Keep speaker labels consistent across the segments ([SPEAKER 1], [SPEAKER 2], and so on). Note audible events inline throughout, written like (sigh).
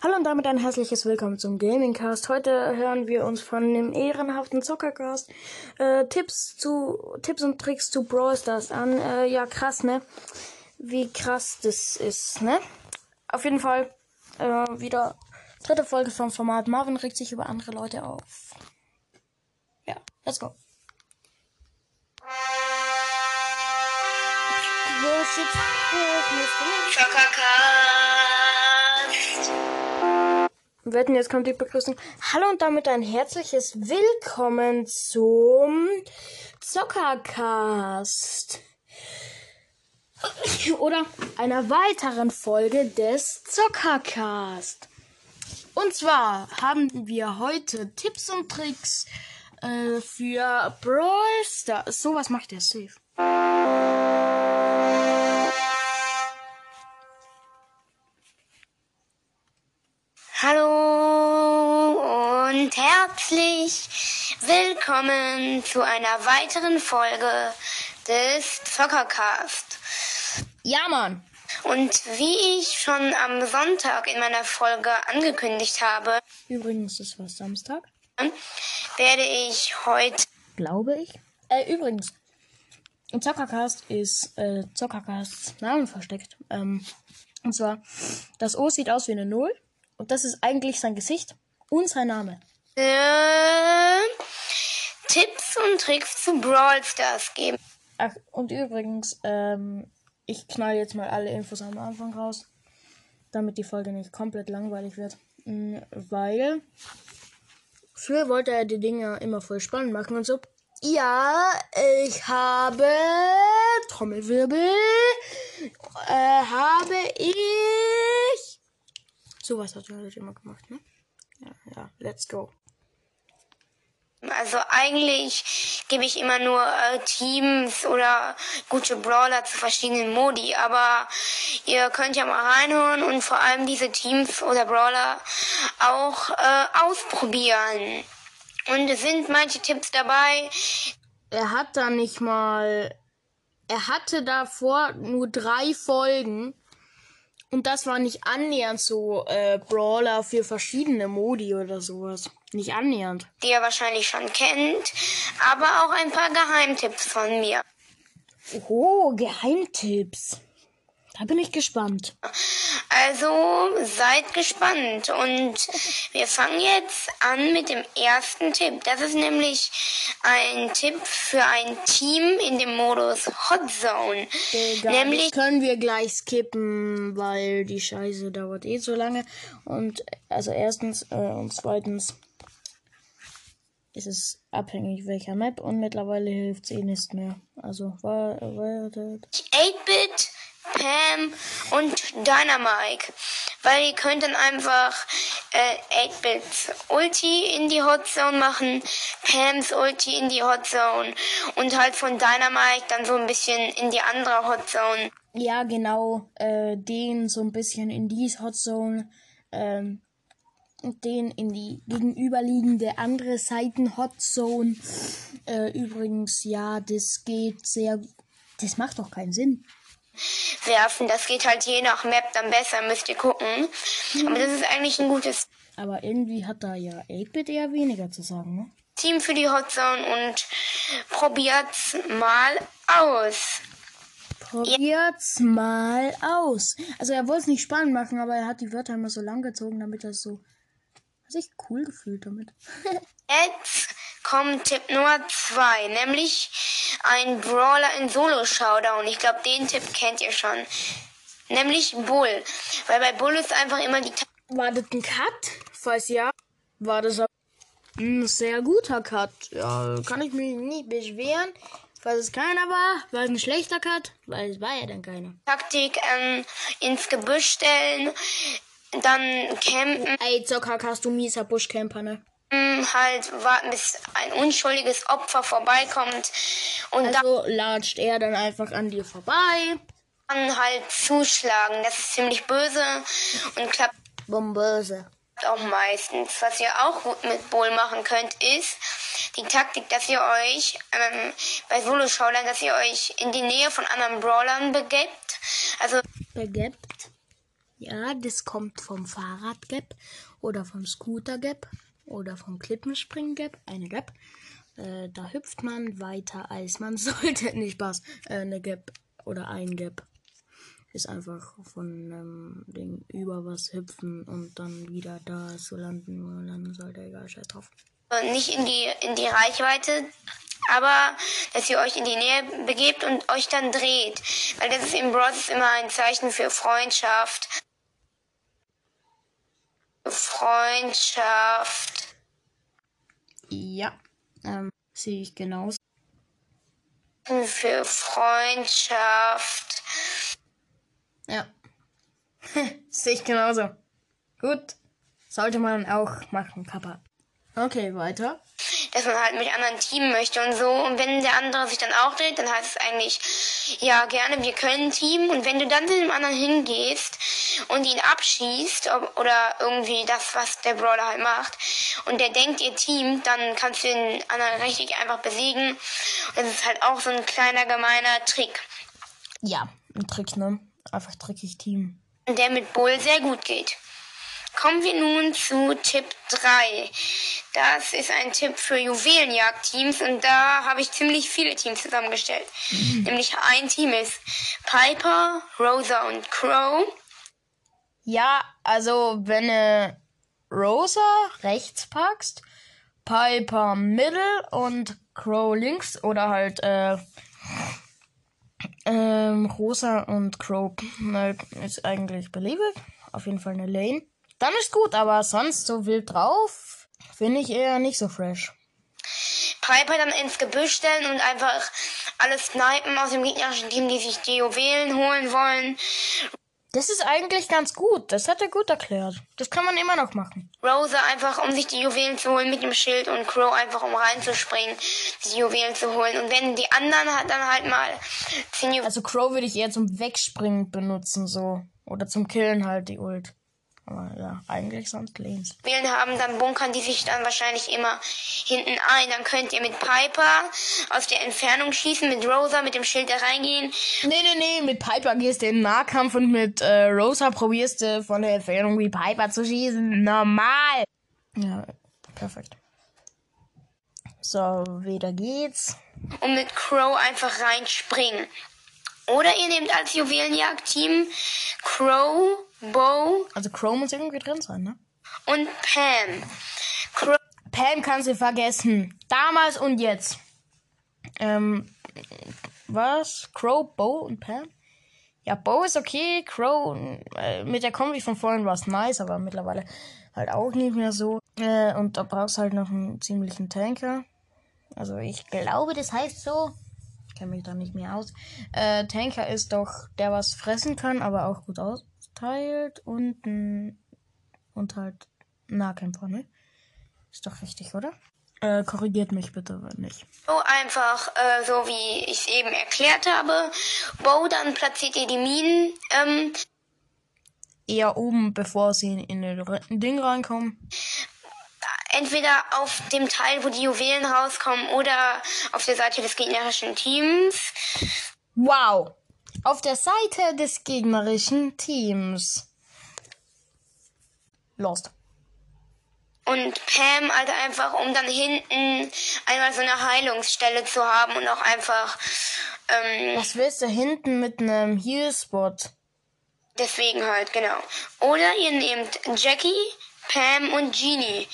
[SPEAKER 1] Hallo und damit ein herzliches Willkommen zum Gamingcast. Heute hören wir uns von dem ehrenhaften Zockercast äh, Tipps zu Tipps und Tricks zu Brawl Stars an. Äh, ja, krass, ne? Wie krass das ist, ne? Auf jeden Fall äh, wieder dritte Folge vom Format Marvin regt sich über andere Leute auf. Ja, let's go. Shit. Ich muss
[SPEAKER 2] Zockercast.
[SPEAKER 1] Wetten, jetzt kommt die Begrüßung. Hallo und damit ein herzliches Willkommen zum Zockercast. Oder einer weiteren Folge des Zockercast. Und zwar haben wir heute Tipps und Tricks äh, für Brawl Stars. Sowas macht der safe.
[SPEAKER 2] Herzlich willkommen zu einer weiteren Folge des Zockercast.
[SPEAKER 1] Ja, Mann.
[SPEAKER 2] Und wie ich schon am Sonntag in meiner Folge angekündigt habe,
[SPEAKER 1] Übrigens, das war Samstag.
[SPEAKER 2] werde ich heute
[SPEAKER 1] Glaube ich. Äh, übrigens. Im Zockercast ist äh, Zockercasts Namen versteckt. Ähm, und zwar, das O sieht aus wie eine Null. Und das ist eigentlich sein Gesicht und sein Name.
[SPEAKER 2] Äh, Tipps und Tricks zu Brawl Stars geben.
[SPEAKER 1] Ach, und übrigens, ähm, ich knall jetzt mal alle Infos am Anfang raus, damit die Folge nicht komplett langweilig wird. Mm, Weil früher wollte er die Dinge immer voll spannend machen und so. Ja, ich habe Trommelwirbel, äh, habe ich. Sowas hat er halt immer gemacht, ne? Ja, ja, let's go.
[SPEAKER 2] Also eigentlich gebe ich immer nur äh, Teams oder gute Brawler zu verschiedenen Modi, aber ihr könnt ja mal reinhören und vor allem diese Teams oder Brawler auch äh, ausprobieren. Und es sind manche Tipps dabei,
[SPEAKER 1] Er hat da nicht mal. Er hatte davor nur drei Folgen. Und das war nicht annähernd so äh, Brawler für verschiedene Modi oder sowas. Nicht annähernd.
[SPEAKER 2] die ihr wahrscheinlich schon kennt, aber auch ein paar Geheimtipps von mir.
[SPEAKER 1] Oh, Geheimtipps. Da bin ich gespannt.
[SPEAKER 2] Also seid gespannt und wir fangen jetzt an mit dem ersten Tipp. Das ist nämlich ein Tipp für ein Team in dem Modus Hot Zone.
[SPEAKER 1] Egal,
[SPEAKER 2] Nämlich
[SPEAKER 1] das können wir gleich skippen, weil die Scheiße dauert eh so lange. Und also erstens äh, und zweitens ist es abhängig welcher Map und mittlerweile hilft es eh nicht mehr. Also wa- wartet.
[SPEAKER 2] 8-Bit, Pam und Dynamike. Weil ihr könnt dann einfach äh, 8-Bits Ulti in die Hot Zone machen, Pams Ulti in die Hot Zone und halt von Dynamike dann so ein bisschen in die andere Hot Zone.
[SPEAKER 1] Ja, genau, äh, den so ein bisschen in die Hot Zone, ähm, den in die gegenüberliegende andere Seiten Hot Zone. Äh, übrigens, ja, das geht sehr, das macht doch keinen Sinn.
[SPEAKER 2] Werfen. Das geht halt je nach Map dann besser, müsst ihr gucken. Aber das ist eigentlich ein gutes
[SPEAKER 1] Aber irgendwie hat da ja 8-Bit eher weniger zu sagen, ne?
[SPEAKER 2] Team für die Hot Zone und probiert's mal aus.
[SPEAKER 1] Probiert's mal aus. Also er wollte es nicht spannend machen, aber er hat die Wörter immer so lang gezogen, damit er so. Hat sich cool gefühlt damit. (laughs)
[SPEAKER 2] Jetzt kommt Tipp Nummer zwei, nämlich ein Brawler in Solo-Showdown. Ich glaube, den Tipp kennt ihr schon. Nämlich Bull. Weil bei Bull ist einfach immer die
[SPEAKER 1] War das ein Cut? Falls ja, war das ein sehr guter Cut. Ja, kann ich mich nicht beschweren. Falls es keiner war, war es ein schlechter Cut, weil es war ja dann keiner.
[SPEAKER 2] Taktik ähm, ins Gebüsch stellen, dann campen,
[SPEAKER 1] Ey, Zocker, hast du mieser Buschcamper, ne?
[SPEAKER 2] Halt warten, bis ein unschuldiges Opfer vorbeikommt und dann
[SPEAKER 1] Also latscht er dann einfach an dir vorbei.
[SPEAKER 2] dann halt zuschlagen. Das ist ziemlich böse und klappt
[SPEAKER 1] Bomböse.
[SPEAKER 2] auch meistens. Was ihr auch gut mit Bull machen könnt, ist die Taktik, dass ihr euch ähm, bei Solo-Showdown, dass ihr euch in die Nähe von anderen Brawlern begebt. Also
[SPEAKER 1] Begebt. Ja, das kommt vom Fahrrad-Gap oder vom Scooter-Gap oder vom Klippenspringen-Gap. Eine Gap. Äh, da hüpft man weiter, als man (laughs) sollte. Nicht Spaß. Äh, eine Gap oder ein Gap ist einfach von ähm, Ding über was hüpfen und dann wieder da zu landen, wo man sollte. Egal, scheiß drauf.
[SPEAKER 2] Nicht in die, in die Reichweite, aber dass ihr euch in die Nähe begebt und euch dann dreht. Weil das ist im Bros immer ein Zeichen für Freundschaft. Freundschaft.
[SPEAKER 1] Ja, ähm, sehe ich genauso.
[SPEAKER 2] Für Freundschaft.
[SPEAKER 1] Ja. (laughs) sehe ich genauso. Gut. Sollte man auch machen, Kappa. Okay, weiter.
[SPEAKER 2] Dass man halt mit anderen teamen möchte und so. Und wenn der andere sich dann auch dreht, dann heißt es eigentlich, ja, gerne, wir können teamen. Und wenn du dann zu dem anderen hingehst und ihn abschießt, ob, oder irgendwie das, was der Brawler halt macht, und der denkt, ihr teamt, dann kannst du den anderen richtig einfach besiegen. Und das ist halt auch so ein kleiner gemeiner Trick.
[SPEAKER 1] Ja, ein Trick, ne? Einfach trickig Team.
[SPEAKER 2] Der mit Bull sehr gut geht. Kommen wir nun zu Tipp 3. Das ist ein Tipp für Juwelenjagd-Teams und da habe ich ziemlich viele Teams zusammengestellt. Mhm. Nämlich ein Team ist Piper, Rosa und Crow.
[SPEAKER 1] Ja, also wenn du Rosa rechts packst, Piper Middle und Crow links oder halt äh, ähm, Rosa und Crow ist eigentlich beliebig. Auf jeden Fall eine Lane. Dann ist gut, aber sonst so wild drauf finde ich eher nicht so fresh.
[SPEAKER 2] Piper dann ins Gebüsch stellen und einfach alles snipen aus dem gegnerischen Team, die sich die Juwelen holen wollen.
[SPEAKER 1] Das ist eigentlich ganz gut. Das hat er gut erklärt. Das kann man immer noch machen.
[SPEAKER 2] Rosa einfach, um sich die Juwelen zu holen mit dem Schild und Crow einfach, um reinzuspringen, die Juwelen zu holen. Und wenn die anderen hat dann halt mal
[SPEAKER 1] Also Crow würde ich eher zum Wegspringen benutzen, so. Oder zum Killen halt die Ult. Aber ja, eigentlich sonst Lanes.
[SPEAKER 2] Wählen haben, dann bunkern die sich dann wahrscheinlich immer hinten ein. Dann könnt ihr mit Piper aus der Entfernung schießen, mit Rosa mit dem Schild da reingehen.
[SPEAKER 1] Nee, nee, nee, mit Piper gehst du in den Nahkampf und mit äh, Rosa probierst du von der Entfernung wie Piper zu schießen. Normal. Ja, perfekt. So, wieder geht's.
[SPEAKER 2] Und mit Crow einfach reinspringen. Oder ihr nehmt als Juwelenjagd-Team Crow, Bo.
[SPEAKER 1] Also Crow muss irgendwie drin sein, ne?
[SPEAKER 2] Und Pam.
[SPEAKER 1] Crow Pam kannst du vergessen. Damals und jetzt. Ähm, was? Crow, Bo und Pam? Ja, Bo ist okay. Crow, äh, mit der Kombi von vorhin war es nice, aber mittlerweile halt auch nicht mehr so. Äh, und da brauchst du halt noch einen ziemlichen Tanker. Also ich glaube, das heißt so kenne mich da nicht mehr aus. Äh, Tanker ist doch der, was fressen kann, aber auch gut austeilt und, und halt Nahkämpfer, ne? Ist doch richtig, oder? Äh, korrigiert mich bitte, wenn nicht.
[SPEAKER 2] So einfach, äh, so wie ich es eben erklärt habe. Bow, dann platziert ihr die Minen. Ähm,
[SPEAKER 1] Eher oben, bevor sie in das Ding reinkommen
[SPEAKER 2] entweder auf dem Teil, wo die Juwelen rauskommen, oder auf der Seite des gegnerischen Teams.
[SPEAKER 1] Wow. Auf der Seite des gegnerischen Teams. Lost.
[SPEAKER 2] Und Pam halt einfach, um dann hinten einmal so eine Heilungsstelle zu haben und auch einfach. Ähm,
[SPEAKER 1] Was willst du hinten mit einem Heal-Spot?
[SPEAKER 2] Deswegen halt, genau. Oder ihr nehmt Jackie, Pam und Genie.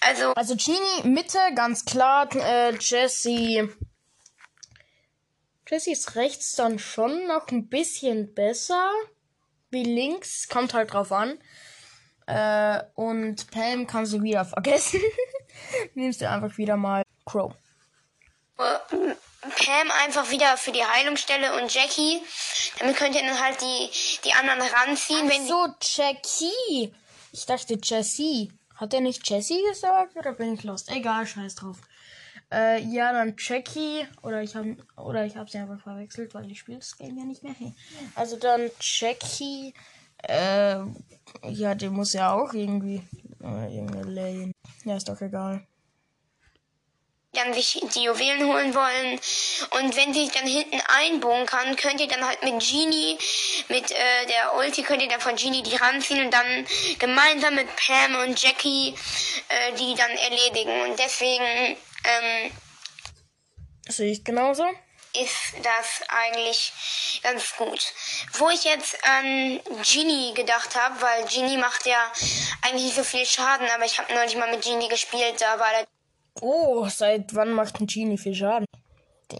[SPEAKER 2] Also.
[SPEAKER 1] Also Genie Mitte, ganz klar. Äh, Jessie. Jessie ist rechts dann schon noch ein bisschen besser. Wie links, kommt halt drauf an. Äh, und Pam kannst du wieder vergessen. (laughs) Nimmst du einfach wieder mal Crow.
[SPEAKER 2] Pam einfach wieder für die Heilungsstelle und Jackie. Damit könnt ihr dann halt die, die anderen ranziehen.
[SPEAKER 1] Ach so, Jackie. Ich dachte Jessie. Hat er nicht Jessie gesagt oder bin ich lost? Egal, scheiß drauf. Äh, ja, dann Jackie. Oder ich habe oder ich habe sie einfach verwechselt, weil ich spiele das Game ja nicht mehr. Also dann Jackie. Äh, ja, der muss ja auch irgendwie. Äh, irgendeine Lane. Ja, ist doch egal.
[SPEAKER 2] Dann sich die Juwelen holen wollen. Und wenn sie sich dann hinten einbunkern, könnt ihr dann halt mit Genie, mit äh, der Ulti, könnt ihr dann von Genie die ranziehen und dann gemeinsam mit Pam und Jackie äh, die dann erledigen. Und deswegen ähm,
[SPEAKER 1] Sehe ich genauso.
[SPEAKER 2] ist das eigentlich ganz gut. Wo ich jetzt an Genie gedacht habe, weil Genie macht ja eigentlich nicht so viel Schaden, aber ich habe neulich mal mit Genie gespielt, da war der
[SPEAKER 1] Oh, seit wann macht ein Genie viel Schaden?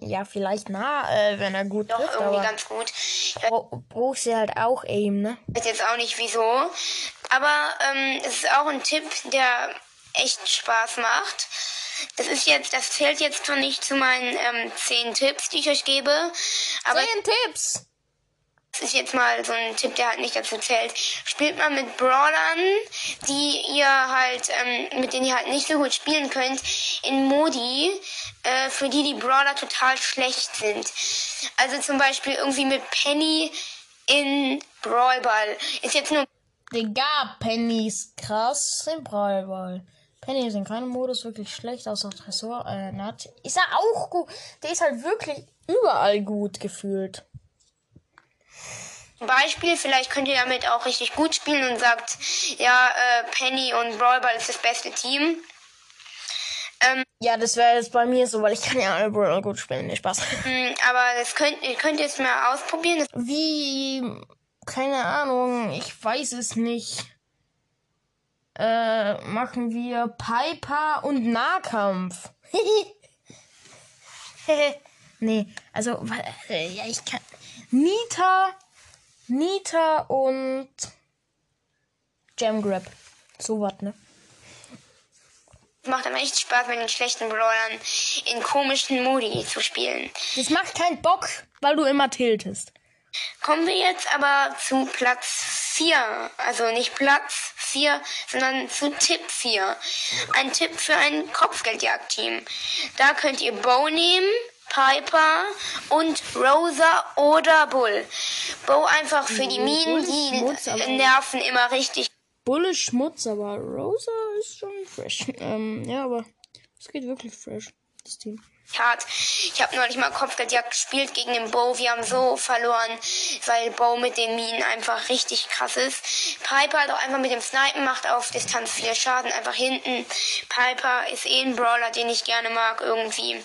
[SPEAKER 1] Ja, vielleicht na, äh, wenn er gut
[SPEAKER 2] doch
[SPEAKER 1] trifft,
[SPEAKER 2] irgendwie
[SPEAKER 1] aber
[SPEAKER 2] ganz gut. Ich
[SPEAKER 1] bra- brauchst du halt auch Aim, ne?
[SPEAKER 2] weiß jetzt auch nicht wieso. Aber ähm, es ist auch ein Tipp, der echt Spaß macht. Das ist jetzt, das zählt jetzt zwar nicht zu meinen ähm, zehn Tipps, die ich euch gebe, aber
[SPEAKER 1] Zehn Tipps!
[SPEAKER 2] Das ist jetzt mal so ein Tipp, der halt nicht dazu zählt. Spielt mal mit Brawlern, die ihr halt, ähm, mit denen ihr halt nicht so gut spielen könnt, in Modi, äh, für die die Brawler total schlecht sind. Also zum Beispiel irgendwie mit Penny in Brawlball. Ist jetzt nur
[SPEAKER 1] Digga, Penny ist krass im Brawlball. Penny ist in keinem Modus wirklich schlecht, außer Tresor. Äh, Nat ist er auch gut. Der ist halt wirklich überall gut gefühlt.
[SPEAKER 2] Beispiel, vielleicht könnt ihr damit auch richtig gut spielen und sagt, ja, äh, Penny und Brawlball ist das beste Team. Ähm,
[SPEAKER 1] Ja, das wäre jetzt bei mir so, weil ich kann ja alle Brawler gut spielen. Nee, Spaß. (laughs)
[SPEAKER 2] mh, aber das könnt, ihr könnt jetzt mal ausprobieren.
[SPEAKER 1] Wie, keine Ahnung, ich weiß es nicht. Äh, machen wir Piper und Nahkampf. (laughs) nee, also, äh, ja, ich kann. Nita, Nita und Jam Grab. So was, ne?
[SPEAKER 2] macht aber echt Spaß, mit den schlechten Brawlern in komischen Modi zu spielen.
[SPEAKER 1] Das macht keinen Bock, weil du immer tiltest.
[SPEAKER 2] Kommen wir jetzt aber zu Platz 4. Also nicht Platz 4, sondern zu Tipp 4. Ein Tipp für ein Kopfgeldjagdteam. Da könnt ihr Bo nehmen, Piper und Rosa oder Bull. Bo einfach für die Minen, die
[SPEAKER 1] Schmutz, aber-
[SPEAKER 2] nerven immer richtig.
[SPEAKER 1] Bulle Schmutz, aber Rosa ist schon fresh. Ähm, ja, aber es geht wirklich fresh, das Team.
[SPEAKER 2] hart. Ich habe neulich mal Kopfgeldjagd gespielt gegen den Bo. Wir haben so verloren, weil Bo mit den Minen einfach richtig krass ist. Piper halt auch einfach mit dem Snipen macht auf Distanz viel Schaden. Einfach hinten. Piper ist eh ein Brawler, den ich gerne mag irgendwie.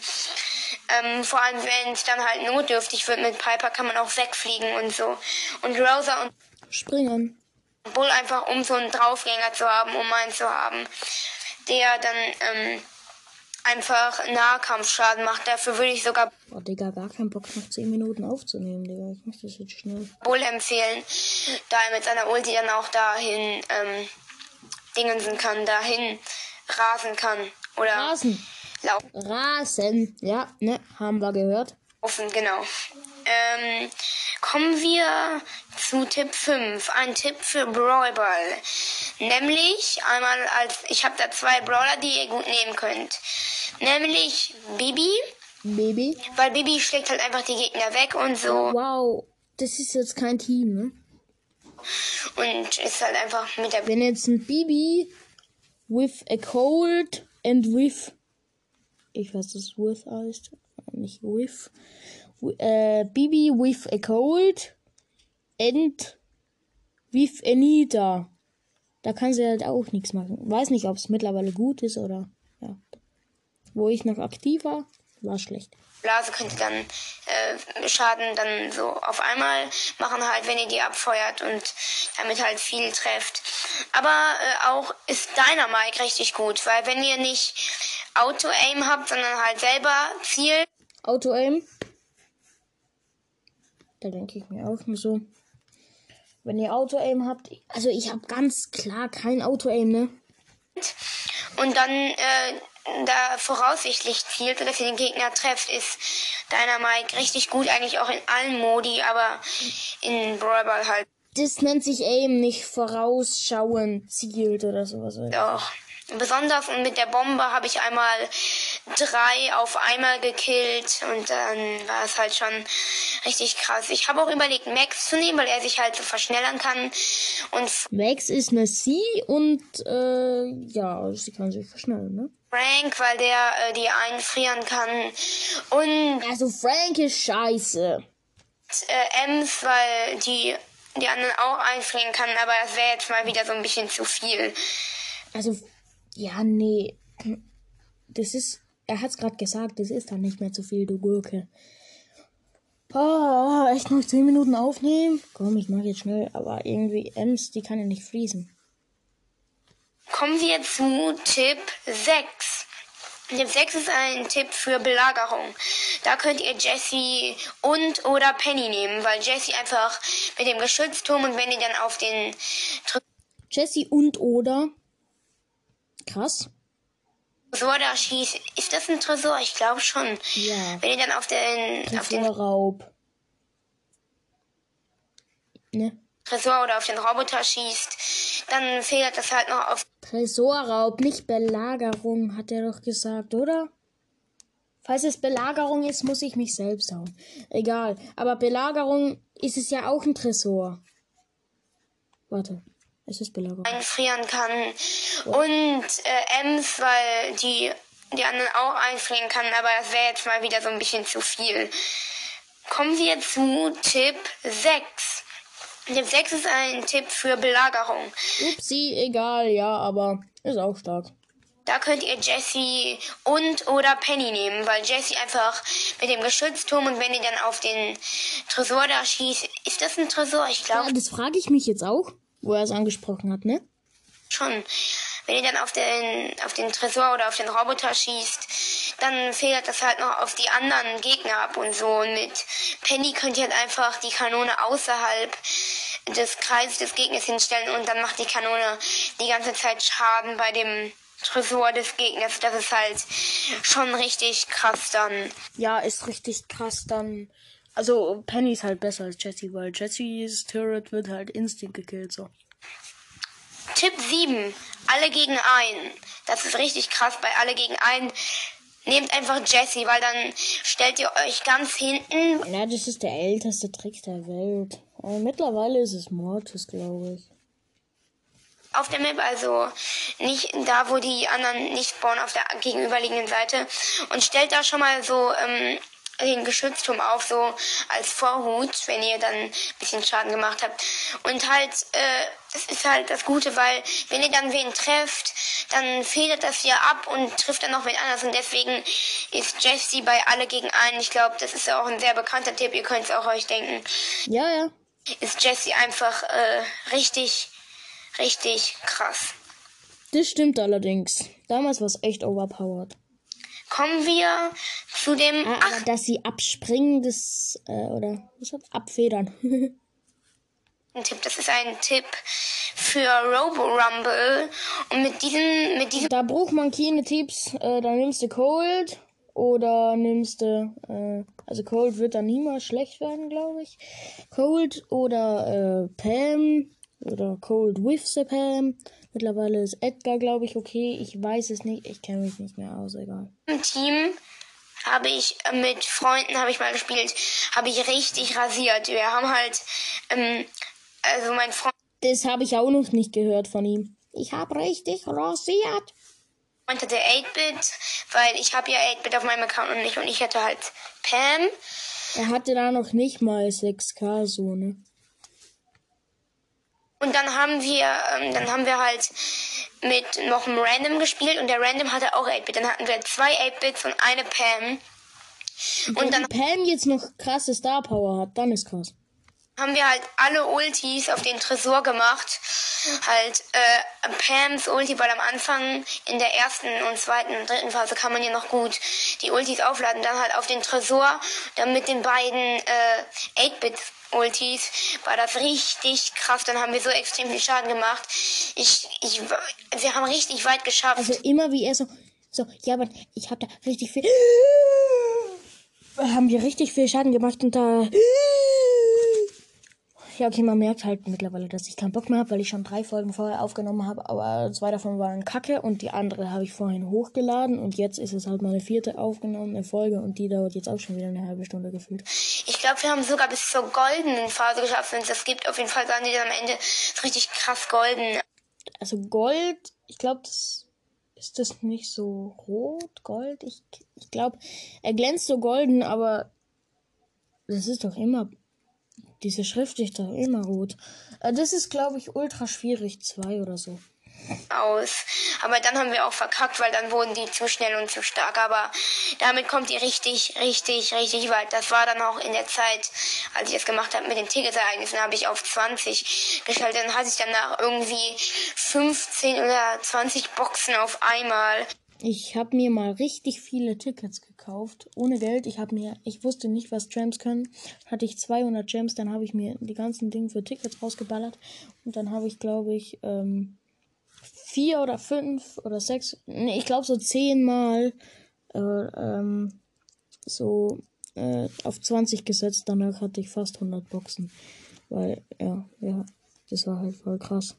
[SPEAKER 2] Ähm, vor allem, wenn es dann halt notdürftig wird mit Piper, kann man auch wegfliegen und so. Und Rosa und
[SPEAKER 1] Springen.
[SPEAKER 2] Bull einfach, um so einen Draufgänger zu haben, um einen zu haben, der dann ähm, einfach Nahkampfschaden macht. Dafür würde ich sogar
[SPEAKER 1] Oh, Digga, gar keinen Bock, noch 10 Minuten aufzunehmen, Digga. Ich mach das jetzt schnell.
[SPEAKER 2] Bull empfehlen, da er mit seiner Ulti dann auch dahin ähm, dingensen kann, dahin rasen kann oder
[SPEAKER 1] Rasen.
[SPEAKER 2] Laufen.
[SPEAKER 1] Rasen. Ja, ne, haben wir gehört.
[SPEAKER 2] Offen, genau. Ähm, kommen wir zu Tipp 5. Ein Tipp für Brawlball. Nämlich einmal als, ich habe da zwei Brawler, die ihr gut nehmen könnt. Nämlich Bibi,
[SPEAKER 1] Baby.
[SPEAKER 2] weil Bibi schlägt halt einfach die Gegner weg und so.
[SPEAKER 1] Wow, das ist jetzt kein Team, ne?
[SPEAKER 2] Und ist halt einfach mit der
[SPEAKER 1] Wenn jetzt ein Bibi with a cold and with. Ich weiß, das with heißt. Nicht with. Wi- Äh, Bibi with a cold and with Anita. Da kann sie halt auch nichts machen. Weiß nicht, ob es mittlerweile gut ist oder. Ja. Wo ich noch aktiv war, war schlecht.
[SPEAKER 2] Blase könnte dann äh, Schaden dann so auf einmal machen, halt, wenn ihr die abfeuert und damit halt viel trefft. Aber äh, auch ist Dynamite richtig gut, weil wenn ihr nicht Auto-Aim habt, sondern halt selber zielt,
[SPEAKER 1] Auto-Aim. Da denke ich mir auch nur so. Wenn ihr Auto-Aim habt, also ich habe ganz klar kein Auto-Aim, ne?
[SPEAKER 2] und dann äh, da voraussichtlich zielt, sodass ihr den Gegner trefft, ist Dynamite richtig gut, eigentlich auch in allen Modi, aber in Brawl Ball halt
[SPEAKER 1] Das nennt sich Aim, nicht vorausschauen, zielt oder sowas.
[SPEAKER 2] Doch. Besonders und mit der Bombe habe ich einmal drei auf einmal gekillt und dann war es halt schon richtig krass. Ich habe auch überlegt, Max zu nehmen, weil er sich halt so verschnellern kann. Und
[SPEAKER 1] Max ist eine C und äh, ja, sie kann sich verschnellen, ne?
[SPEAKER 2] Frank, weil der äh, die einfrieren kann. Und
[SPEAKER 1] Also Frank ist scheiße.
[SPEAKER 2] äh, Ems, weil die die anderen auch einfrieren kann, aber das wäre jetzt mal wieder so ein bisschen zu viel.
[SPEAKER 1] Also, ja, nee. Das ist, er hat's gerade gesagt, das ist dann nicht mehr zu viel, du Gurke. Oh, echt noch 10 Minuten aufnehmen? Komm, ich mach jetzt schnell, aber irgendwie Ems, die kann ja nicht fließen.
[SPEAKER 2] Kommen wir zu Tipp 6. Tipp 6 ist ein Tipp für Belagerung. Da könnt ihr Jessie und oder Penny nehmen, weil Jessie einfach mit dem Geschützturm und wenn ihr dann auf den
[SPEAKER 1] Jesse und oder. Krass.
[SPEAKER 2] Tresor da schießt, ist das ein Tresor? Ich glaube schon.
[SPEAKER 1] Ja.
[SPEAKER 2] Wenn ihr dann auf den, auf den
[SPEAKER 1] Raub. Ne?
[SPEAKER 2] Tresor oder auf den Roboter schießt, dann fehlt das halt noch auf
[SPEAKER 1] Tresorraub, nicht Belagerung, hat er doch gesagt, oder? Falls es Belagerung ist, muss ich mich selbst hauen. Egal. Aber Belagerung ist es ja auch ein Tresor. Warte. Es ist Belagerung.
[SPEAKER 2] einfrieren kann. Und äh, Ems, weil die die anderen auch einfrieren kann, aber das wäre jetzt mal wieder so ein bisschen zu viel. Kommen wir zu Tipp 6. Tipp 6 ist ein Tipp für Belagerung.
[SPEAKER 1] Upsi, egal, ja, aber ist auch stark.
[SPEAKER 2] Da könnt ihr Jessie und oder Penny nehmen, weil Jessie einfach mit dem Geschützturm und wenn ihr dann auf den Tresor da schießt, ist das ein Tresor? Ich glaube
[SPEAKER 1] Ja, das frage ich mich jetzt auch, wo er es angesprochen hat, ne?
[SPEAKER 2] schon. Wenn ihr dann auf den, auf den Tresor oder auf den Roboter schießt, dann federt das halt noch auf die anderen Gegner ab und so. Und mit Penny könnt ihr halt einfach die Kanone außerhalb des Kreises des Gegners hinstellen und dann macht die Kanone die ganze Zeit Schaden bei dem Tresor des Gegners. Das ist halt schon richtig krass dann.
[SPEAKER 1] Ja, ist richtig krass dann. Also, Penny ist halt besser als Jessie, weil Jessies Turret wird halt instant gekillt, so.
[SPEAKER 2] Tipp 7. Alle gegen einen. Das ist richtig krass bei alle gegen einen. Nehmt einfach Jessie, weil dann stellt ihr euch ganz hinten
[SPEAKER 1] Ja, das ist der älteste Trick der Welt. Aber mittlerweile ist es Mortis, glaube ich.
[SPEAKER 2] auf der Map, also nicht da, wo die anderen nicht spawnen, auf der gegenüberliegenden Seite. Und stellt da schon mal so ähm, den Geschützturm auf, so als Vorhut, wenn ihr dann ein bisschen Schaden gemacht habt. Und halt, äh, das ist halt das Gute, weil wenn ihr dann wen trefft, dann federt das ja ab und trifft dann noch wen anders. Und deswegen ist Jessie bei alle gegen einen. Ich glaube, das ist auch ein sehr bekannter Tipp, ihr könnt es auch euch denken.
[SPEAKER 1] Ja, ja.
[SPEAKER 2] Ist Jessie einfach äh, richtig, richtig krass.
[SPEAKER 1] Das stimmt allerdings. Damals war es echt overpowered.
[SPEAKER 2] Kommen wir zu dem
[SPEAKER 1] Ah, aber dass sie abspringen, das, äh, oder, was hat, abfedern. (laughs)
[SPEAKER 2] achten Tipp. Das ist ein Tipp für Robo Rumble. Und mit diesem, mit diesem
[SPEAKER 1] da braucht man keine Tipps. Äh, da nimmst du Cold oder nimmst du, äh, also Cold wird dann niemals schlecht werden, glaube ich. Cold oder äh, Pam oder Cold with the Pam. Mittlerweile ist Edgar, glaube ich, okay. Ich weiß es nicht. Ich kenne mich nicht mehr aus, egal.
[SPEAKER 2] Team habe ich äh, mit Freunden habe ich mal gespielt, habe ich richtig rasiert. Wir haben halt, ähm, also mein Freund
[SPEAKER 1] Das habe ich auch noch nicht gehört von ihm. Ich habe richtig rasiert.
[SPEAKER 2] hatte 8-Bit, weil ich habe ja 8-Bit auf meinem Account und nicht und ich hatte halt Pam.
[SPEAKER 1] Er hatte da noch nicht mal 6K so, ne?
[SPEAKER 2] Und dann haben wir, ähm, dann haben wir halt mit noch einem Random gespielt und der Random hatte auch 8-Bit. Dann hatten wir zwei 8-Bits und eine Pam. Und dann
[SPEAKER 1] Wenn Pam jetzt noch krasse Star Power hat, dann ist krass.
[SPEAKER 2] Haben wir halt alle Ultis auf den Tresor gemacht. Halt äh, Pams Ulti, weil am Anfang in der ersten und zweiten und dritten Phase kann man ja noch gut die Ultis aufladen. Dann halt auf den Tresor, dann mit den beiden äh, 8-Bit Ultis war das richtig krass. Dann haben wir so extrem viel Schaden gemacht. Ich, ich, wir haben richtig weit geschafft.
[SPEAKER 1] Also immer wie er so, so, ja, aber ich habe da richtig viel, (laughs) haben wir richtig viel Schaden gemacht und da, (laughs) ja, okay, man merkt halt mittlerweile, dass ich keinen Bock mehr habe, weil ich schon drei Folgen vorher aufgenommen habe, aber zwei davon waren kacke und die andere habe ich vorhin hochgeladen und jetzt ist es halt meine vierte aufgenommene Folge und die dauert jetzt auch schon wieder eine halbe Stunde gefühlt.
[SPEAKER 2] Ich glaube, wir haben sogar bis zur goldenen Phase geschafft. Wenn es das gibt, auf jeden Fall sagen die dann am Ende ist richtig krass golden.
[SPEAKER 1] Also Gold, ich glaube, das ist das nicht so rot, gold? Ich, ich glaube, er glänzt so golden, aber das ist doch immer, diese Schrift ist immer rot. Äh, das ist, glaube ich, ultra schwierig, zwei oder so
[SPEAKER 2] aus. Aber dann haben wir auch verkackt, weil dann wurden die zu schnell und zu stark. Aber damit kommt die richtig, richtig, richtig weit. Das war dann auch in der Zeit, als ich das gemacht habe mit den Ticketsereignissen, habe ich auf 20 geschaltet. Dann hatte ich danach irgendwie 15 oder 20 Boxen auf einmal.
[SPEAKER 1] Ich habe mir mal richtig viele Tickets gekauft, ohne Geld. Ich habe mir, ich wusste nicht, was Gems können. Hatte ich 200 Gems, dann habe ich mir die ganzen Dinge für Tickets rausgeballert und dann habe ich, glaube ich, ähm, vier oder fünf oder sechs, nee, ich glaube so zehnmal äh, ähm, so äh, auf 20 gesetzt. Danach hatte ich fast 100 Boxen. Weil, ja, ja, das war halt voll krass.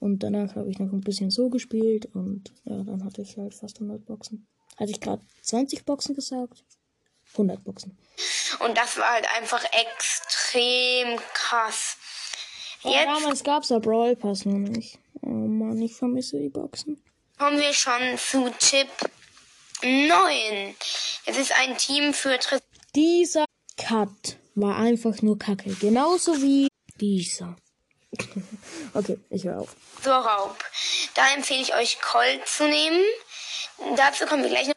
[SPEAKER 1] Und danach habe ich noch ein bisschen so gespielt und ja, dann hatte ich halt fast 100 Boxen. Hatte ich gerade 20 Boxen gesagt? 100 Boxen.
[SPEAKER 2] Und das war halt einfach extrem krass.
[SPEAKER 1] Jetzt damals gab es ja Brawl Pass noch nicht. Oh Mann, ich vermisse die Boxen.
[SPEAKER 2] Kommen wir schon zu Tipp 9. Es ist ein Team für Tris
[SPEAKER 1] Dieser Cut war einfach nur Kacke. Genauso wie dieser. (laughs) okay, ich höre auf.
[SPEAKER 2] So, Raub. Da empfehle ich euch Colt zu nehmen. Dazu kommen wir gleich noch.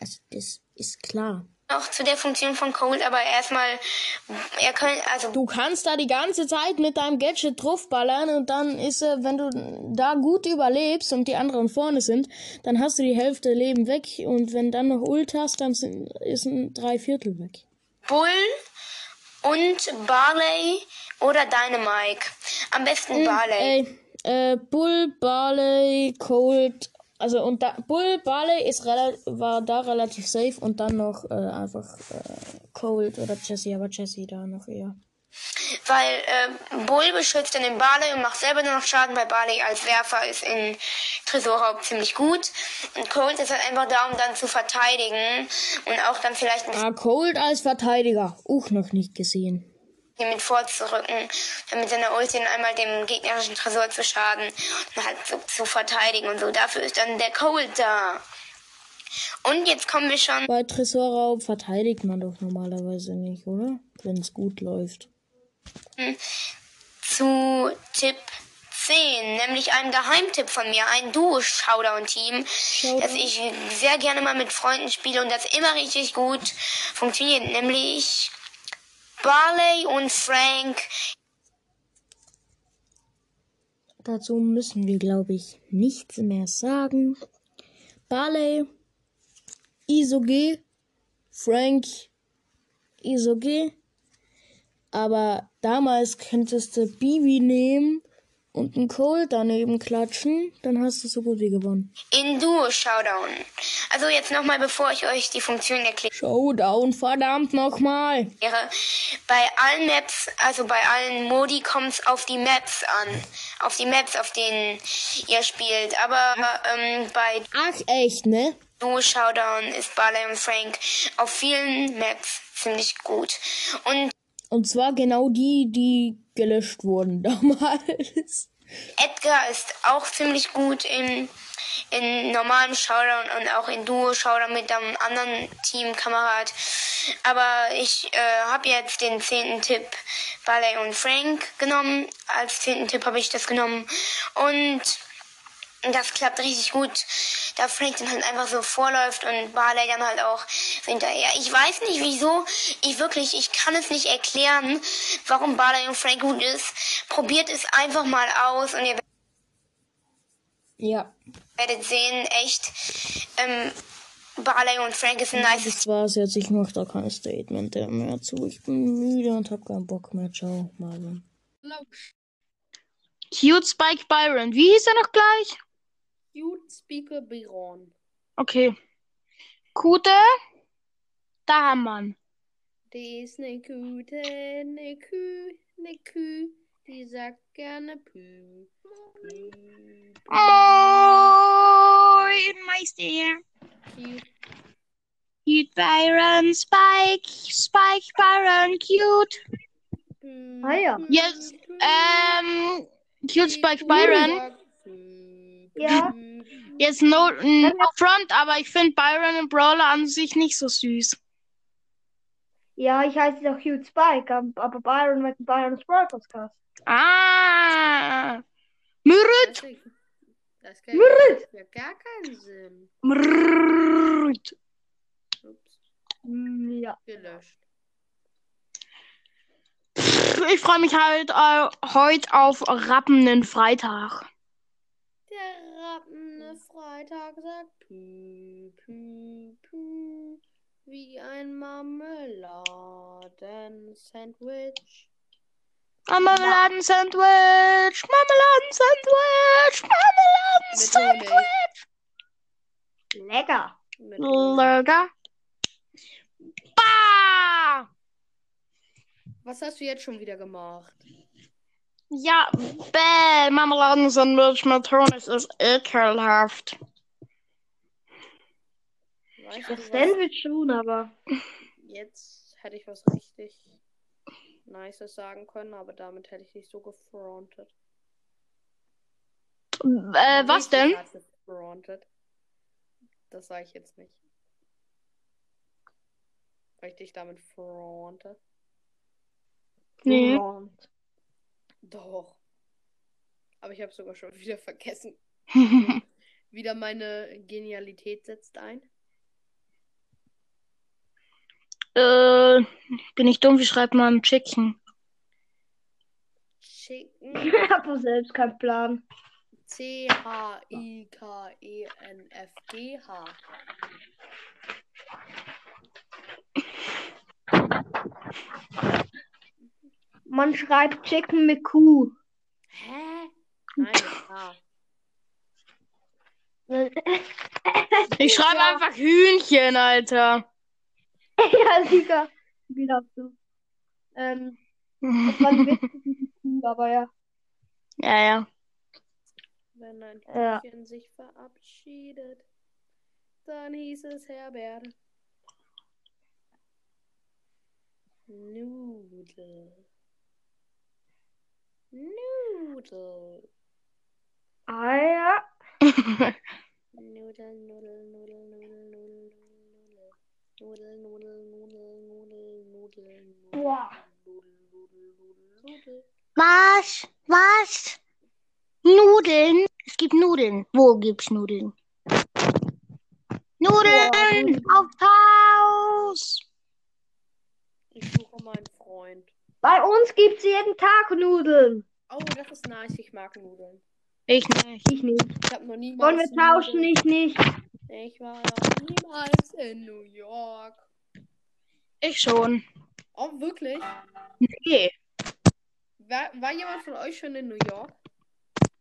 [SPEAKER 1] Also, das ist klar
[SPEAKER 2] noch zu der Funktion von Cold, aber erstmal, er kann, also.
[SPEAKER 1] Du kannst da die ganze Zeit mit deinem Gadget draufballern und dann ist er, wenn du da gut überlebst und die anderen vorne sind, dann hast du die Hälfte Leben weg und wenn dann noch Ult hast, dann sind, ist ein Dreiviertel weg.
[SPEAKER 2] Bull und Barley oder Dynamike. Am besten hm, Barley.
[SPEAKER 1] Ey, äh, Bull, Barley, Cold also und da, Bull Barley ist war da relativ safe und dann noch äh, einfach äh, Cold oder Jesse, aber Jesse da noch eher.
[SPEAKER 2] Weil äh, Bull beschützt dann den Barley und macht selber nur noch Schaden, weil Barley als Werfer ist in Tresorraub ziemlich gut. Und Cold ist halt einfach da, um dann zu verteidigen und auch dann vielleicht
[SPEAKER 1] ein Ah, Cold als Verteidiger. Auch noch nicht gesehen
[SPEAKER 2] hier mit vorzurücken, mit seiner Ulti einmal dem gegnerischen Tresor zu schaden und halt so zu verteidigen und so. Dafür ist dann der Cold da. Und jetzt kommen wir schon.
[SPEAKER 1] Bei Tresorraub verteidigt man doch normalerweise nicht, oder? Wenn es gut läuft.
[SPEAKER 2] Hm. Zu Tipp 10, nämlich einem Geheimtipp von mir, ein Duo-Showdown-Team, das ich sehr gerne mal mit Freunden spiele und das immer richtig gut funktioniert, nämlich Barley und Frank.
[SPEAKER 1] Dazu müssen wir, glaube ich, nichts mehr sagen. Barley, Isog, Frank, Isog. Aber damals könntest du Bibi nehmen und einen Cold daneben klatschen, dann hast du so gut wie gewonnen.
[SPEAKER 2] In Duo Showdown. Also jetzt nochmal, bevor ich euch die Funktion erkläre.
[SPEAKER 1] Showdown, verdammt nochmal.
[SPEAKER 2] Bei allen Maps, also bei allen Modi kommt es auf die Maps an. Auf die Maps, auf denen ihr spielt. Aber ähm, bei...
[SPEAKER 1] Ach echt, ne?
[SPEAKER 2] Duo Showdown ist Barley und Frank auf vielen Maps ziemlich gut. Und
[SPEAKER 1] und zwar genau die, die gelöscht wurden (laughs) damals.
[SPEAKER 2] Edgar ist auch ziemlich gut in, in normalem Showdown und auch in Duo-Showdown mit einem anderen Teamkamerad. Aber ich äh, habe jetzt den zehnten Tipp Ballet und Frank genommen. Als zehnten Tipp habe ich das genommen. Und das klappt richtig gut. Da Frank dann halt einfach so vorläuft und Barley dann halt auch hinterher. Ich weiß nicht wieso. Ich wirklich, ich kann es nicht erklären, warum Barley und Frank gut ist. Probiert es einfach mal aus und ihr
[SPEAKER 1] ja.
[SPEAKER 2] werdet sehen, echt. Ähm, Barley und Frank ist ein nice.
[SPEAKER 1] Das war's jetzt. Ich mach da kein Statement mehr zu. Ich bin müde und hab keinen Bock mehr. Ciao, Marvin.
[SPEAKER 3] Cute Spike Byron. Wie hieß er noch gleich?
[SPEAKER 4] Cute Speaker Biron.
[SPEAKER 3] Okay. Kute, da haben wir
[SPEAKER 4] Die ist ne Kute, ne Kü, ne Kü, die sagt gerne Pü. Pü,
[SPEAKER 3] pü. Oh, Meister hier. Cute. Cute Byron, Spike, Spike Byron, cute.
[SPEAKER 4] Ah ja.
[SPEAKER 3] Yes, ähm, Cute Spike Byron.
[SPEAKER 4] Ja.
[SPEAKER 1] Jetzt no, no front, aber ich finde Byron und Brawler an sich nicht so süß.
[SPEAKER 3] Ja, ich heiße doch Hugh Spike, ab- aber Byron mit Byron's Podcast.
[SPEAKER 1] Ah. Mürrit.
[SPEAKER 4] Das kann
[SPEAKER 3] Mürrit.
[SPEAKER 4] ja gar keinen Sinn.
[SPEAKER 1] Mürrit.
[SPEAKER 4] Ups,
[SPEAKER 3] Hm, Ja.
[SPEAKER 4] gelöscht.
[SPEAKER 1] Ich freue mich halt äh, heute auf Rappenden Freitag.
[SPEAKER 4] Der rappende Freitag sagt Pü, Pü, Pü, wie ein Marmeladen-Sandwich.
[SPEAKER 1] Marmeladen-Sandwich. Marmeladen-Sandwich. Marmeladen-Sandwich.
[SPEAKER 3] Lecker.
[SPEAKER 1] Lecker. Bah!
[SPEAKER 4] Was hast du jetzt schon wieder gemacht?
[SPEAKER 1] Ja, bäh, Marmeladen-Sandwich mit Honig ist ekelhaft.
[SPEAKER 4] Weißt du
[SPEAKER 3] Das? Sandwich schon, aber.
[SPEAKER 4] Jetzt hätte ich was richtig Nices sagen können, aber damit hätte ich dich so gefrontet.
[SPEAKER 1] Äh, was
[SPEAKER 4] Richtig
[SPEAKER 1] denn?
[SPEAKER 4] gefrontet. Das sage ich jetzt nicht. Weil ich dich damit fronte.
[SPEAKER 1] Nee.
[SPEAKER 3] Front.
[SPEAKER 4] Doch. Aber ich habe sogar schon (laughs) wieder vergessen. (laughs) Wieder meine Genialität setzt ein.
[SPEAKER 1] äh, bin ich dumm, wie schreibt man Chicken?
[SPEAKER 4] Chicken. (laughs)
[SPEAKER 3] Ich habe selbst keinen Plan.
[SPEAKER 4] C-H-I-K-E-N-F-G-H.
[SPEAKER 3] Man schreibt Chicken mit Q.
[SPEAKER 4] Hä? Nein, mit H. (laughs)
[SPEAKER 1] Ich schreibe
[SPEAKER 3] ja.
[SPEAKER 1] einfach Hühnchen, Alter. (laughs)
[SPEAKER 3] ja, sicher. Wie hast du? Ähm, das war ein Witz aber ja.
[SPEAKER 1] Ja, ja.
[SPEAKER 4] Wenn ein
[SPEAKER 3] Ja.
[SPEAKER 4] Hühnchen sich verabschiedet, dann hieß es Herbert. Nudel. Nudel.
[SPEAKER 3] Ah ja.
[SPEAKER 4] Nudel, Nudel, Nudel, Nudel, Nudel, Nudel. Nudel, Nudel, Nudel, Nudel, Nudel.
[SPEAKER 3] Boah.
[SPEAKER 1] Was? Was? Nudeln? Es gibt Nudeln. Wo gibt's Nudeln? Nudeln! Aufs Haus!
[SPEAKER 4] Ich suche meinen Freund.
[SPEAKER 3] Bei uns gibt's jeden Tag Nudeln.
[SPEAKER 4] Oh, das ist nice. Ich mag Nudeln.
[SPEAKER 1] Ich nicht.
[SPEAKER 3] Ich nicht.
[SPEAKER 4] Ich habe noch niemals.
[SPEAKER 3] Wollen wir tauschen?
[SPEAKER 4] Nudeln-
[SPEAKER 3] Ich nicht.
[SPEAKER 4] Ich war noch niemals in New York.
[SPEAKER 1] Ich schon.
[SPEAKER 4] Oh, wirklich?
[SPEAKER 1] Nee.
[SPEAKER 4] War, war jemand von euch schon in New York?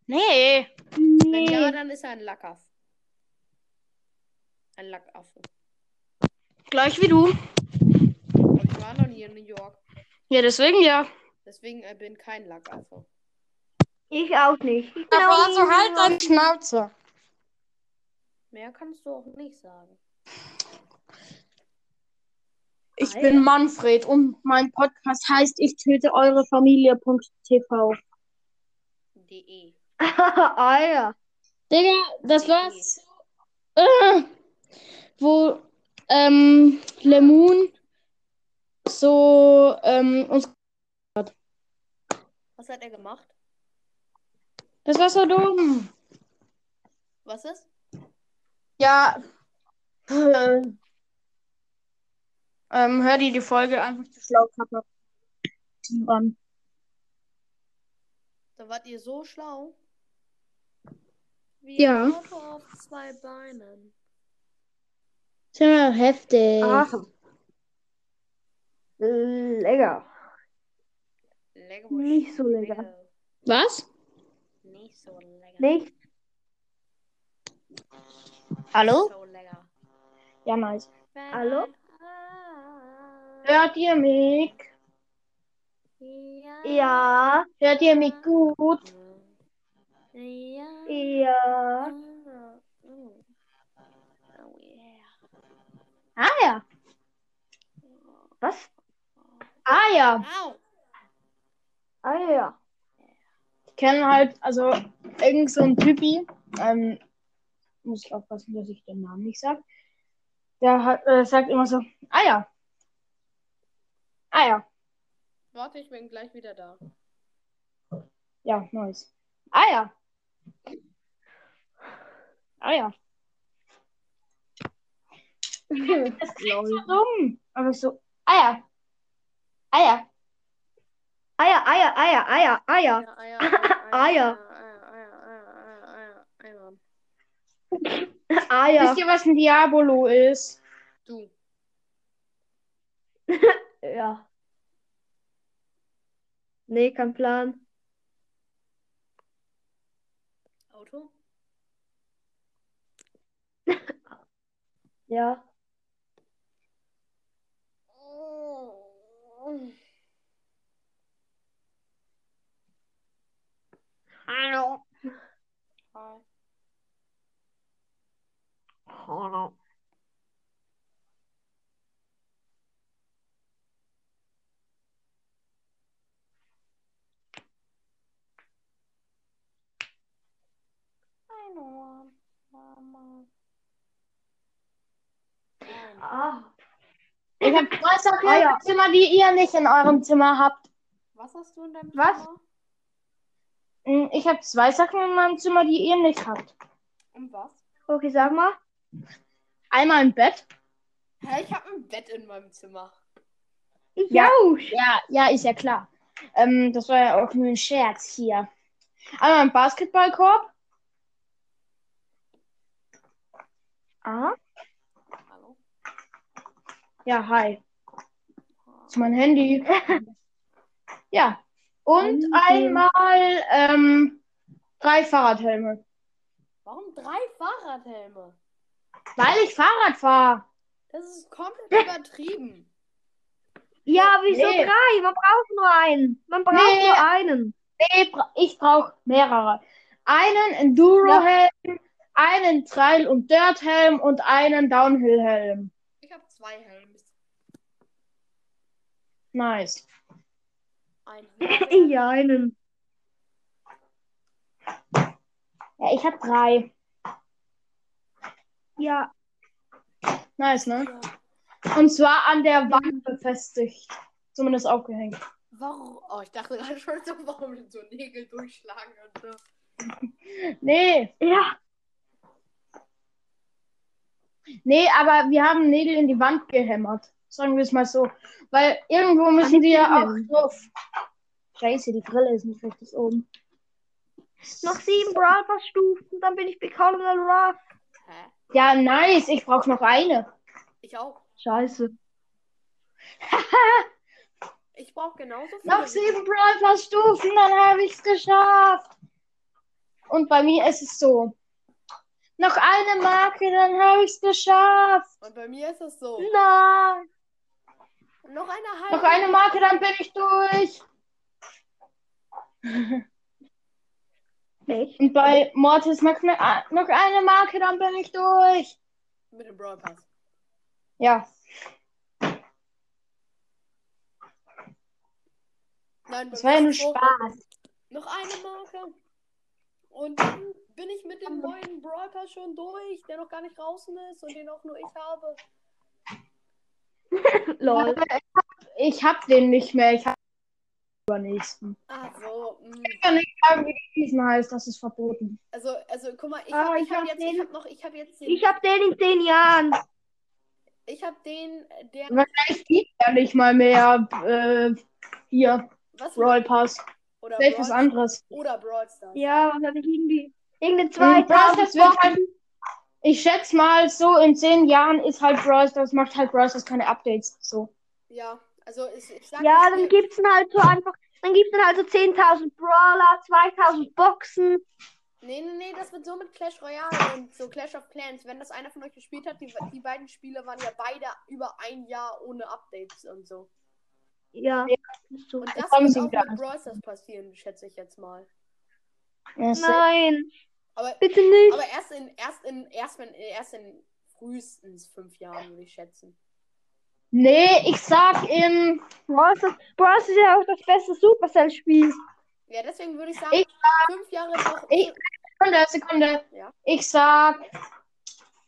[SPEAKER 1] Nee.
[SPEAKER 4] Wenn ja,
[SPEAKER 3] Nee.
[SPEAKER 4] dann ist er ein Lackaff. Ein Lackaffe.
[SPEAKER 1] Gleich wie du.
[SPEAKER 4] Und ich war noch nie in New York.
[SPEAKER 1] Ja, deswegen ja.
[SPEAKER 4] Deswegen äh, bin kein Lackaffe.
[SPEAKER 3] Ich auch nicht. Ich
[SPEAKER 1] Aber
[SPEAKER 3] auch
[SPEAKER 1] also halt deine Schnauze.
[SPEAKER 4] Mehr kannst du auch nicht sagen.
[SPEAKER 1] Ich
[SPEAKER 3] Ah,
[SPEAKER 1] bin. Manfred und mein Podcast heißt Ich töte eure Familie.tv.
[SPEAKER 4] DE. (laughs)
[SPEAKER 3] ah ja.
[SPEAKER 1] Digga, das war's. Äh, wo ähm, Lemon so ähm, uns.
[SPEAKER 4] Was hat er gemacht?
[SPEAKER 1] Das war so dumm.
[SPEAKER 4] Was ist?
[SPEAKER 1] Ja. Äh, (laughs) ähm, hör dir die Folge einfach zu schlau Kappa an.
[SPEAKER 4] Da wart ihr so schlau. Wie
[SPEAKER 1] Ja.
[SPEAKER 4] Auto auf zwei Beinen.
[SPEAKER 1] Ist ja heftig.
[SPEAKER 3] Ach. Lecker.
[SPEAKER 4] Lecker,
[SPEAKER 3] Nicht so lecker.
[SPEAKER 1] Was?
[SPEAKER 4] Nicht so lecker.
[SPEAKER 3] Nicht?
[SPEAKER 1] Hallo?
[SPEAKER 4] So lecker.
[SPEAKER 1] Ja, nice.
[SPEAKER 3] Hallo?
[SPEAKER 1] Hört ihr mich?
[SPEAKER 4] Ja.
[SPEAKER 3] Ja.
[SPEAKER 1] Hört ihr mich gut?
[SPEAKER 4] Ja.
[SPEAKER 3] Ja.
[SPEAKER 4] Oh yeah.
[SPEAKER 1] Ah ja.
[SPEAKER 3] Was?
[SPEAKER 1] Ah ja.
[SPEAKER 4] Au.
[SPEAKER 3] Ah ja.
[SPEAKER 1] Ich kenne halt, also irgend so ein Typi, ähm, muss ich aufpassen, dass ich den Namen nicht sage. Der hat, äh, sagt immer so, Eier. Eier.
[SPEAKER 4] Warte, ich bin gleich wieder da.
[SPEAKER 1] Ja, nice. Eier. Eier. (laughs) Das klingt so dumm. Aber so, Eier.
[SPEAKER 4] Ja, Eier, Eier,
[SPEAKER 3] Eier. (laughs)
[SPEAKER 4] Eier, Eier, Eier, Eier, Eier, Eier.
[SPEAKER 3] Eier.
[SPEAKER 1] Wisst ihr, was ein Diabolo ist?
[SPEAKER 4] Du. (laughs)
[SPEAKER 3] Ja. Nee, kein Plan.
[SPEAKER 4] Auto? (laughs)
[SPEAKER 3] Ja. Hallo.
[SPEAKER 4] Hi.
[SPEAKER 3] Hallo.
[SPEAKER 4] Hallo. Mama.
[SPEAKER 3] Ah.
[SPEAKER 1] Ich habe zwei Sachen
[SPEAKER 3] Eier.
[SPEAKER 1] im Zimmer, die ihr nicht in eurem Zimmer habt.
[SPEAKER 4] Was hast du in deinem
[SPEAKER 3] Was?
[SPEAKER 4] Zimmer?
[SPEAKER 1] Hm, Ich habe zwei Sachen in meinem Zimmer, die ihr nicht habt.
[SPEAKER 4] Und was?
[SPEAKER 3] Okay, sag mal.
[SPEAKER 1] Einmal ein Bett.
[SPEAKER 4] Hä, ich habe ein Bett in meinem Zimmer.
[SPEAKER 3] Ich
[SPEAKER 1] Ja.
[SPEAKER 3] auch.
[SPEAKER 1] Ja, ja, ist ja klar. Ähm, das war ja auch nur ein Scherz hier. Einmal ein Basketballkorb.
[SPEAKER 3] Ah.
[SPEAKER 4] Hallo?
[SPEAKER 1] Ja, hi. Das ist mein Handy. (laughs) ja. Und
[SPEAKER 3] Handy.
[SPEAKER 1] einmal ähm, drei Fahrradhelme.
[SPEAKER 4] Warum drei Fahrradhelme?
[SPEAKER 1] Weil ich Fahrrad fahre.
[SPEAKER 4] Das ist komplett übertrieben.
[SPEAKER 3] Ja, wieso
[SPEAKER 1] Nee.
[SPEAKER 3] drei? Man braucht nur einen. Man braucht
[SPEAKER 1] Nee.
[SPEAKER 3] nur einen.
[SPEAKER 1] Nee, bra- ich brauche mehrere. Einen Enduro-Helm, einen Trail- und Dirt-Helm und einen Downhill-Helm.
[SPEAKER 4] Ich habe zwei Helme.
[SPEAKER 1] Nice.
[SPEAKER 4] Ein (laughs)
[SPEAKER 3] Ich einen.
[SPEAKER 1] Ja, ich habe drei.
[SPEAKER 3] Ja.
[SPEAKER 1] Nice, ne?
[SPEAKER 4] Ja.
[SPEAKER 1] Und zwar an der Wand befestigt. Zumindest aufgehängt.
[SPEAKER 4] Warum? Oh, ich dachte gerade schon so, warum so Nägel durchschlagen und (laughs) so.
[SPEAKER 1] Nee,
[SPEAKER 3] Ja.
[SPEAKER 1] nee, aber wir haben Nägel in die Wand gehämmert. Sagen wir es mal so. Weil irgendwo müssen die ja auch drauf. Scheiße, die Brille ist nicht richtig oben.
[SPEAKER 3] Noch sieben Brawl Pass Stufen, dann bin ich bei Colonel Ruff.
[SPEAKER 4] Hä?
[SPEAKER 1] Ja, nice. Ich brauche noch eine.
[SPEAKER 4] Ich auch.
[SPEAKER 3] Scheiße. (laughs)
[SPEAKER 4] Ich brauche genauso viele.
[SPEAKER 1] Noch sieben Brawl Stufen, dann habe ich es geschafft. Und bei mir ist es so. Noch eine Marke, dann habe ich es geschafft.
[SPEAKER 4] Und bei mir ist es so.
[SPEAKER 3] Nein.
[SPEAKER 4] Noch eine halbe.
[SPEAKER 1] Noch eine Marke, dann bin ich durch.
[SPEAKER 3] Echt?
[SPEAKER 1] Und bei Mortis noch, ne, noch eine Marke, dann bin ich durch.
[SPEAKER 4] Mit dem Brawl Pass.
[SPEAKER 1] Ja.
[SPEAKER 4] Nein,
[SPEAKER 1] Das war ja nur Spaß.
[SPEAKER 4] Noch eine Marke. Und dann bin ich mit dem neuen Brawl Pass schon durch, der noch gar nicht draußen ist und den auch nur ich habe. (laughs)
[SPEAKER 3] Lol.
[SPEAKER 1] Ich hab den nicht mehr. Ich hab den übernächsten.
[SPEAKER 4] Ach so. mh.
[SPEAKER 1] Ich kann nicht sagen, wie diesen heißt. Das ist verboten.
[SPEAKER 4] Also, also guck mal, ich
[SPEAKER 3] Ah,
[SPEAKER 4] habe
[SPEAKER 3] ich
[SPEAKER 4] ich hab
[SPEAKER 3] hab
[SPEAKER 4] jetzt,
[SPEAKER 3] den-
[SPEAKER 4] ich habe noch, ich habe jetzt den,
[SPEAKER 3] Ich hab den in zehn Jahren.
[SPEAKER 4] ich habe den, der,
[SPEAKER 1] Wahrscheinlich gibt er nicht mal mehr. Äh, hier,
[SPEAKER 4] was?
[SPEAKER 1] Brawl Pass.
[SPEAKER 4] Oder
[SPEAKER 1] Vielleicht was
[SPEAKER 4] Brawl,
[SPEAKER 1] anderes.
[SPEAKER 4] oder Brawl Stars.
[SPEAKER 3] Ja, was hatte ich irgendwie? Irgendeine
[SPEAKER 1] Brawl
[SPEAKER 3] 2000
[SPEAKER 1] Stars wird halt. Ich schätze mal, so in zehn Jahren ist halt Brawl Stars, macht halt Brawl Stars keine Updates. So.
[SPEAKER 4] Ja, also ich, ich sag
[SPEAKER 3] Ja,
[SPEAKER 4] nicht
[SPEAKER 3] dann gibt's dann halt so einfach, dann gibt's dann halt so 10.000 Brawler, 2.000 Boxen.
[SPEAKER 4] Nee, nee, nee, das wird so mit Clash Royale und so Clash of Clans. Wenn das einer von euch gespielt hat, die, die beiden Spiele waren ja beide über ein Jahr ohne Updates und so.
[SPEAKER 3] Ja. So.
[SPEAKER 4] Und das wird auch mit Brawl Stars passieren, schätze ich jetzt mal.
[SPEAKER 1] Ja,
[SPEAKER 3] Nein,
[SPEAKER 4] Aber,
[SPEAKER 3] bitte nicht.
[SPEAKER 4] aber erst in, erst in, erst wenn, erst in frühestens fünf Jahren, würde ich schätzen.
[SPEAKER 1] Nee, ich sag in.
[SPEAKER 3] Brawl Stars, Brawl Stars ist ja auch das beste Supercell-Spiel.
[SPEAKER 4] Ja, deswegen würde ich sagen,
[SPEAKER 1] Ich
[SPEAKER 4] fünf Jahre noch.
[SPEAKER 1] ich-
[SPEAKER 3] Sekunde, Sekunde.
[SPEAKER 4] Ja.
[SPEAKER 3] Ich sag,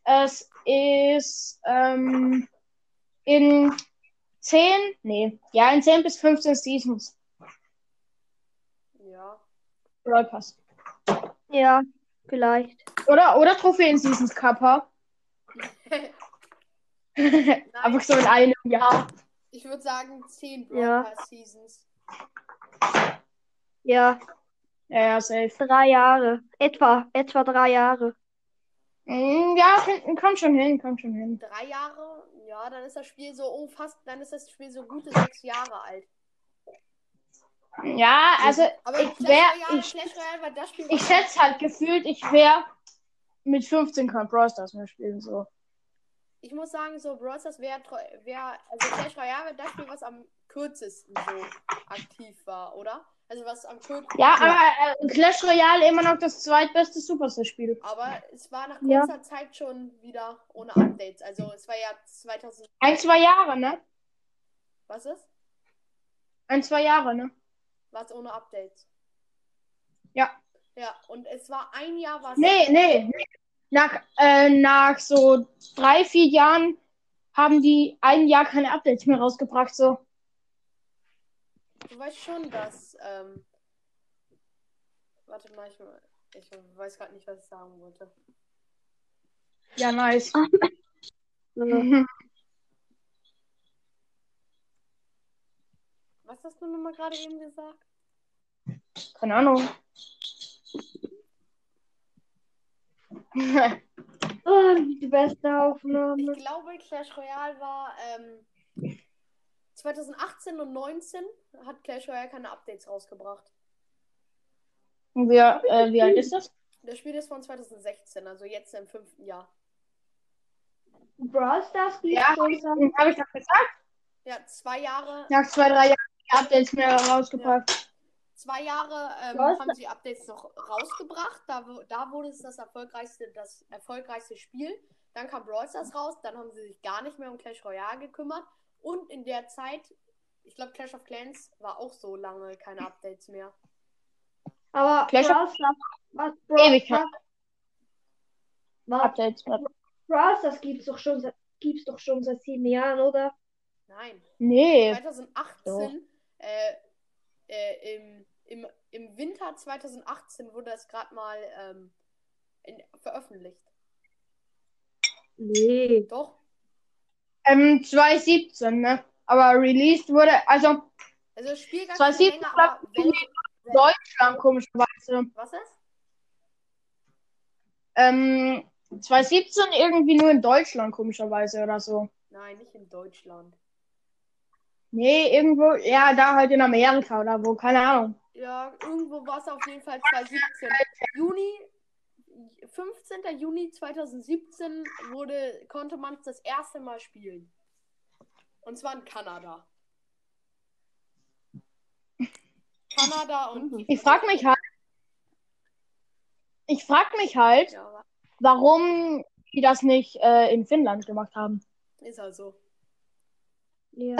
[SPEAKER 3] es ist ähm, in 10, nee, ja, in 10 bis 15 Seasons.
[SPEAKER 4] Ja.
[SPEAKER 3] Brawl Pass. Ja, vielleicht.
[SPEAKER 1] Oder, oder Trophäen-Seasons Kappa. (laughs) Einfach so in einem Jahr.
[SPEAKER 4] Ich würde sagen 10
[SPEAKER 3] Ja.
[SPEAKER 4] Brawl Pass Seasons.
[SPEAKER 3] Ja,
[SPEAKER 1] Ja, ja, safe.
[SPEAKER 3] drei Jahre. Etwa, etwa drei Jahre.
[SPEAKER 1] Mm, Ja, kann- kommt schon hin, kommt schon hin.
[SPEAKER 4] Drei Jahre, ja, dann ist das Spiel so um fast, dann ist das Spiel so gute sechs Jahre alt.
[SPEAKER 1] Ja, also
[SPEAKER 4] Aber
[SPEAKER 1] ich
[SPEAKER 4] Clash
[SPEAKER 1] wär,
[SPEAKER 4] Royale,
[SPEAKER 1] ich,
[SPEAKER 4] Spiel.
[SPEAKER 1] ich schätze halt gefühlt, ich wäre mit 15 kein Brawl Stars mehr spielen, so.
[SPEAKER 4] ich muss sagen, so Brawl Stars wäre, wär, also Clash Royale war das Spiel, was am kürzesten so aktiv war, oder? Also was am kürzesten.
[SPEAKER 1] Ja, aber äh, Clash Royale immer noch das zweitbeste Superstar-Spiel.
[SPEAKER 4] Aber es war nach
[SPEAKER 3] Ja.
[SPEAKER 4] kurzer Zeit schon wieder ohne Updates. Also es war ja 2000.
[SPEAKER 1] Ein, zwei Jahre, ne?
[SPEAKER 4] Was ist?
[SPEAKER 1] Ein, zwei Jahre, ne?
[SPEAKER 4] War es ohne Updates?
[SPEAKER 1] Ja.
[SPEAKER 4] Ja, und es war ein Jahr was.
[SPEAKER 1] Nee, nee. nee. Nach, äh, nach so drei, vier Jahren haben die ein Jahr keine Updates mehr rausgebracht, so.
[SPEAKER 4] Du weißt schon, dass. Ähm, warte mal, ich, ich weiß gerade nicht, was ich sagen wollte.
[SPEAKER 1] Ja, nice.
[SPEAKER 3] Ja. (laughs)
[SPEAKER 4] Was hast du nochmal gerade eben gesagt?
[SPEAKER 1] Keine Ahnung. (laughs)
[SPEAKER 3] Oh, die beste
[SPEAKER 4] Ich
[SPEAKER 3] Aufnahme.
[SPEAKER 4] glaube, Clash Royale war. Ähm, 2018 und 19 hat Clash Royale keine Updates rausgebracht.
[SPEAKER 1] Wer, äh, wie alt ist das?
[SPEAKER 4] Das Spiel ist von 2016, also jetzt im fünften Jahr.
[SPEAKER 3] Brawl Stars
[SPEAKER 1] Ja, Habe ich das gesagt?
[SPEAKER 4] Ja, zwei Jahre,
[SPEAKER 1] Nach zwei, drei Jahren Updates mehr rausgebracht.
[SPEAKER 4] zwei Jahre ähm, haben sie Updates noch rausgebracht. Da, da wurde es das erfolgreichste, das erfolgreichste Spiel. Dann kam Brawl Stars raus, dann haben sie sich gar nicht mehr um Clash Royale gekümmert. Und in der Zeit, ich glaube, Clash of Clans war auch so lange keine Updates mehr.
[SPEAKER 3] Aber
[SPEAKER 1] Clash of-
[SPEAKER 3] Brawl Stars, was, Brawl,
[SPEAKER 1] Ewigkeit.
[SPEAKER 3] was,
[SPEAKER 1] Updates. mehr.
[SPEAKER 3] Brawl Stars gibt's doch schon seit, gibt's doch schon seit sieben Jahren, oder?
[SPEAKER 4] Nein.
[SPEAKER 1] Nee.
[SPEAKER 4] 2018, äh, äh, im, im, im Winter 2018 wurde das gerade mal ähm, in, veröffentlicht.
[SPEAKER 3] Nee.
[SPEAKER 4] Doch.
[SPEAKER 1] Ähm, 2017, ne? Aber released wurde, also
[SPEAKER 4] Also das Spiel
[SPEAKER 1] 2017
[SPEAKER 4] nicht länger, aber Welt,
[SPEAKER 1] Deutschland komischerweise.
[SPEAKER 4] was ist?
[SPEAKER 1] Ähm, 2017 irgendwie nur in Deutschland komischerweise oder so.
[SPEAKER 4] Nein, nicht in Deutschland.
[SPEAKER 1] Nee, irgendwo, ja, da halt in Amerika oder wo, keine Ahnung.
[SPEAKER 4] Ja, irgendwo war es auf jeden Fall 2017. Juni, 15. Juni 2017 wurde, konnte man es das erste Mal spielen. Und zwar in Kanada. Kanada und (laughs)
[SPEAKER 1] Ich frag mich halt, ich frag mich halt,
[SPEAKER 4] Ja,
[SPEAKER 1] warum die das nicht äh, in Finnland gemacht haben.
[SPEAKER 4] ist also.
[SPEAKER 3] Ja.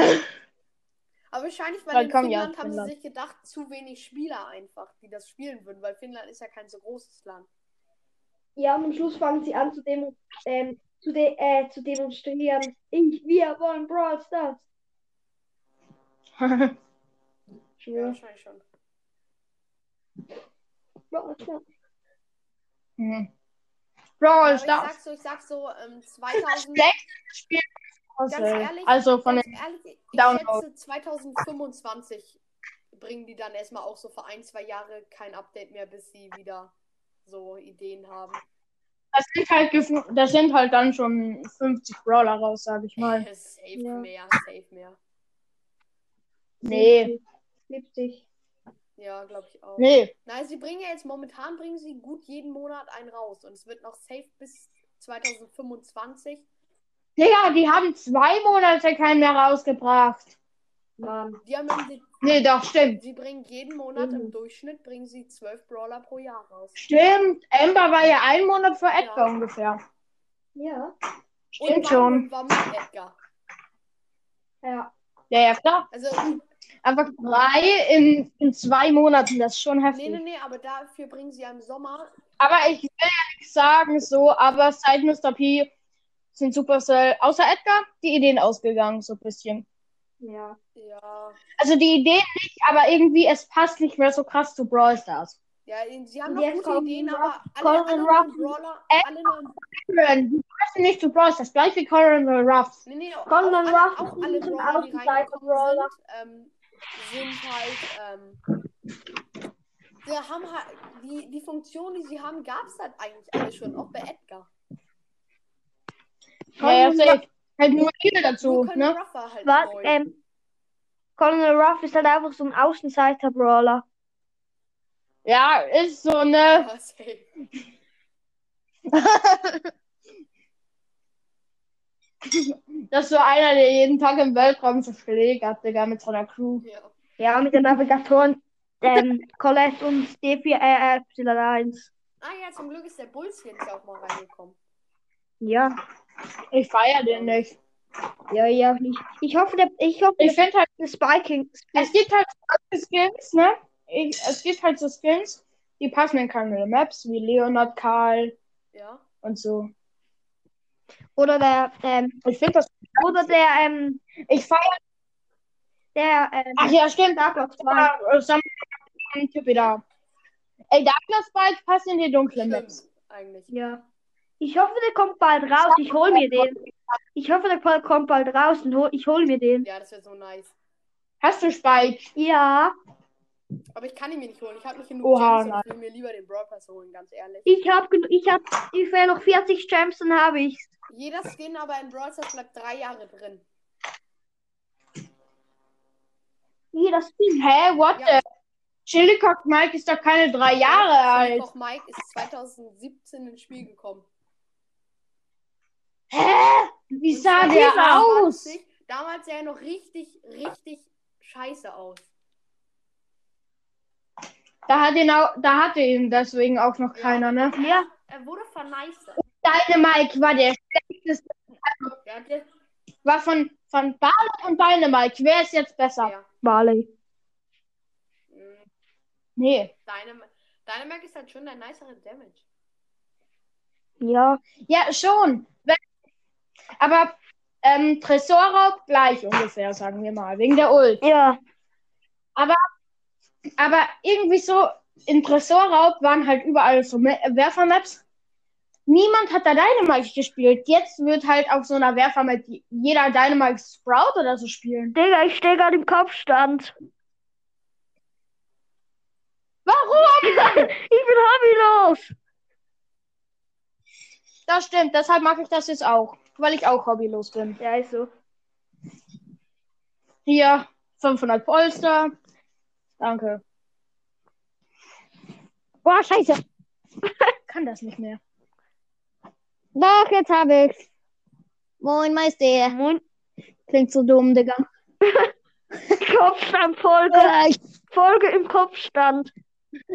[SPEAKER 4] Aber wahrscheinlich, weil
[SPEAKER 1] Weil
[SPEAKER 4] in
[SPEAKER 1] komm, ja,
[SPEAKER 4] Finnland haben
[SPEAKER 1] Finnland.
[SPEAKER 4] sie sich gedacht, zu wenig Spieler einfach, die das spielen würden, weil Finnland ist ja kein so großes Land.
[SPEAKER 3] Ja, und am Schluss fangen sie an zu, demo ähm, zu, de äh, zu demonstrieren. Ich, wir wollen Brawl Stars. (laughs)
[SPEAKER 4] Ja, wahrscheinlich schon.
[SPEAKER 3] Brawl Stars.
[SPEAKER 1] hm.
[SPEAKER 4] Aber
[SPEAKER 1] Brawl
[SPEAKER 4] ich
[SPEAKER 1] Stars.
[SPEAKER 4] sag so, ich sag so, ähm, 2000,
[SPEAKER 1] Spiel.
[SPEAKER 4] Ganz ehrlich,
[SPEAKER 1] Also von
[SPEAKER 4] ganz
[SPEAKER 1] den,
[SPEAKER 4] ehrlich, ich
[SPEAKER 1] Download.
[SPEAKER 4] schätze 2025 bringen die dann erstmal auch so für ein, zwei Jahre kein Update mehr, bis sie wieder so Ideen haben.
[SPEAKER 1] das sind halt das sind halt dann schon 50 Brawler raus, sag ich mal.
[SPEAKER 4] safe
[SPEAKER 3] Ja.
[SPEAKER 4] mehr, safe mehr.
[SPEAKER 1] Nee,
[SPEAKER 3] 70.
[SPEAKER 4] Ja, glaube ich auch.
[SPEAKER 1] nee.
[SPEAKER 4] Nein, sie bringen ja jetzt momentan bringen sie gut jeden Monat einen raus und es wird noch safe bis 2025.
[SPEAKER 1] Digga, die haben zwei Monate keinen mehr rausgebracht.
[SPEAKER 3] Mann.
[SPEAKER 4] Die haben im,
[SPEAKER 1] Nee, doch, stimmt.
[SPEAKER 4] sie bringen jeden Monat im
[SPEAKER 3] Mhm.
[SPEAKER 4] Durchschnitt bringen sie zwölf Brawler pro Jahr raus.
[SPEAKER 1] Stimmt. Amber war ja ein Monat vor Edgar
[SPEAKER 4] Ja.
[SPEAKER 1] ungefähr.
[SPEAKER 3] Ja.
[SPEAKER 1] Stimmt
[SPEAKER 4] und
[SPEAKER 1] schon.
[SPEAKER 4] War mit Edgar.
[SPEAKER 3] Ja.
[SPEAKER 1] Ja, ja, klar.
[SPEAKER 4] Also
[SPEAKER 1] Einfach drei in, in zwei Monaten, das ist schon
[SPEAKER 4] nee,
[SPEAKER 1] heftig.
[SPEAKER 4] nee, nee, aber dafür bringen sie ja im Sommer
[SPEAKER 1] Aber ich will ja nichts sagen, so, aber seit Mr. P sind Supercell, außer Edgar, die Ideen ausgegangen, so ein bisschen.
[SPEAKER 3] Ja.
[SPEAKER 4] Ja.
[SPEAKER 1] Also die Ideen nicht, aber irgendwie, es passt nicht mehr so krass zu Brawl Stars.
[SPEAKER 4] Ja, sie haben noch
[SPEAKER 3] jetzt
[SPEAKER 4] gute Ideen, aber alle,
[SPEAKER 3] Colin
[SPEAKER 4] alle Brawler,
[SPEAKER 1] Äh,
[SPEAKER 4] alle neuen,
[SPEAKER 1] Aaron, die passen nicht zu Brawl Stars, gleich wie Corin the Ruff.
[SPEAKER 4] nee, nee, auch,
[SPEAKER 3] Colin
[SPEAKER 4] alle,
[SPEAKER 3] Ruff
[SPEAKER 4] auch alle Brawler, die reingekommen sind, ähm, sind halt, ähm, sie haben halt, die, die Funktion, die sie haben, gab es halt eigentlich alle schon, auch bei Edgar.
[SPEAKER 1] Ja, ja. Halt nur
[SPEAKER 4] Nur
[SPEAKER 1] dazu, ne?
[SPEAKER 4] Halt
[SPEAKER 3] Was, ähm, Colonel Ruff ist halt einfach so ein Außenseiter-Brawler.
[SPEAKER 1] Ja, ist so, ne? (laughs) Das ist so einer, der jeden Tag im Weltraum verschlägt hat, Digga, mit so einer Crew.
[SPEAKER 4] Ja.
[SPEAKER 3] Ja, mit den Navigatoren ähm, (laughs) Colette und D4 äh, Y1.
[SPEAKER 4] Ah ja, zum Glück ist der Bulls jetzt auch mal reingekommen.
[SPEAKER 3] Ja.
[SPEAKER 1] Ich feier den nicht.
[SPEAKER 3] Ja, ja, auch nicht. Ich hoffe, der, ich hoffe,
[SPEAKER 1] Ich finde halt,
[SPEAKER 3] Spiking.
[SPEAKER 1] es gibt halt so Skins, ne? Ich, es gibt halt so Skins, die passen in keine Maps, wie Leonard, Karl
[SPEAKER 4] Ja.
[SPEAKER 1] und so.
[SPEAKER 3] Oder der, ähm,
[SPEAKER 1] Ich finde das,
[SPEAKER 3] oder der, ähm,
[SPEAKER 1] ich feier,
[SPEAKER 3] der, ähm,
[SPEAKER 1] ach ja, stimmt,
[SPEAKER 3] Darklock 2.
[SPEAKER 1] da, äh, Samurai Typ wieder. Ey, Douglas Spike passt in die dunklen Maps.
[SPEAKER 4] Eigentlich.
[SPEAKER 3] Ja. Ich hoffe, der kommt bald raus. Ich hol mir den. Ich hoffe, der kommt bald raus und hol, ich hol mir den.
[SPEAKER 4] Ja, das wäre so nice.
[SPEAKER 1] Hast du Spike?
[SPEAKER 3] Ja,
[SPEAKER 4] Aber ich kann ihn mir nicht holen. Ich habe nicht genug
[SPEAKER 1] Oha,
[SPEAKER 4] Gems ich will mir lieber den Brawl Pass holen, ganz ehrlich.
[SPEAKER 3] ich hab, genu- ich hab, ich will noch 40 Gems, dann habe ich's.
[SPEAKER 4] Jeder Skin aber in Brawl Stars bleibt drei Jahre drin.
[SPEAKER 3] Jeder Skin.
[SPEAKER 1] Hä, what
[SPEAKER 4] Ja.
[SPEAKER 1] the? Chillicock Mike ist doch keine drei Jahre alt.
[SPEAKER 4] Koch Mike ist 2017 ins Spiel gekommen.
[SPEAKER 1] Hä? Wie
[SPEAKER 4] Und
[SPEAKER 1] sah der
[SPEAKER 4] 2020
[SPEAKER 1] aus?
[SPEAKER 4] Damals sah er noch richtig, richtig scheiße aus.
[SPEAKER 1] Da hat ihn auch, da hatte ihn deswegen auch noch keiner, ne?
[SPEAKER 3] Ja,
[SPEAKER 4] Er wurde verneistert.
[SPEAKER 1] Deine Mike war der schlechteste.
[SPEAKER 4] Ja, der,
[SPEAKER 1] War von, von Barley und Deine Mike. Wer ist jetzt besser?
[SPEAKER 4] ja.
[SPEAKER 3] Barley.
[SPEAKER 4] Mm,
[SPEAKER 1] Nee.
[SPEAKER 4] Deine, Dynamac ist halt schon der nicere Damage.
[SPEAKER 3] Ja,
[SPEAKER 1] Ja, schon. Wenn, aber ähm, Tresorraub gleich ungefähr, sagen wir mal. Wegen der Ult.
[SPEAKER 3] ja.
[SPEAKER 1] Aber irgendwie so in Tresorraub waren halt überall so Ma- Werfermaps. Niemand hat da Dynamite gespielt. Jetzt wird halt auf so einer Werfermap jeder Dynamite Sprout oder so spielen.
[SPEAKER 3] Digga, ich stehe gerade im Kopfstand.
[SPEAKER 1] Warum? (laughs)
[SPEAKER 3] ich bin hobbylos.
[SPEAKER 1] Das stimmt, deshalb mag ich das jetzt auch. Weil ich auch hobbylos bin.
[SPEAKER 3] Ja, ist so.
[SPEAKER 1] Hier, 500 Polster. Danke. Boah, scheiße. (laughs) Kann das nicht mehr. Doch, jetzt habe ich's. Moin, Meister.
[SPEAKER 3] Moin.
[SPEAKER 1] Klingt so dumm, Digga. (laughs)
[SPEAKER 3] Kopfstandfolge. Folge im Kopfstand. (laughs)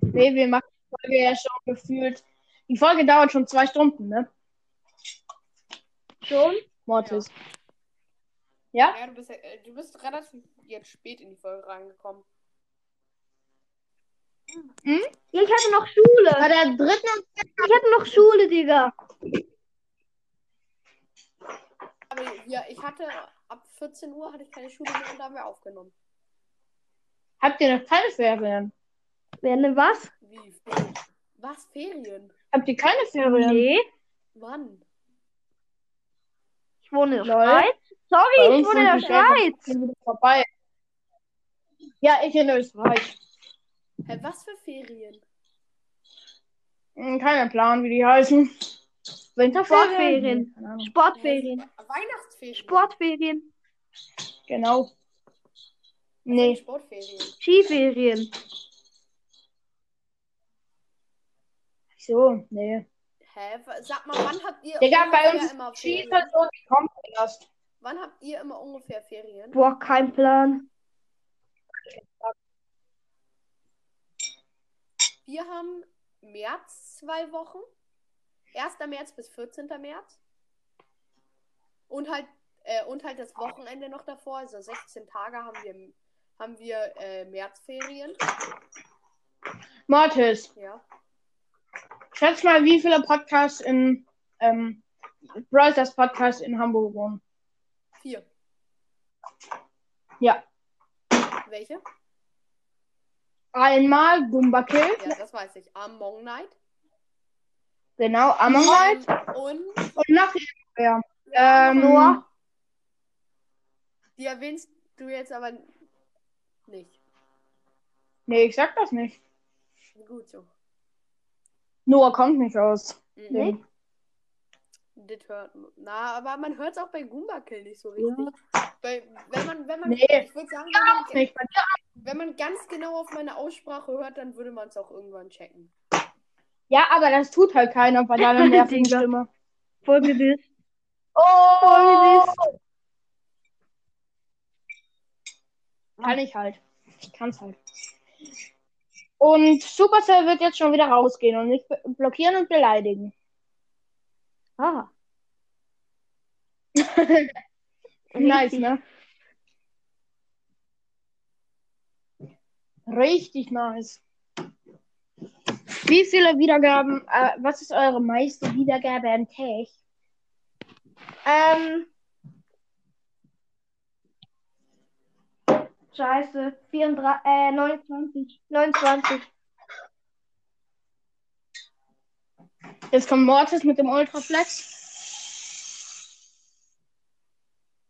[SPEAKER 1] Nee, wir machen die Folge ja schon gefühlt. Die Folge dauert schon zwei Stunden, ne?
[SPEAKER 3] Schon?
[SPEAKER 1] Mortis.
[SPEAKER 4] Ja, du bist, äh, du bist relativ jetzt spät in die Folge reingekommen.
[SPEAKER 3] Ja, ich hatte noch Schule.
[SPEAKER 1] Bei der dritten
[SPEAKER 3] Ich hatte noch Schule, Digga.
[SPEAKER 4] Aber ja, ich hatte ab 14 Uhr hatte ich keine Schule mehr und da haben wir aufgenommen.
[SPEAKER 1] habt ihr noch keine Ferien?
[SPEAKER 3] Wer denn was?
[SPEAKER 4] Wie? Ferien? Was? Ferien?
[SPEAKER 1] Habt ihr keine Ferien?
[SPEAKER 3] Nee.
[SPEAKER 4] Wann?
[SPEAKER 3] Ich wohne in der
[SPEAKER 1] Lol.
[SPEAKER 3] Schweiz. Sorry, ich wohne in der Schweiz.
[SPEAKER 1] vorbei. Ja, ich in Österreich.
[SPEAKER 4] Hä, was für Ferien?
[SPEAKER 1] Hm, Keiner Plan, wie die heißen. Winterferien?
[SPEAKER 3] Sportferien. Sportferien.
[SPEAKER 4] Weihnachtsferien.
[SPEAKER 3] Sportferien.
[SPEAKER 1] Genau.
[SPEAKER 4] Nee.
[SPEAKER 1] Nee.
[SPEAKER 4] Sportferien.
[SPEAKER 3] Skiferien.
[SPEAKER 1] So, nee.
[SPEAKER 4] Hä? Sag mal, wann habt ihr
[SPEAKER 1] Digga, bei
[SPEAKER 4] ungefähr
[SPEAKER 1] uns
[SPEAKER 4] immer Ferien?
[SPEAKER 1] so, die kommt erst.
[SPEAKER 4] Wann habt ihr immer ungefähr Ferien?
[SPEAKER 3] Boah, kein Plan.
[SPEAKER 4] Wir haben März zwei Wochen. 1. März bis 14. März. Und halt, äh, und halt das Wochenende noch davor. Also 16 Tage haben wir, haben wir äh, Märzferien.
[SPEAKER 1] Mortis,
[SPEAKER 4] Ja.
[SPEAKER 1] Schätz mal, wie viele Podcasts in ähm, Stars Podcast in Hamburg wohnen.
[SPEAKER 4] Vier.
[SPEAKER 1] Ja.
[SPEAKER 4] Welche?
[SPEAKER 1] Einmal Goomba Kill,
[SPEAKER 4] Ja, das weiß ich. Among Night.
[SPEAKER 1] genau, Among Night
[SPEAKER 4] und
[SPEAKER 1] und noch irgendwer. Ähm,
[SPEAKER 3] Noah.
[SPEAKER 4] die erwähnst du jetzt aber nicht.
[SPEAKER 1] Nee, ich sag das nicht.
[SPEAKER 4] Gut so.
[SPEAKER 1] Noah kommt nicht aus.
[SPEAKER 4] Mhm.
[SPEAKER 1] dem-
[SPEAKER 4] Das hört, na, aber man hört es auch bei Goomba Kill nicht so richtig. Bei, wenn man, wenn man,
[SPEAKER 1] Nee.
[SPEAKER 4] ich würde sagen, wenn man,
[SPEAKER 1] Nicht
[SPEAKER 4] wenn man ganz genau auf meine Aussprache hört, dann würde man es auch irgendwann checken.
[SPEAKER 1] Ja, aber das tut halt keiner bei deiner (laughs) nervigen. Stimme.
[SPEAKER 3] Voll gewiss.
[SPEAKER 1] Oh! Kann ich halt. Ich kann's halt. Und Supercell wird jetzt schon wieder rausgehen und nicht blockieren und beleidigen.
[SPEAKER 3] Ah. (laughs)
[SPEAKER 1] nice, ne? Richtig nice. Wie viele Wiedergaben, äh, was ist eure meiste Wiedergabe am Tag?
[SPEAKER 3] Ähm. Scheiße. 34, äh, 29. 29.
[SPEAKER 1] Jetzt kommt Mortis mit dem Ultraflex.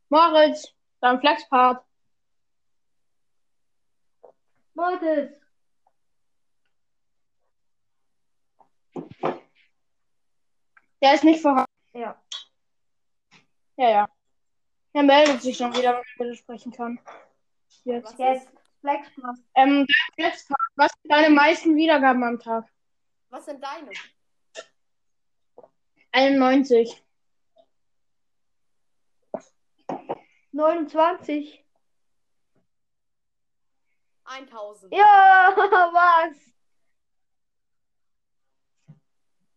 [SPEAKER 1] Moritz, dein Flexpart.
[SPEAKER 3] Mortis.
[SPEAKER 1] Der ist nicht vorhanden.
[SPEAKER 3] Ja.
[SPEAKER 1] Ja, ja. Er meldet sich schon wieder, wenn er sprechen kann. Jetzt.
[SPEAKER 4] Was
[SPEAKER 3] Jetzt.
[SPEAKER 4] ist,
[SPEAKER 3] Flexpass.
[SPEAKER 1] Ähm, Flexpart, was sind deine meisten Wiedergaben am Tag?
[SPEAKER 4] was sind deine?
[SPEAKER 1] 91.
[SPEAKER 3] 29.
[SPEAKER 4] 1000.
[SPEAKER 3] Ja, (laughs) was?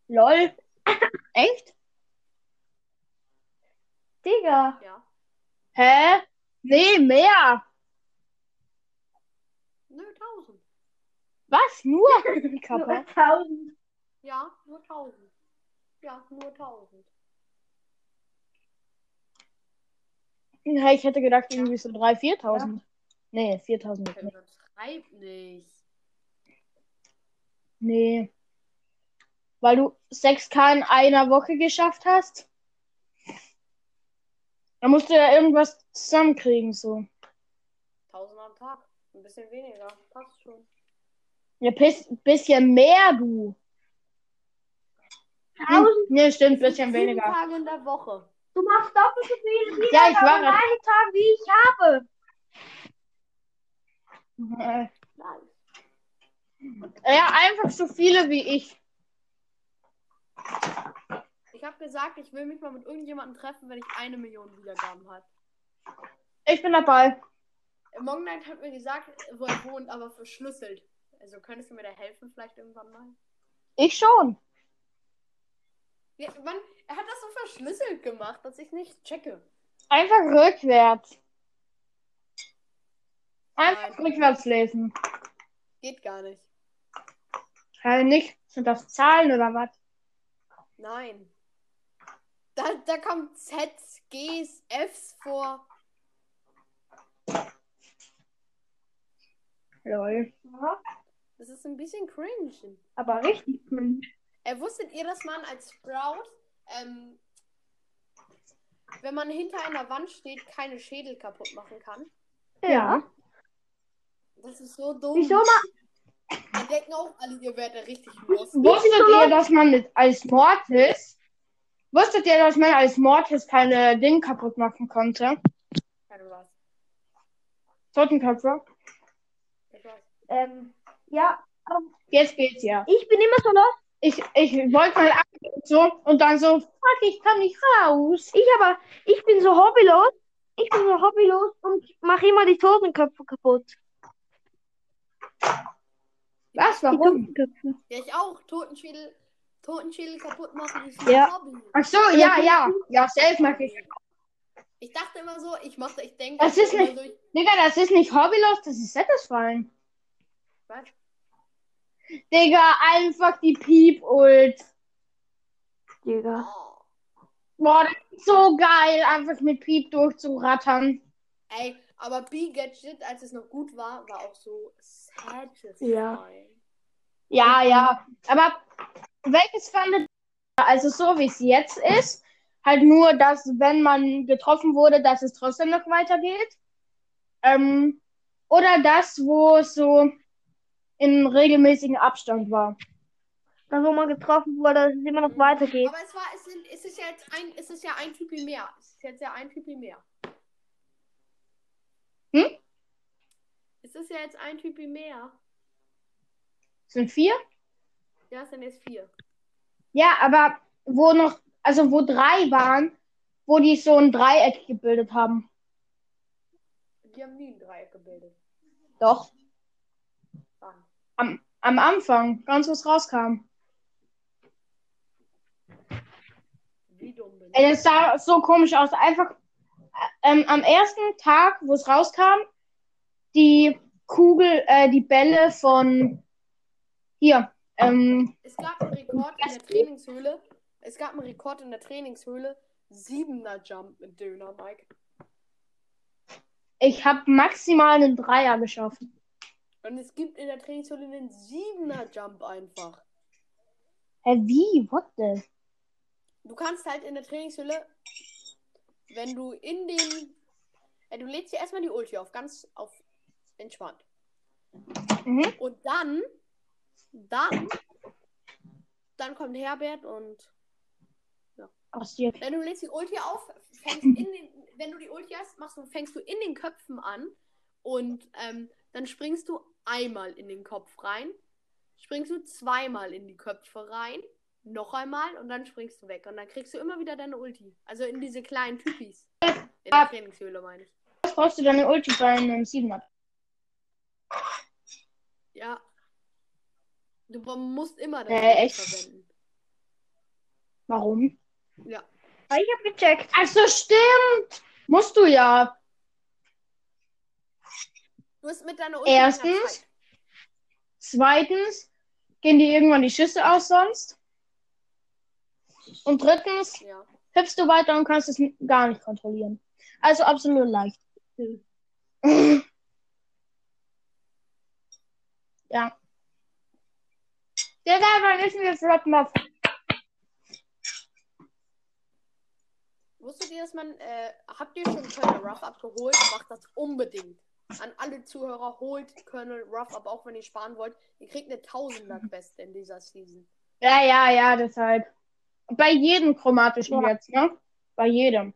[SPEAKER 1] Lol. (laughs) Echt?
[SPEAKER 3] Digga.
[SPEAKER 4] Ja.
[SPEAKER 1] Hä? Nee, mehr.
[SPEAKER 4] Nö, 1000.
[SPEAKER 1] Was? Nur? (laughs)
[SPEAKER 3] Nur
[SPEAKER 1] Kappa.
[SPEAKER 3] 1000.
[SPEAKER 4] Ja, nur 1000. Ja, nur 1000.
[SPEAKER 1] Ja, ich hätte gedacht, irgendwie so 3.000, 4.000. Nee, 4.000 nicht.
[SPEAKER 4] Übertreib nicht.
[SPEAKER 1] Nee. Weil du 6K in einer Woche geschafft hast? Da musst du ja irgendwas zusammenkriegen, so.
[SPEAKER 4] 1000 am Tag. Ein bisschen weniger. Passt schon.
[SPEAKER 1] Ja, bis, bisschen mehr, du.
[SPEAKER 3] 1000.
[SPEAKER 1] Nee, stimmt, bisschen weniger.
[SPEAKER 4] Tage in der Woche.
[SPEAKER 3] Du machst doppelt so viele
[SPEAKER 1] Ja, ich
[SPEAKER 3] Wiedergaben
[SPEAKER 1] war
[SPEAKER 3] an einem Tag, wie ich habe.
[SPEAKER 1] Äh,
[SPEAKER 4] Nice.
[SPEAKER 1] Ja, einfach so viele wie ich.
[SPEAKER 4] Ich habe gesagt, ich will mich mal mit irgendjemandem treffen, wenn ich eine Million Wiedergaben habe.
[SPEAKER 1] Ich bin dabei.
[SPEAKER 4] Morgen Night hat mir gesagt, wo er wohnt, aber verschlüsselt. Also könntest du mir da helfen, vielleicht irgendwann mal?
[SPEAKER 1] Ich schon.
[SPEAKER 4] Ja, Mann, er hat das so verschlüsselt gemacht, dass ich nicht checke.
[SPEAKER 1] Einfach rückwärts. Einfach
[SPEAKER 4] Nein.
[SPEAKER 1] rückwärts lesen.
[SPEAKER 4] Geht gar nicht.
[SPEAKER 1] Kann nicht. Sind das Zahlen oder was?
[SPEAKER 4] Nein. Da, da kommt Zs, Gs, Fs vor.
[SPEAKER 1] Lol.
[SPEAKER 3] Ja,
[SPEAKER 4] Das ist ein bisschen cringe.
[SPEAKER 3] aber richtig cringe.
[SPEAKER 4] Äh, wusstet ihr, dass man als Sprout, ähm, wenn man hinter einer Wand steht, keine Schädel kaputt machen kann?
[SPEAKER 3] Ja.
[SPEAKER 4] Das ist so dumm.
[SPEAKER 3] Wieso mal?
[SPEAKER 4] Wir denken auch alle, ihr werdet richtig los.
[SPEAKER 1] Wusstet ihr, dass man mit, als Mortis, wusstet ihr, dass man als Mortis keine Dinge kaputt machen konnte?
[SPEAKER 4] Keine was.
[SPEAKER 1] Totenköpfe?
[SPEAKER 3] Ähm, ja,
[SPEAKER 1] Jetzt geht's ja.
[SPEAKER 3] ich bin immer so los.
[SPEAKER 1] Ich, ich wollte mal ab und so und dann so, fuck, ich kann nicht raus.
[SPEAKER 3] Ich aber, ich bin so hobbylos. Ich bin so hobbylos und mache immer die Totenköpfe kaputt.
[SPEAKER 1] Was? Warum?
[SPEAKER 4] Ja, ich auch. Totenschädel, Totenschädel kaputt machen ist
[SPEAKER 3] Ja.
[SPEAKER 4] Hobby.
[SPEAKER 1] Ach so, ja, ja. Ja, safe mache ich.
[SPEAKER 4] Ich dachte immer so, ich mache, ich denke,
[SPEAKER 1] Das ist nicht-
[SPEAKER 4] so, ich,
[SPEAKER 1] Digga, das ist nicht hobbylos, das ist satisfying.
[SPEAKER 4] was?
[SPEAKER 1] Digga, einfach die Piep-Ult.
[SPEAKER 3] Digga.
[SPEAKER 1] Boah, das ist so geil, einfach mit Piep durchzurattern.
[SPEAKER 4] Ey, aber B-Gadget, als es noch gut war, war auch so satisfying.
[SPEAKER 3] Ja.
[SPEAKER 1] Ja, ja. Aber welches fandet also so wie es jetzt ist, halt nur, dass wenn man getroffen wurde, dass es trotzdem noch weitergeht? Ähm, oder das, wo es so in regelmäßigen Abstand war?
[SPEAKER 3] Da, wo man getroffen wurde, dass es immer noch weitergeht.
[SPEAKER 4] Aber es war, es, sind, es ist ja jetzt ein, es ist ja ein Typi mehr. Es ist jetzt ja ein Typi mehr.
[SPEAKER 1] Hm?
[SPEAKER 4] Es ist ja jetzt ein Typi mehr.
[SPEAKER 1] Sind vier?
[SPEAKER 4] Ja, es sind jetzt vier.
[SPEAKER 1] Ja, aber wo noch, also wo drei waren, wo die so ein Dreieck gebildet haben.
[SPEAKER 4] Die haben nie ein Dreieck gebildet.
[SPEAKER 1] Doch. Am, am Anfang, ganz wo es rauskam.
[SPEAKER 4] Wie dumm bin ich?
[SPEAKER 1] Ey, das sah so komisch aus. Einfach ähm, am ersten Tag, wo es rauskam, die Kugel, äh, die Bälle von hier. Ähm,
[SPEAKER 4] Es gab einen Rekord in der Trainingshöhle. Es gab einen Rekord in der Trainingshöhle. Siebener Jump mit Döner, Mike.
[SPEAKER 1] ich habe maximal einen Dreier geschaffen.
[SPEAKER 4] Und es gibt in der Trainingshöhle einen Siebener Jump einfach.
[SPEAKER 1] Hä, wie? What the?
[SPEAKER 4] Du kannst halt in der Trainingshöhle, wenn du in den. Ja, du lädst dir erstmal die Ulti auf, ganz auf entspannt.
[SPEAKER 1] Mhm.
[SPEAKER 4] Und dann. Dann. Dann kommt Herbert und.
[SPEAKER 1] Passiert.
[SPEAKER 4] Wenn du lädst die Ulti auf, fängst in den, wenn du die Ulti hast, machst du, fängst du in den Köpfen an und ähm, dann springst du einmal in den Kopf rein, springst du zweimal in die Köpfe rein, noch einmal und dann springst du weg und dann kriegst du immer wieder deine Ulti. Also in diese kleinen Typis. In der Trainingshöhle meine ich.
[SPEAKER 1] Was brauchst du deine Ulti bei einem Siebener?
[SPEAKER 4] Ja. Du musst immer deine
[SPEAKER 1] Äh,
[SPEAKER 4] Ulti
[SPEAKER 1] echt?
[SPEAKER 4] verwenden.
[SPEAKER 1] Warum?
[SPEAKER 4] Ja.
[SPEAKER 3] Ah, Ich hab gecheckt.
[SPEAKER 1] Ach so, stimmt. Musst du ja.
[SPEAKER 4] Du hast mit deiner Ulti
[SPEAKER 1] Erstens. Zweitens gehen dir irgendwann die Schüsse aus sonst. Und drittens
[SPEAKER 4] Ja.
[SPEAKER 1] hüpfst du weiter und kannst es gar nicht kontrollieren. Also absolut leicht. (laughs) ja. Digga, wann ist denn jetzt Rodmuff?
[SPEAKER 4] Wusstet ihr, dass man, äh, habt ihr schon Colonel Ruff abgeholt? Macht das unbedingt. An alle Zuhörer, holt Colonel Ruff ab, auch wenn ihr sparen wollt. Ihr kriegt eine Tausender-Quest in dieser Season.
[SPEAKER 1] Ja, ja, ja, deshalb. Bei jedem chromatischen
[SPEAKER 3] Ja.
[SPEAKER 1] jetzt, ne? Bei jedem.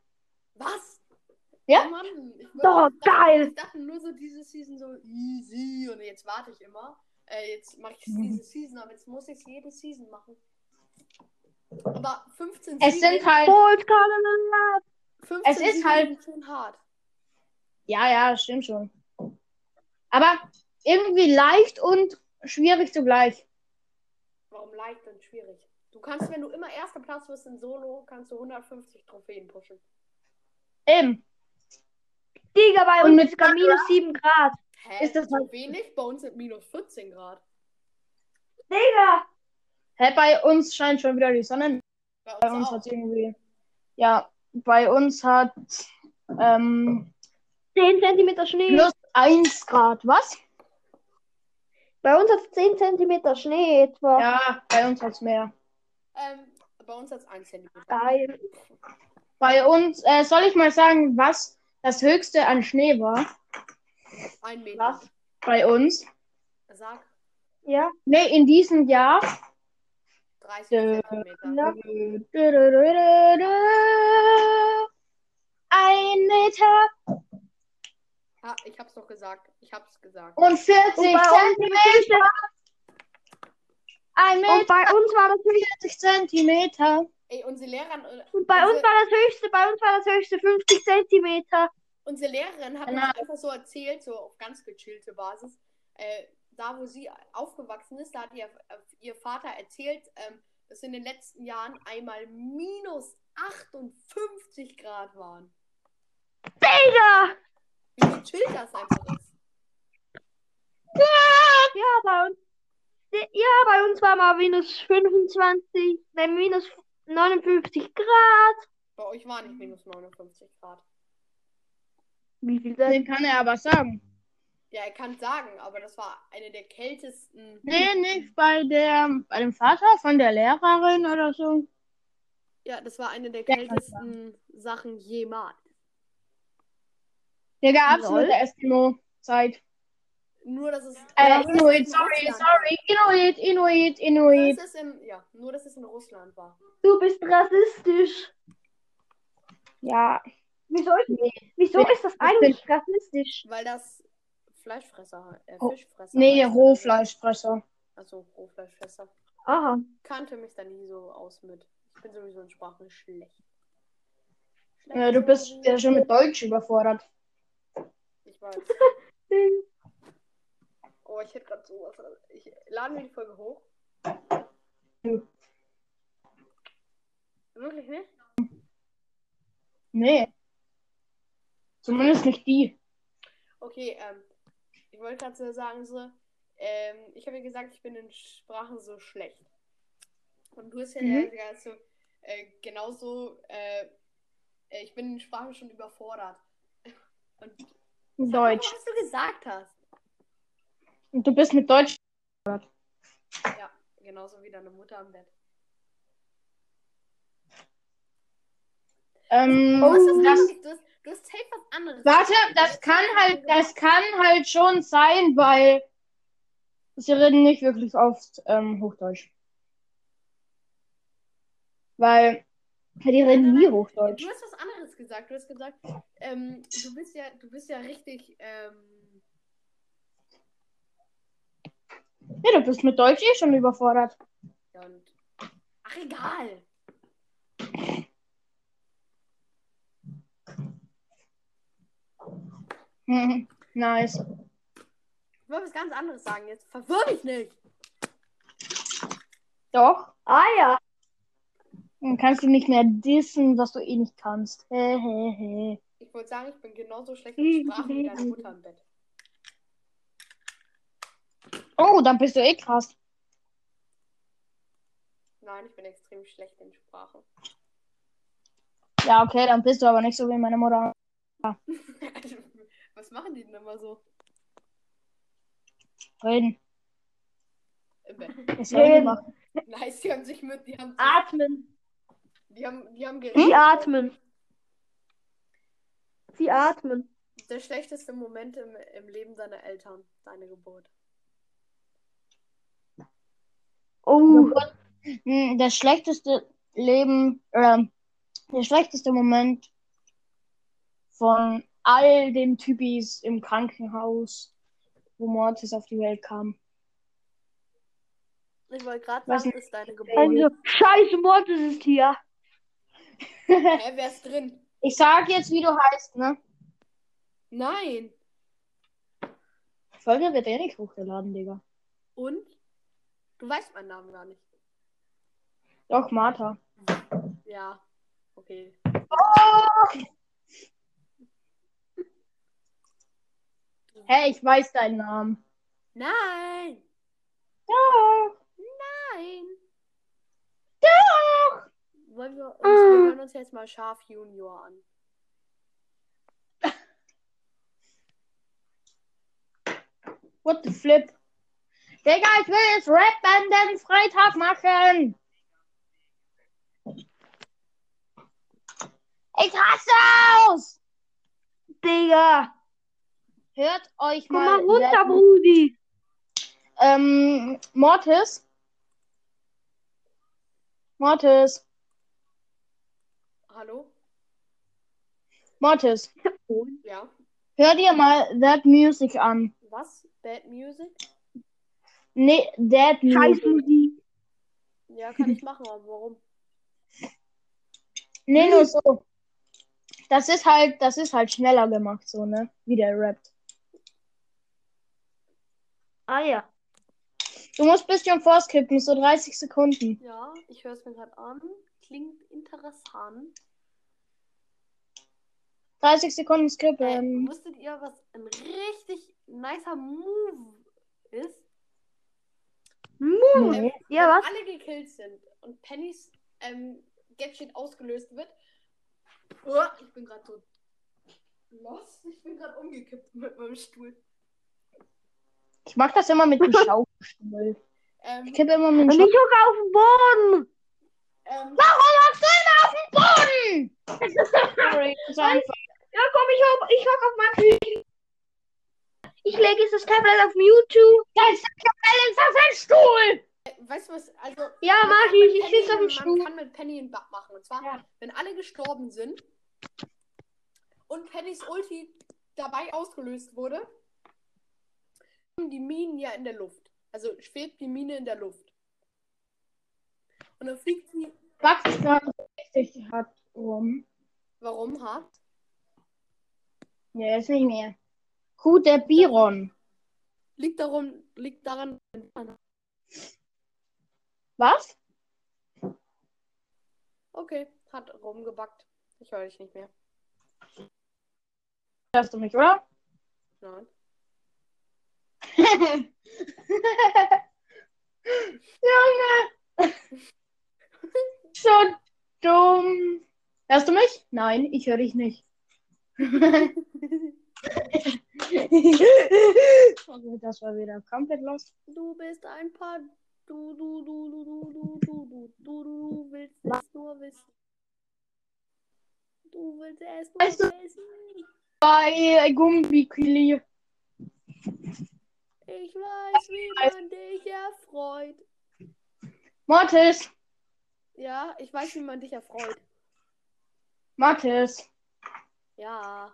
[SPEAKER 4] Was?
[SPEAKER 1] Ja?
[SPEAKER 4] Oh Mann, ich,
[SPEAKER 3] Doch,
[SPEAKER 4] dachte,
[SPEAKER 3] geil.
[SPEAKER 4] Ich dachte nur so diese Season so easy und jetzt warte ich immer. Äh, jetzt mache ich
[SPEAKER 1] Mhm.
[SPEAKER 4] diese Season, aber jetzt muss ich es jede Season machen. Aber 15
[SPEAKER 1] Es
[SPEAKER 4] Season,
[SPEAKER 1] sind halt.
[SPEAKER 3] Bolt Kanonade.
[SPEAKER 4] 15
[SPEAKER 1] es ist
[SPEAKER 4] Season
[SPEAKER 1] halt-
[SPEAKER 4] schon hart.
[SPEAKER 1] Ja, ja, das stimmt schon. Aber irgendwie leicht und schwierig zugleich.
[SPEAKER 4] Warum leicht und schwierig? Du kannst, wenn du immer erster Platz wirst in Solo, kannst du 150 Trophäen pushen.
[SPEAKER 1] Eben.
[SPEAKER 3] Digga, bei
[SPEAKER 1] Und
[SPEAKER 3] uns
[SPEAKER 1] mit
[SPEAKER 3] minus 7 Grad.
[SPEAKER 4] Hä?
[SPEAKER 1] Ist das
[SPEAKER 4] so
[SPEAKER 1] halt-
[SPEAKER 4] wenig? Bei uns sind minus 14 Grad.
[SPEAKER 3] Digga.
[SPEAKER 1] Hä, bei uns scheint schon wieder die Sonne.
[SPEAKER 4] Bei uns,
[SPEAKER 1] Bei uns hat irgendwie. Ja, bei uns hat ähm,
[SPEAKER 3] 10 cm Schnee.
[SPEAKER 1] plus 1 Grad. Was?
[SPEAKER 3] Bei uns hat es 10 cm Schnee etwa.
[SPEAKER 1] Ja, bei uns hat es mehr.
[SPEAKER 4] Ähm, bei uns hat es 1 cm.
[SPEAKER 3] Geil.
[SPEAKER 1] Bei uns, äh, soll ich mal sagen, was das höchste an Schnee war?
[SPEAKER 4] 1 Meter.
[SPEAKER 1] Was? Bei uns.
[SPEAKER 4] Sag
[SPEAKER 3] Ja.
[SPEAKER 1] Nee, in diesem Jahr.
[SPEAKER 4] 30
[SPEAKER 1] Äh,
[SPEAKER 4] Zentimeter.
[SPEAKER 1] Ein Meter
[SPEAKER 4] Ha, ich hab's doch gesagt. Ich hab's gesagt.
[SPEAKER 1] und 40
[SPEAKER 3] Und bei, uns war das
[SPEAKER 1] Zentimeter. Ein
[SPEAKER 3] und
[SPEAKER 1] Meter,
[SPEAKER 3] bei uns war das höchste.
[SPEAKER 1] 40 Zentimeter.
[SPEAKER 4] Ey, unsere Lehrerin, äh,
[SPEAKER 3] Und bei uns
[SPEAKER 4] unsere,
[SPEAKER 3] war das höchste, bei uns war das höchste 50 cm.
[SPEAKER 4] unsere Lehrerin hat
[SPEAKER 1] Genau.
[SPEAKER 4] uns einfach so erzählt, so auf ganz gechillte Basis. Äh, da, wo sie aufgewachsen ist, da hat ihr, ihr Vater erzählt, ähm, dass in den letzten Jahren einmal minus 58 Grad waren.
[SPEAKER 3] Digga!
[SPEAKER 4] Wie gechillt das einfach ist.
[SPEAKER 3] Ja, bei uns.
[SPEAKER 5] Ja, bei uns war mal minus 25, nein, minus 59 Grad.
[SPEAKER 4] Bei euch war nicht minus 59 Grad.
[SPEAKER 5] Wie viel denn?
[SPEAKER 1] Den kann er aber sagen.
[SPEAKER 4] Ja, er kann sagen, aber das war eine der kältesten.
[SPEAKER 1] Nee, nicht bei der, bei dem Vater von der Lehrerin oder so.
[SPEAKER 4] Ja, das war eine der
[SPEAKER 1] Ja,
[SPEAKER 4] kältesten Sachen jemals.
[SPEAKER 1] Digga, absolute Eskimo-Zeit.
[SPEAKER 4] Nur, dass es.
[SPEAKER 1] Äh,
[SPEAKER 4] nur, dass
[SPEAKER 1] Inuit,
[SPEAKER 4] es in
[SPEAKER 1] sorry,
[SPEAKER 4] Russland
[SPEAKER 1] sorry. Inuit, Inuit, Inuit.
[SPEAKER 4] dass es in, ja, nur, dass es in Russland war.
[SPEAKER 5] Du bist rassistisch.
[SPEAKER 1] Ja.
[SPEAKER 5] Wieso ist,
[SPEAKER 1] Nee.
[SPEAKER 5] wieso
[SPEAKER 1] Nee,
[SPEAKER 5] ist das eigentlich rassistisch?
[SPEAKER 4] Weil das Fleischfresser, äh,
[SPEAKER 1] Oh,
[SPEAKER 4] Fischfresser.
[SPEAKER 1] Nee,
[SPEAKER 4] heißt.
[SPEAKER 1] Rohfleischfresser.
[SPEAKER 4] Also Rohfleischfresser.
[SPEAKER 5] Aha.
[SPEAKER 4] Kannte mich da nie so aus mit. Ich bin sowieso in Sprachen schlecht. schlecht
[SPEAKER 1] Ja, du bist ja schon mit Deutsch überfordert.
[SPEAKER 4] Ich weiß. (laughs) Oh, ich hätte gerade sowas. Ich laden wir die Folge hoch.
[SPEAKER 1] Ja.
[SPEAKER 4] Wirklich nicht?
[SPEAKER 1] Nee. Zumindest nicht die.
[SPEAKER 4] Okay, ähm, ich wollte gerade so sagen, so, ähm, ich habe ja gesagt, ich bin in Sprachen so schlecht. Und du hast ja
[SPEAKER 1] Mhm.
[SPEAKER 4] gesagt, so, äh, genauso, äh, äh, ich bin in Sprachen schon überfordert. (laughs) Und sag mal,
[SPEAKER 1] Deutsch.
[SPEAKER 4] was du gesagt hast.
[SPEAKER 1] Und du bist mit Deutsch.
[SPEAKER 4] Ja, genauso wie deine Mutter am Bett.
[SPEAKER 1] Ähm,
[SPEAKER 4] Was ist
[SPEAKER 1] das,
[SPEAKER 4] das? Du hast, du hast safe was anderes.
[SPEAKER 1] warte, das kann halt, das kann halt schon sein, weil sie reden nicht wirklich oft ähm, Hochdeutsch. Weil die
[SPEAKER 4] Nein,
[SPEAKER 1] reden
[SPEAKER 4] nein,
[SPEAKER 1] nie
[SPEAKER 4] nein.
[SPEAKER 1] Hochdeutsch.
[SPEAKER 4] Du hast was anderes gesagt. Du hast gesagt, ähm, du bist ja, du bist ja richtig, ähm,
[SPEAKER 1] Ja, du bist mit Deutsch eh schon überfordert.
[SPEAKER 4] ja und, ach egal. (laughs)
[SPEAKER 1] Nice.
[SPEAKER 4] Ich wollte was ganz anderes sagen. Jetzt verwirr mich nicht.
[SPEAKER 1] Doch.
[SPEAKER 5] Ah ja.
[SPEAKER 1] Dann kannst du nicht mehr dissen, was du eh nicht kannst. He, he, he.
[SPEAKER 4] Ich wollte sagen, ich bin genauso schlecht in Sprachen wie deine Mutter im Bett.
[SPEAKER 1] Oh, dann bist du eh krass.
[SPEAKER 4] Nein, ich bin extrem schlecht in Sprachen.
[SPEAKER 1] Ja, okay, dann bist du aber nicht so wie meine Mutter. (laughs)
[SPEAKER 4] was machen die denn immer so
[SPEAKER 1] Reden.
[SPEAKER 4] im Bett?
[SPEAKER 5] Reden.
[SPEAKER 4] Nice, die haben sich mit, die haben,
[SPEAKER 5] Atmen.
[SPEAKER 4] Die haben, die haben
[SPEAKER 5] Sie
[SPEAKER 4] geredet.
[SPEAKER 5] atmen. Sie atmen.
[SPEAKER 4] Der schlechteste Moment im, im Leben deiner Eltern, deine Geburt.
[SPEAKER 5] Oh.
[SPEAKER 1] Hm, Das schlechteste Leben, ähm, der schlechteste Moment von all den Typis im Krankenhaus, wo Mortis auf die Welt kam.
[SPEAKER 4] Ich wollte gerade
[SPEAKER 1] Was
[SPEAKER 4] sagen, ist deine Geburt.
[SPEAKER 5] Also, scheiße, Mortis ist hier.
[SPEAKER 4] Hä, (laughs) wer ist drin?
[SPEAKER 1] Ich sag jetzt, wie du heißt, ne?
[SPEAKER 4] Nein.
[SPEAKER 1] Die Folge wird eh nicht hochgeladen, Digga.
[SPEAKER 4] Und? Du weißt meinen Namen gar nicht.
[SPEAKER 1] Doch, Martha.
[SPEAKER 4] Ja. Okay.
[SPEAKER 1] Hey, ich weiß deinen Namen.
[SPEAKER 4] Nein.
[SPEAKER 1] Doch,
[SPEAKER 4] Nein. Wollen wir uns, wir hören uns jetzt mal Schaf Junior an.
[SPEAKER 1] What the flip? Digga, ich will jetzt Rap den Freitag machen. Ich hasse aus.
[SPEAKER 5] Digga.
[SPEAKER 1] Hört euch
[SPEAKER 5] Komm
[SPEAKER 1] mal.
[SPEAKER 5] mal runter, Brudi.
[SPEAKER 1] Ähm, Mortis. Mortis.
[SPEAKER 4] Hallo?
[SPEAKER 1] Mortis.
[SPEAKER 4] Ja.
[SPEAKER 1] Hör dir mal That Music an.
[SPEAKER 4] Was? Bad Music?
[SPEAKER 1] Nee, That
[SPEAKER 5] Scheiß
[SPEAKER 1] Music.
[SPEAKER 5] Musik.
[SPEAKER 4] Ja, kann ich machen, aber warum?
[SPEAKER 1] Nee, nur so. Das ist halt, das ist halt schneller gemacht, so, ne? Wie der rappt.
[SPEAKER 5] Ah ja.
[SPEAKER 1] Du musst ein bisschen vorskippen, so 30 Sekunden.
[SPEAKER 4] Ja, ich höre es mir gerade an. Klingt interessant.
[SPEAKER 1] 30 Sekunden
[SPEAKER 4] Äh,
[SPEAKER 1] skippen.
[SPEAKER 4] wusstet ihr, was ein richtig nicer Move ist?
[SPEAKER 5] Mu.
[SPEAKER 6] Nee.
[SPEAKER 5] Ja,
[SPEAKER 4] wenn
[SPEAKER 5] was?
[SPEAKER 4] alle gekillt sind und Pennys ähm, Gadget ausgelöst wird. Oh, ich bin gerade so lost. Ich bin gerade umgekippt mit meinem Stuhl.
[SPEAKER 1] Ich mag das immer mit dem (laughs) Schaukelstuhl.
[SPEAKER 4] Ähm,
[SPEAKER 1] Ich kippe immer mit dem
[SPEAKER 5] Und ich
[SPEAKER 1] Schaukelstuhl.
[SPEAKER 5] hocke auf dem Boden.
[SPEAKER 4] ähm,
[SPEAKER 1] Warum hast du ihn auf dem Boden? (laughs) Sorry, das ist einfach.
[SPEAKER 5] Ja, komm, ich hocke ich hock auf meinem Küchen. Ich lege jetzt das Tablet auf YouTube.
[SPEAKER 1] Jetzt ist auf den Stuhl!
[SPEAKER 4] weißt du was? Also,
[SPEAKER 5] Ja,
[SPEAKER 4] man
[SPEAKER 5] mach
[SPEAKER 4] kann mit
[SPEAKER 5] ich. Ich
[SPEAKER 4] Penny-
[SPEAKER 5] sitze auf dem Stuhl.
[SPEAKER 4] Man kann mit Penny einen Bug machen. Und zwar,
[SPEAKER 1] Ja.
[SPEAKER 4] wenn alle gestorben sind und Pennys Ulti dabei ausgelöst wurde, die Minen ja in der Luft. Also schwebt die Mine in der Luft. Und dann fliegt sie.
[SPEAKER 1] Max ist gerade richtig hart rum.
[SPEAKER 4] Warum hart?
[SPEAKER 1] Ja, jetzt nicht mehr. Gut, der Biron.
[SPEAKER 4] Liegt darum, liegt daran.
[SPEAKER 1] Was?
[SPEAKER 4] Okay, hat rumgebackt. Ich höre dich nicht mehr.
[SPEAKER 1] Hörst du mich, oder?
[SPEAKER 4] Nein. (laughs)
[SPEAKER 1] Junge! (laughs) So dumm. Hörst du mich? Nein, ich höre dich nicht. Okay, das war wieder komplett los.
[SPEAKER 4] Du bist ein paar. Du, du, du, du, du, du, du, du, du, du willst es nur wissen. Du willst es nur
[SPEAKER 1] Weißt du-
[SPEAKER 4] wissen.
[SPEAKER 1] Bei Gumbikili.
[SPEAKER 4] Ich weiß, wie man dich erfreut.
[SPEAKER 1] Mortis.
[SPEAKER 4] Ja, ich weiß, wie man dich erfreut.
[SPEAKER 1] Mortis.
[SPEAKER 4] Ja.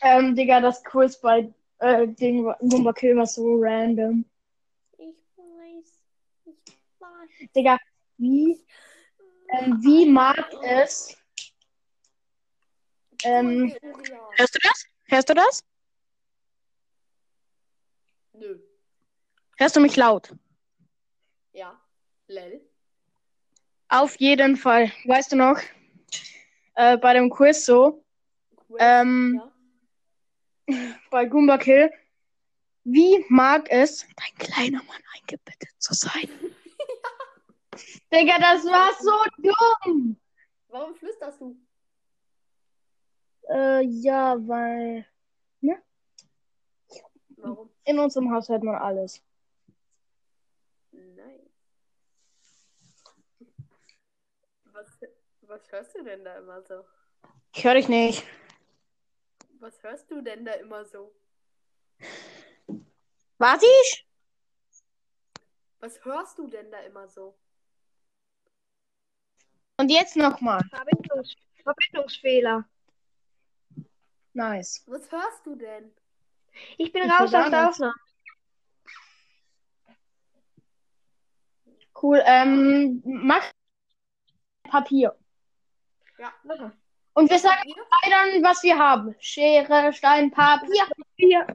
[SPEAKER 1] Ähm, Digga, das Quiz bei äh, Ding Gumba Kill war so random.
[SPEAKER 4] Ich weiß. Ich weiß.
[SPEAKER 1] Digga, wie, ähm, wie mag es. Ähm, hörst du das? Hörst du das?
[SPEAKER 4] Nö.
[SPEAKER 1] Hörst du mich laut?
[SPEAKER 4] Ja. Lel.
[SPEAKER 1] Auf jeden Fall. Weißt du noch? Äh, bei dem Quiz so,
[SPEAKER 4] Quiz.
[SPEAKER 1] Ähm,
[SPEAKER 4] ja. (laughs)
[SPEAKER 1] bei Goomba Kill. Wie mag es, dein kleiner Mann eingebettet zu sein? (laughs) Digga, das war so dumm.
[SPEAKER 4] Warum flüsterst du?
[SPEAKER 1] Äh, ja, weil
[SPEAKER 4] Warum?
[SPEAKER 1] in unserem Haus hört man alles.
[SPEAKER 4] Nein. Was, was hörst du denn da immer so?
[SPEAKER 1] Ich höre dich nicht.
[SPEAKER 4] Was hörst du denn da immer so?
[SPEAKER 1] Warte ich?
[SPEAKER 4] Was hörst du denn da immer so?
[SPEAKER 1] Und jetzt nochmal.
[SPEAKER 5] Verbindungs Verbindungsfehler.
[SPEAKER 1] Nice.
[SPEAKER 4] Was hörst du denn?
[SPEAKER 5] Ich bin
[SPEAKER 1] Ich
[SPEAKER 5] raus aus der Aufnahme.
[SPEAKER 1] Cool. Ähm, Max, Papier.
[SPEAKER 4] Ja.
[SPEAKER 1] Und wir sagen dann, was wir haben. Schere, Stein, Papier.
[SPEAKER 5] Vier.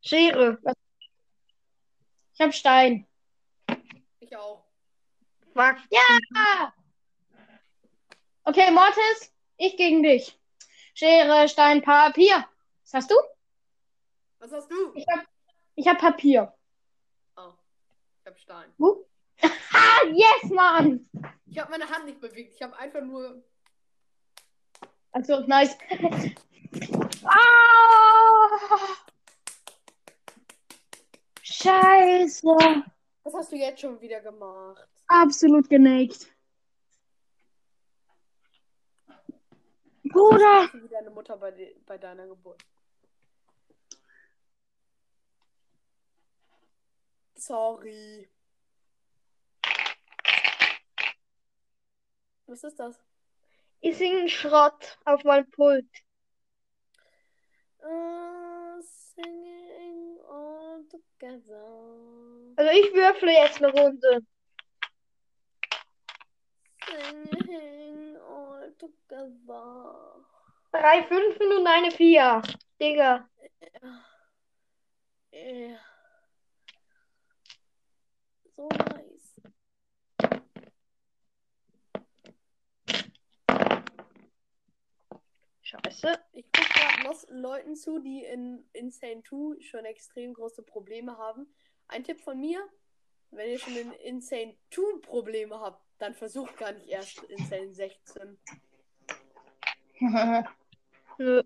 [SPEAKER 5] Schere.
[SPEAKER 1] Ich habe Stein.
[SPEAKER 4] Ich auch.
[SPEAKER 5] Fuck.
[SPEAKER 1] Ja! Okay, Mortis, ich gegen dich. Schere, Stein, Papier. Was hast du?
[SPEAKER 4] Was hast du?
[SPEAKER 1] Ich hab, ich hab Papier.
[SPEAKER 4] Oh. Ich hab Stein.
[SPEAKER 1] Ah, (laughs) yes, Mann!
[SPEAKER 4] Ich habe meine Hand nicht bewegt. Ich habe einfach nur.
[SPEAKER 1] Also, nice. ah! Scheiße.
[SPEAKER 4] Was hast du jetzt schon wieder gemacht?
[SPEAKER 1] Absolut genägt. Bruder.
[SPEAKER 4] Wie deine Mutter bei, de bei deiner Geburt. Sorry. Was ist das?
[SPEAKER 5] Ich singe Schrott auf meinem Pult.
[SPEAKER 4] Uh, singing all together.
[SPEAKER 5] Also ich würfle jetzt eine Runde.
[SPEAKER 4] Singing all together.
[SPEAKER 5] Drei Fünfen und eine Vier. Digga.
[SPEAKER 4] Ja. So nice.
[SPEAKER 5] Scheiße.
[SPEAKER 4] Ich gucke gerade Leuten zu, die in Insane 2 schon extrem große Probleme haben. ein Tipp von mir. Wenn ihr schon in Insane 2 Probleme habt, dann versucht gar nicht erst Insane 16.
[SPEAKER 5] Nö.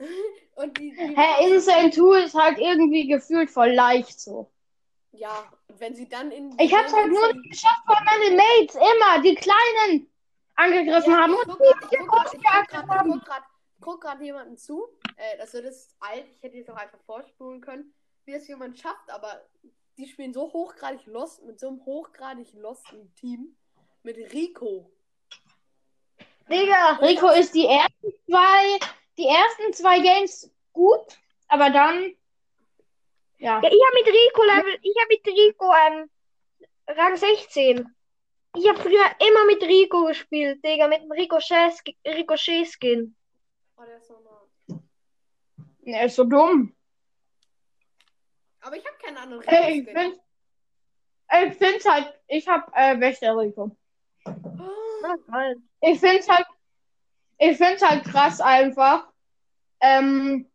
[SPEAKER 5] (laughs)
[SPEAKER 4] Und die, die
[SPEAKER 1] Hä, Insane 2 ist halt irgendwie gefühlt voll leicht so.
[SPEAKER 4] Ja, und wenn sie dann in.
[SPEAKER 1] Ich hab's halt nur nicht geschafft, weil meine Mates immer die Kleinen angegriffen
[SPEAKER 4] Ja,
[SPEAKER 1] haben
[SPEAKER 4] ich
[SPEAKER 1] und
[SPEAKER 4] ich guck gerade jemanden zu. Äh, also das ist alt. Ich hätte jetzt auch einfach vorspulen können, wie es jemand schafft, aber die spielen so hochgradig Lost mit so einem hochgradig losten Team. Mit Rico.
[SPEAKER 5] Digga,
[SPEAKER 1] Rico ist die ersten zwei, die ersten zwei Games gut, aber dann, ja.
[SPEAKER 5] Ja, ich habe mit Rico Level, ich habe mit Rico ähm, Rang 16. Ich habe früher immer mit Rico gespielt, Digga, mit dem Ricochet, Ricochet Skin.
[SPEAKER 4] Oh, der ist normal.
[SPEAKER 1] Er ist so dumm.
[SPEAKER 4] Aber ich habe keinen anderen
[SPEAKER 1] Ey, ich
[SPEAKER 4] Rico-Skin.
[SPEAKER 1] find, ich find's halt, ich hab äh, Wächter Rico.
[SPEAKER 5] Na, geil.
[SPEAKER 1] Ich find's halt, ich find's halt krass einfach, ähm,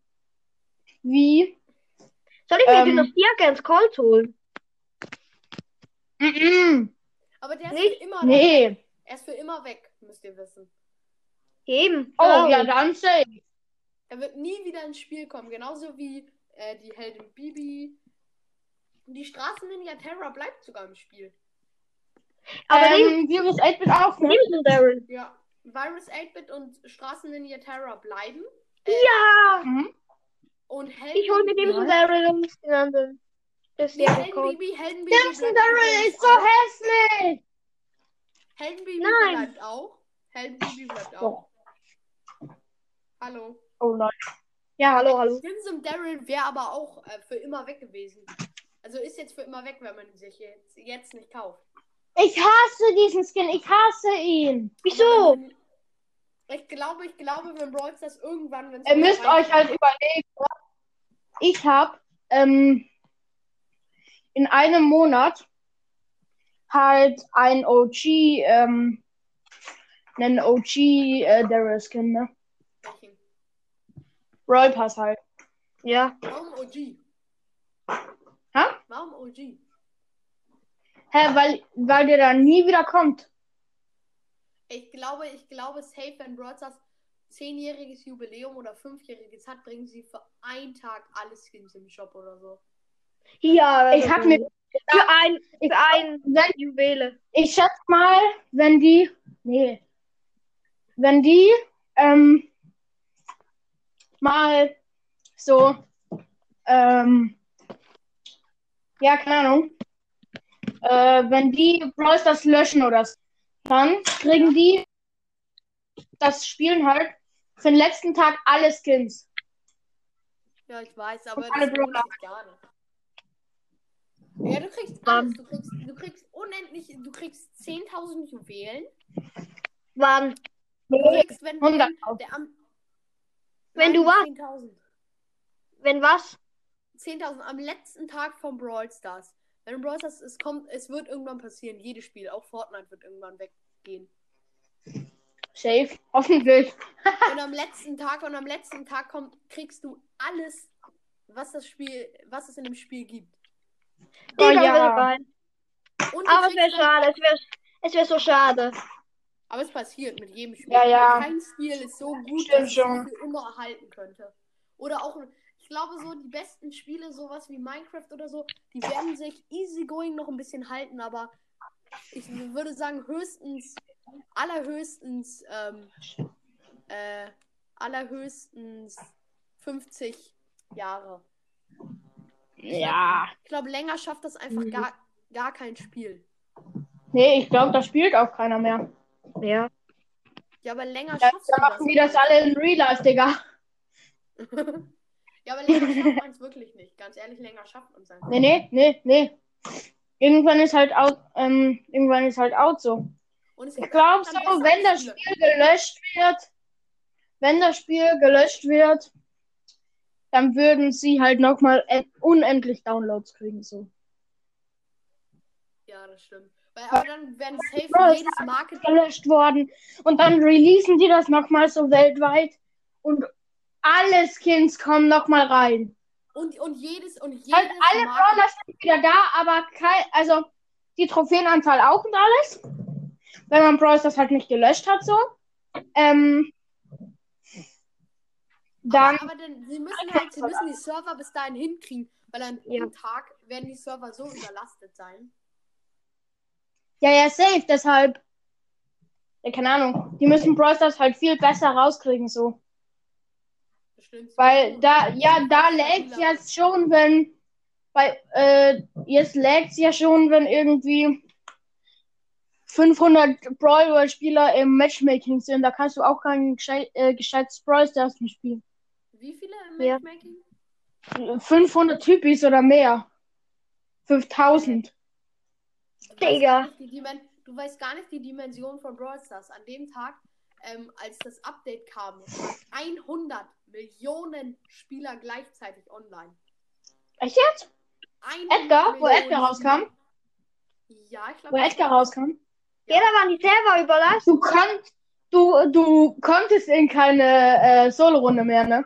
[SPEAKER 1] wie,
[SPEAKER 5] Soll ich mir
[SPEAKER 1] Ähm.
[SPEAKER 5] Dynastie Against Colt holen?
[SPEAKER 1] mm -mm,
[SPEAKER 4] Aber der ist
[SPEAKER 5] Nicht?
[SPEAKER 4] für immer weg.
[SPEAKER 1] nee.
[SPEAKER 4] Er ist für immer weg, müsst ihr wissen.
[SPEAKER 5] Eben.
[SPEAKER 1] Oh,
[SPEAKER 5] Genau.
[SPEAKER 1] ja, dann safe.
[SPEAKER 4] Er wird nie wieder ins Spiel kommen. Genauso wie äh, die Heldin Bibi. Die Straßenninja Terra bleibt sogar im Spiel.
[SPEAKER 5] Aber
[SPEAKER 1] ähm, Virus 8-Bit auch, ne?
[SPEAKER 5] Darren.
[SPEAKER 4] Ja. Virus 8-Bit und Straßenninja Terra bleiben. Äh,
[SPEAKER 5] Ja!
[SPEAKER 1] Mhm.
[SPEAKER 4] Und Helden
[SPEAKER 5] Ich hole mir
[SPEAKER 1] Ja.
[SPEAKER 5] Darren und den anderen. Das ist
[SPEAKER 4] Nee,
[SPEAKER 5] der
[SPEAKER 4] Helden
[SPEAKER 5] Colt.
[SPEAKER 4] Bibi, Helden Bibi
[SPEAKER 1] Simpson
[SPEAKER 4] bleibt
[SPEAKER 1] Daryl ist so hässlich.
[SPEAKER 4] Helden Bibi
[SPEAKER 5] Nein.
[SPEAKER 4] bleibt auch. Helden Bibi bleibt auch. Hallo.
[SPEAKER 1] Oh nein.
[SPEAKER 5] Ja, hallo, hallo.
[SPEAKER 4] Crimson Daryl wäre aber auch äh, für immer weg gewesen. Also ist jetzt für immer weg, wenn man ihn sich jetzt, jetzt nicht kauft.
[SPEAKER 1] Ich hasse diesen Skin, ich hasse ihn.
[SPEAKER 5] Wieso?
[SPEAKER 4] Ich glaube, ich glaube, wenn Brawl Stars irgendwann, wenn
[SPEAKER 1] Ihr müsst euch halt überlegen, ich habe ähm, in einem Monat halt ein OG, ähm, einen OG äh, Daryl Skin, ne?
[SPEAKER 4] Welchen?
[SPEAKER 1] Brawl Pass halt.
[SPEAKER 5] Ja.
[SPEAKER 4] Warum OG?
[SPEAKER 1] Hä?
[SPEAKER 4] Warum OG?
[SPEAKER 1] Hä, weil, weil der dann nie wieder kommt.
[SPEAKER 4] Ich glaube, ich glaube, safe, wenn Stars zehnjähriges Jubiläum oder fünfjähriges hat, bringen sie für einen Tag alle Skins im Shop oder so.
[SPEAKER 5] Ja,
[SPEAKER 1] Ich hab mir,
[SPEAKER 5] Für ein,
[SPEAKER 1] ich,
[SPEAKER 5] für ein
[SPEAKER 1] wenn,
[SPEAKER 5] Juwele.
[SPEAKER 1] ich schätze mal, wenn die, nee, wenn die, ähm, mal so, ähm, ja, keine Ahnung, äh, wenn die Brawl Stars löschen oder so, dann kriegen die das Spielen halt für den letzten Tag alle Skins.
[SPEAKER 4] Ja, ich weiß, aber
[SPEAKER 1] alle
[SPEAKER 4] das gar nicht. Ja, du kriegst alles. Du kriegst, du kriegst unendlich, du kriegst 10.000 Juwelen.
[SPEAKER 5] Wann?
[SPEAKER 4] Du kriegst, wenn, wenn
[SPEAKER 1] 100.000.
[SPEAKER 4] der am.
[SPEAKER 5] Wenn du was?
[SPEAKER 4] 10.000.
[SPEAKER 5] Wenn was?
[SPEAKER 4] 10.000 am letzten Tag von Brawl Stars. Wenn Brawl Stars, es kommt, es wird irgendwann passieren. Jedes Spiel, auch Fortnite wird irgendwann weggehen.
[SPEAKER 1] Safe, hoffentlich. (laughs)
[SPEAKER 4] Und am letzten Tag und am letzten Tag kommt, kriegst du alles, was das Spiel, was es in dem Spiel gibt.
[SPEAKER 1] Oh,
[SPEAKER 5] Digga,
[SPEAKER 1] ja.
[SPEAKER 5] will rein.
[SPEAKER 4] Und
[SPEAKER 5] Aber es wäre schade. Es wäre es wär so schade.
[SPEAKER 4] aber es passiert mit jedem Spiel.
[SPEAKER 1] Ja, ja.
[SPEAKER 4] Kein Spiel ist so gut,
[SPEAKER 1] Stimmt
[SPEAKER 4] dass es
[SPEAKER 1] schon.
[SPEAKER 4] sich für immer erhalten könnte. Oder auch, ich glaube so, die besten Spiele, sowas wie Minecraft oder so, die werden sich easygoing noch ein bisschen halten, aber ich würde sagen, höchstens, allerhöchstens, ähm, äh, allerhöchstens 50 Jahre.
[SPEAKER 1] Ja.
[SPEAKER 4] Ich glaube, länger schafft das einfach
[SPEAKER 5] Mhm.
[SPEAKER 4] gar, gar kein Spiel.
[SPEAKER 1] Nee, ich glaube, da spielt auch keiner mehr.
[SPEAKER 5] Ja.
[SPEAKER 4] Ja, aber länger
[SPEAKER 1] Ja,
[SPEAKER 4] schaffst
[SPEAKER 1] da machen die das alle in Real Life, Digga. (laughs)
[SPEAKER 4] ja, aber länger schafft man es wirklich nicht. Ganz ehrlich, länger schafft man es einfach.
[SPEAKER 1] Nee, nee, nee, nee. Irgendwann ist halt out, ähm, irgendwann ist halt out so.
[SPEAKER 4] Und es
[SPEAKER 1] Ich glaube so, wenn das. Spiel gelöscht wird, wenn das Spiel gelöscht wird, dann würden sie halt nochmal unendlich Downloads kriegen, so.
[SPEAKER 4] Ja, das stimmt. Weil, aber dann werden safe jedes Market.
[SPEAKER 1] Gelöscht worden. Und dann releasen die das nochmal so weltweit und alle Skins kommen nochmal rein.
[SPEAKER 4] Und, und jedes, und jedes
[SPEAKER 1] Halt alle Brawler sind wieder da, aber kein, also die Trophäenanzahl auch und alles. Wenn man Brawl das halt nicht gelöscht hat, so. Ähm, dann,
[SPEAKER 4] Aber, aber dann, sie müssen halt, sie müssen die Server bis dahin hinkriegen, weil an
[SPEAKER 5] Ja.
[SPEAKER 4] Tag werden die Server so überlastet sein.
[SPEAKER 1] ja, ja, safe, deshalb. Ja, keine Ahnung. Die müssen Brawl Stars halt viel besser rauskriegen, so.
[SPEAKER 4] Bestimmt.
[SPEAKER 1] Weil da, ja, da lag's jetzt schon, wenn, bei, äh, jetzt lag's ja schon, wenn irgendwie 500 Brawl Spieler im Matchmaking sind. Da kannst du auch kein gescheit, äh, gescheites Brawl Stars mehr spielen.
[SPEAKER 4] Wie viele im
[SPEAKER 5] Ja.
[SPEAKER 4] Matchmaking?
[SPEAKER 1] 500 Typis oder mehr. 5000.
[SPEAKER 4] Du weißt
[SPEAKER 5] Digga.
[SPEAKER 4] du weißt gar nicht die Dimension von Brawl Stars. An dem Tag, ähm, als das Update kam, waren 100 Millionen Spieler gleichzeitig online.
[SPEAKER 1] Echt jetzt?
[SPEAKER 4] 100
[SPEAKER 1] Edgar? Wo Edgar rauskam?
[SPEAKER 4] Ja, ich glaube.
[SPEAKER 1] Wo Edgar rauskam?
[SPEAKER 5] Ja, da waren die Server überlastet.
[SPEAKER 1] Du konnt, du, du konntest in keine äh, Solo-Runde mehr, ne?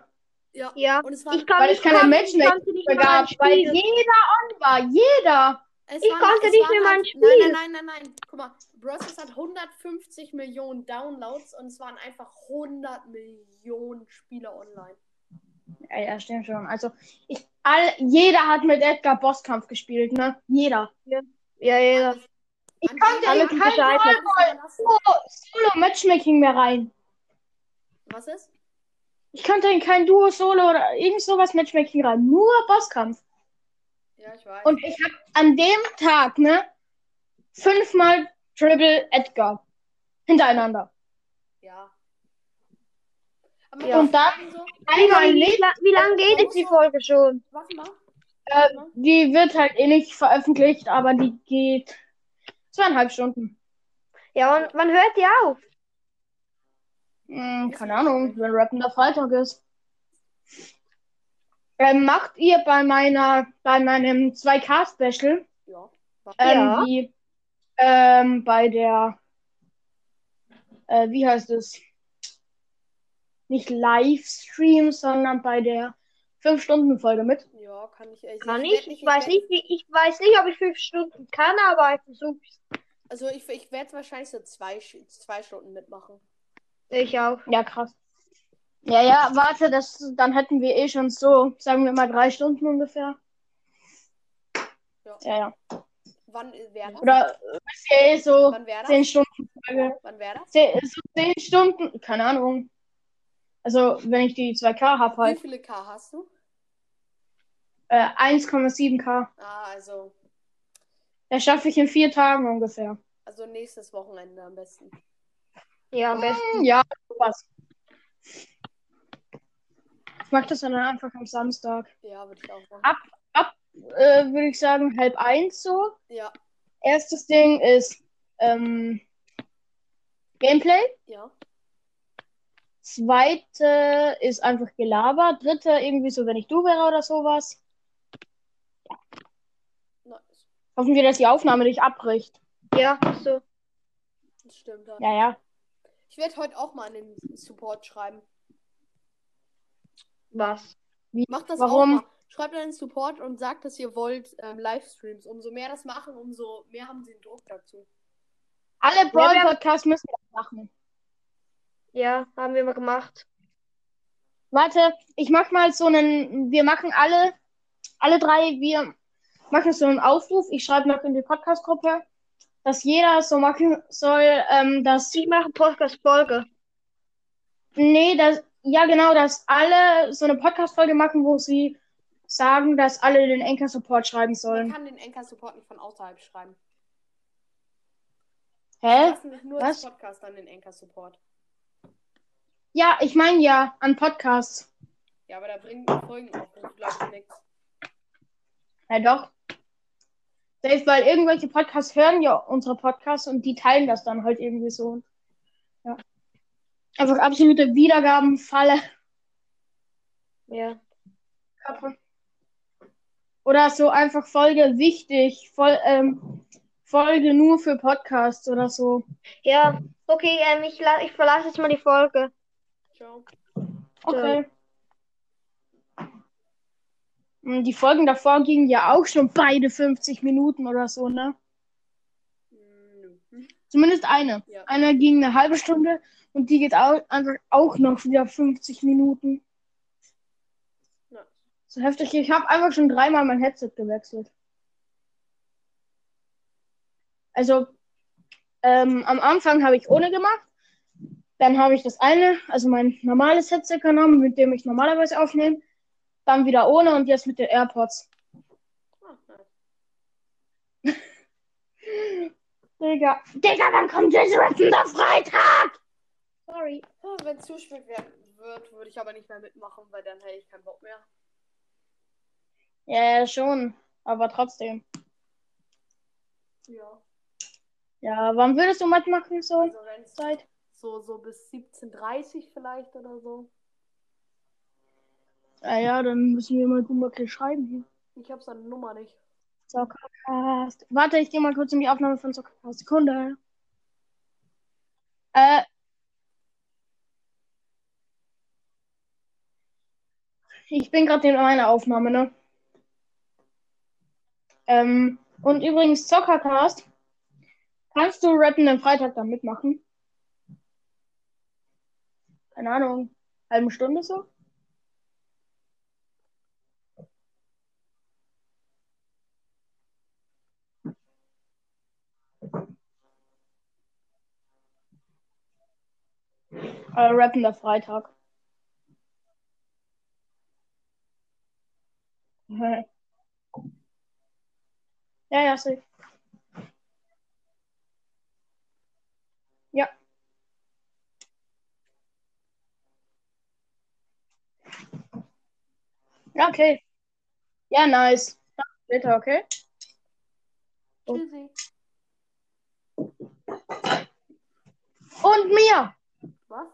[SPEAKER 4] Ja.
[SPEAKER 5] Ja.
[SPEAKER 4] Und es waren,
[SPEAKER 5] Ich kann
[SPEAKER 1] Weil es keine Matchmaking
[SPEAKER 5] ich konnte nicht
[SPEAKER 1] mehr
[SPEAKER 5] mehr
[SPEAKER 1] gab, weil jeder on war. Jeder.
[SPEAKER 4] es
[SPEAKER 5] ich
[SPEAKER 4] waren,
[SPEAKER 5] konnte nicht mehr
[SPEAKER 4] halt,
[SPEAKER 5] mein Spiel.
[SPEAKER 4] Nein, nein, nein, nein, nein. Guck mal, Stars hat 150 Millionen Downloads und es waren einfach 100 Millionen Spieler online.
[SPEAKER 1] Ja, ja, stimmt schon. Also, ich, all, jeder hat mit Edgar Bosskampf gespielt, ne? Jeder.
[SPEAKER 5] Ja, jeder.
[SPEAKER 4] Alles-
[SPEAKER 1] Ich konnte
[SPEAKER 5] alle
[SPEAKER 1] kein. Solo-Matchmaking mehr rein.
[SPEAKER 4] Was ist?
[SPEAKER 1] Ich konnte in kein Duo, Solo oder irgend sowas Matchmaking rein. Nur Bosskampf.
[SPEAKER 4] Ja, ich weiß.
[SPEAKER 1] Und ich habe an dem Tag, ne? Fünfmal Triple Edgar. Hintereinander.
[SPEAKER 4] Ja.
[SPEAKER 5] Ja.
[SPEAKER 1] Und dann
[SPEAKER 4] so,
[SPEAKER 1] einmal
[SPEAKER 5] Wie,
[SPEAKER 1] nicht.
[SPEAKER 5] la- wie lange geht jetzt die Folge schon?
[SPEAKER 4] warte mal.
[SPEAKER 1] Äh, die wird halt eh nicht veröffentlicht, aber die geht zweieinhalb Stunden.
[SPEAKER 5] Ja, und wann hört die auf?
[SPEAKER 1] Hm, keine Ahnung, wenn Rappender Freitag ist. Ähm, macht ihr bei meiner, bei meinem 2K-Special,
[SPEAKER 4] Ja.
[SPEAKER 1] ähm,
[SPEAKER 5] Ja.
[SPEAKER 1] die, ähm, bei der, äh, wie heißt es? Nicht Livestream, sondern bei der 5-Stunden-Folge mit.
[SPEAKER 4] Ja, kann ich. Ich,
[SPEAKER 5] Kann
[SPEAKER 4] werd
[SPEAKER 5] ich? Ich weiß nicht, wie, ich weiß nicht, ob ich fünf Stunden kann, aber ich versuch's.
[SPEAKER 4] Also ich, ich werde wahrscheinlich so zwei, zwei Stunden mitmachen.
[SPEAKER 5] Ich auch.
[SPEAKER 1] Ja, krass. Ja, ja, warte, das, dann hätten wir eh schon so, sagen wir mal drei Stunden ungefähr.
[SPEAKER 4] Ja.
[SPEAKER 1] Ja, ja.
[SPEAKER 4] Wann wäre das?
[SPEAKER 1] Oder äh, wisst ihr eh so
[SPEAKER 4] Wann?
[SPEAKER 1] 10 Stunden Folge.
[SPEAKER 4] Wann wäre das?
[SPEAKER 1] Zehn, so 10 Stunden, keine Ahnung. Also, wenn ich die 2K habe,
[SPEAKER 4] Wie
[SPEAKER 1] halt.
[SPEAKER 4] viele K hast du?
[SPEAKER 1] Äh, 1,7K.
[SPEAKER 4] Ah, also,
[SPEAKER 1] Das schaffe ich in vier Tagen ungefähr.
[SPEAKER 4] also nächstes Wochenende am besten.
[SPEAKER 5] Ja, am besten.
[SPEAKER 1] Hm, Ja, sowas. Ich mache das dann einfach am Samstag.
[SPEAKER 4] Ja, würde ich auch machen.
[SPEAKER 1] Ab- Äh, Würde ich sagen, halb eins so.
[SPEAKER 4] Ja,
[SPEAKER 1] Erstes Ding ist ähm, Gameplay.
[SPEAKER 4] ja.
[SPEAKER 1] Zweite ist einfach Gelaber. Dritte irgendwie so, wenn ich du wäre oder sowas.
[SPEAKER 4] Nice.
[SPEAKER 1] Hoffen wir, dass die Aufnahme nicht abbricht.
[SPEAKER 5] Ja, so.
[SPEAKER 4] Das stimmt. Ja.
[SPEAKER 1] Ja, ja.
[SPEAKER 4] Ich werde heute auch mal an den Support schreiben.
[SPEAKER 5] Was?
[SPEAKER 4] Macht das
[SPEAKER 1] Warum?
[SPEAKER 4] auch mal. Schreibt an den Support und sagt, dass ihr wollt ähm, Livestreams. Umso mehr das machen, umso mehr haben sie den Druck dazu.
[SPEAKER 1] Alle
[SPEAKER 5] wir
[SPEAKER 1] Brawl
[SPEAKER 5] haben-
[SPEAKER 1] Podcasts müssen das machen.
[SPEAKER 5] Ja, haben wir mal gemacht.
[SPEAKER 1] Warte, ich mach mal so einen. Wir machen alle, alle drei, wir machen so einen Aufruf. Ich schreibe noch in die Podcast-Gruppe, dass jeder so machen soll, ähm, dass
[SPEAKER 5] Ich mache Podcast-Folge.
[SPEAKER 1] Nee, das, ja genau, dass alle so eine Podcast-Folge machen, wo sie sagen, dass alle den Anchor-Support schreiben
[SPEAKER 4] Man
[SPEAKER 1] sollen.
[SPEAKER 4] kann den Anchor-Support nicht von außerhalb schreiben.
[SPEAKER 1] Hä?
[SPEAKER 4] Lassen nicht nur
[SPEAKER 1] Was?
[SPEAKER 4] Podcast an den Anchor-Support.
[SPEAKER 1] Ja, ich meine ja, an Podcasts.
[SPEAKER 4] Ja, aber da bringen die Folgen auch, glaube ich, nichts.
[SPEAKER 1] Ja, doch. Selbst weil irgendwelche Podcasts hören ja unsere Podcasts und die teilen das dann halt irgendwie so. Ja. Einfach absolute Wiedergabenfalle.
[SPEAKER 5] Ja.
[SPEAKER 1] Oder so einfach Folge wichtig, voll, ähm, Folge nur für Podcasts oder so.
[SPEAKER 5] Ja, okay, ähm, ich, ich verlasse jetzt mal die Folge.
[SPEAKER 4] Ciao.
[SPEAKER 1] Okay. Und Die Folgen davor gingen ja auch schon beide 50 Minuten oder so, ne?
[SPEAKER 4] Hm.
[SPEAKER 1] Zumindest eine.
[SPEAKER 4] Ja.
[SPEAKER 1] Eine ging eine halbe Stunde und die geht auch, einfach auch noch wieder 50 Minuten.
[SPEAKER 4] Ja.
[SPEAKER 1] So heftig. Ich habe einfach schon dreimal mein Headset gewechselt. Also, ähm, am Anfang habe ich ohne gemacht. Dann habe ich das eine, also mein normales Headset genommen, mit dem ich normalerweise aufnehme. Dann wieder ohne und jetzt mit den AirPods.
[SPEAKER 4] Ah, (laughs) nice.
[SPEAKER 1] Digga. Digga, wann kommt Rappender Freitag? Sorry.
[SPEAKER 4] Wenn zu spät werden wird, würde ich aber nicht mehr mitmachen, weil dann hätte ich keinen Bock mehr.
[SPEAKER 1] Ja, ja, schon. Aber trotzdem.
[SPEAKER 4] Ja.
[SPEAKER 1] Ja, wann würdest du mitmachen, so?
[SPEAKER 4] Also es
[SPEAKER 1] Zeit?
[SPEAKER 4] so, so bis 17.30 vielleicht oder so.
[SPEAKER 1] Ja, ja, dann müssen wir mal Gummerkel schreiben hier.
[SPEAKER 4] Ich habe seine Nummer nicht.
[SPEAKER 1] Soccercast. Warte, ich gehe mal kurz in die Aufnahme von Soccercast. Sekunde. Äh. Ich bin gerade in meiner Aufnahme, ne? Ähm, und übrigens, Soccercast. Kannst du Rappen am Freitag dann mitmachen? Keine Ahnung. Halbe Stunde so? Äh, rappender Freitag. (laughs) Ja, ja, safe. Ja. Ja, okay. Ja, nice. Später, okay?
[SPEAKER 4] Tschüssi.
[SPEAKER 1] Und mir.
[SPEAKER 4] Was?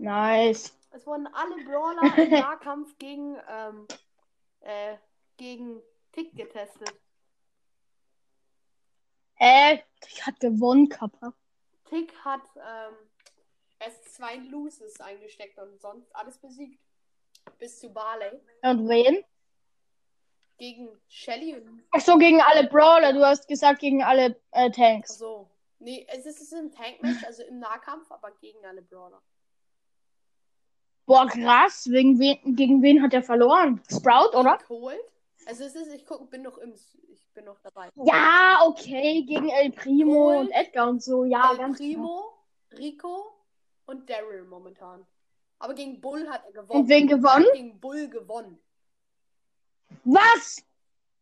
[SPEAKER 1] Nice.
[SPEAKER 4] Es wurden alle Brawler im (laughs) Nahkampf gegen, ähm, äh, gegen Tick getestet.
[SPEAKER 1] Hä? Ich hat gewonnen, Kappa.
[SPEAKER 4] Tick hat ähm, erst zwei Loses eingesteckt und sonst alles besiegt. Bis zu Barley.
[SPEAKER 1] Und wen?
[SPEAKER 4] Gegen Shelly und.
[SPEAKER 1] Ach so, gegen alle Brawler. Du hast gesagt, gegen alle äh, Tanks.
[SPEAKER 4] So. Nee, es ist, es ist ein Tank-Match, also im Nahkampf, aber gegen alle Brawler.
[SPEAKER 1] Boah, krass. Wegen wen, gegen wen hat er verloren? Sprout, oder?
[SPEAKER 4] Cold. Also es ist, ich guck, bin noch im, ich bin noch dabei.
[SPEAKER 1] Ja, okay. Gegen El Primo
[SPEAKER 4] Cold.
[SPEAKER 1] und Edgar und so. Ja,
[SPEAKER 4] El
[SPEAKER 1] ganz klar.
[SPEAKER 4] Primo, Rico und Daryl momentan. Aber gegen Bull hat er gewonnen.
[SPEAKER 1] Und wen gewonnen?
[SPEAKER 4] hat gegen Bull gewonnen.
[SPEAKER 1] Was?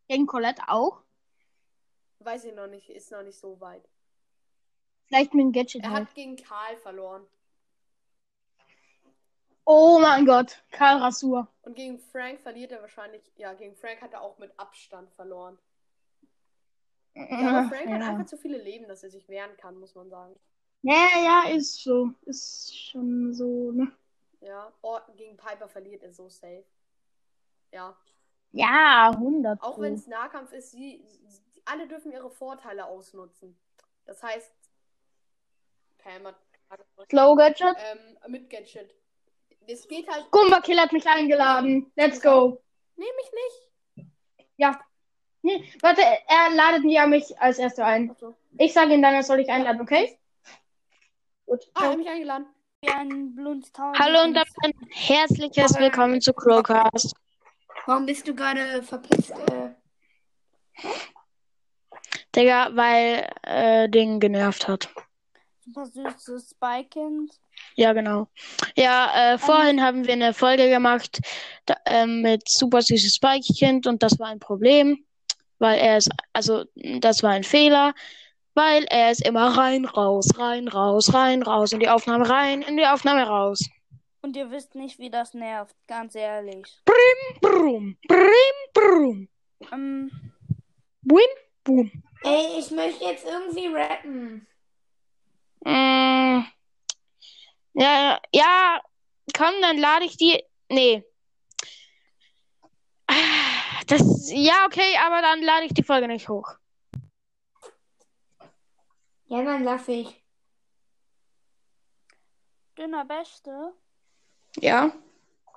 [SPEAKER 1] Gegen Colette auch?
[SPEAKER 4] Weiß ich noch nicht, ist noch nicht so weit.
[SPEAKER 1] Vielleicht mit dem Gadget
[SPEAKER 4] Er
[SPEAKER 1] halt.
[SPEAKER 4] hat gegen Karl verloren.
[SPEAKER 1] Oh mein Gott. Karl Rasur.
[SPEAKER 4] Und gegen Frank verliert er wahrscheinlich. Ja, gegen Frank hat er auch mit Abstand verloren. Ja, aber (laughs) Frank hat
[SPEAKER 1] ja.
[SPEAKER 4] einfach zu viele Leben, dass er sich wehren kann, muss man sagen.
[SPEAKER 1] ja, ja, ist so. Ist schon so, ne?
[SPEAKER 4] Ja, Orton gegen Piper verliert er so safe. Ja,
[SPEAKER 1] Ja, 100.
[SPEAKER 4] auch wenn es Nahkampf ist, sie, sie, alle dürfen ihre Vorteile ausnutzen. Das heißt, Pam hat
[SPEAKER 1] Slow Gadget.
[SPEAKER 4] ähm, mit Gadget. Es geht halt.
[SPEAKER 1] Gumba Kill hat mich eingeladen. Let's go.
[SPEAKER 4] Nehme ich nicht.
[SPEAKER 1] Ja. Nee, warte, er ladet ja mich als Erster ein.
[SPEAKER 4] Achso.
[SPEAKER 1] Ich sage ihm dann, er soll dich einladen, okay? Gut.
[SPEAKER 4] Ah, er hat mich eingeladen.
[SPEAKER 3] Hallo und ein herzliches Willkommen zu Crowcast.
[SPEAKER 2] Warum bist du gerade verpisst? Äh,
[SPEAKER 3] Digga, weil äh, Ding genervt hat.
[SPEAKER 6] Super süßes Spike-Kind.
[SPEAKER 3] Ja, genau. Ja, äh, vorhin haben wir eine Folge gemacht da, ähm, mit super süßes Spike-Kind und das war ein Problem, weil er ist, also das war ein Fehler, weil er ist immer rein, raus, rein, raus, rein, raus, in die Aufnahme rein, in die Aufnahme raus.
[SPEAKER 6] Und ihr wisst nicht, wie das nervt, ganz ehrlich.
[SPEAKER 3] Brumm, brim, brumm,
[SPEAKER 6] Ähm,
[SPEAKER 3] boom, boom.
[SPEAKER 2] ey, ich möchte jetzt irgendwie rappen.
[SPEAKER 3] Mm, ja, ja, komm, dann lade ich die. Nee. Das, ja, okay, aber dann lade ich die Folge nicht hoch.
[SPEAKER 2] Ja, dann lass ich.
[SPEAKER 6] dünner Beste.
[SPEAKER 3] Ja.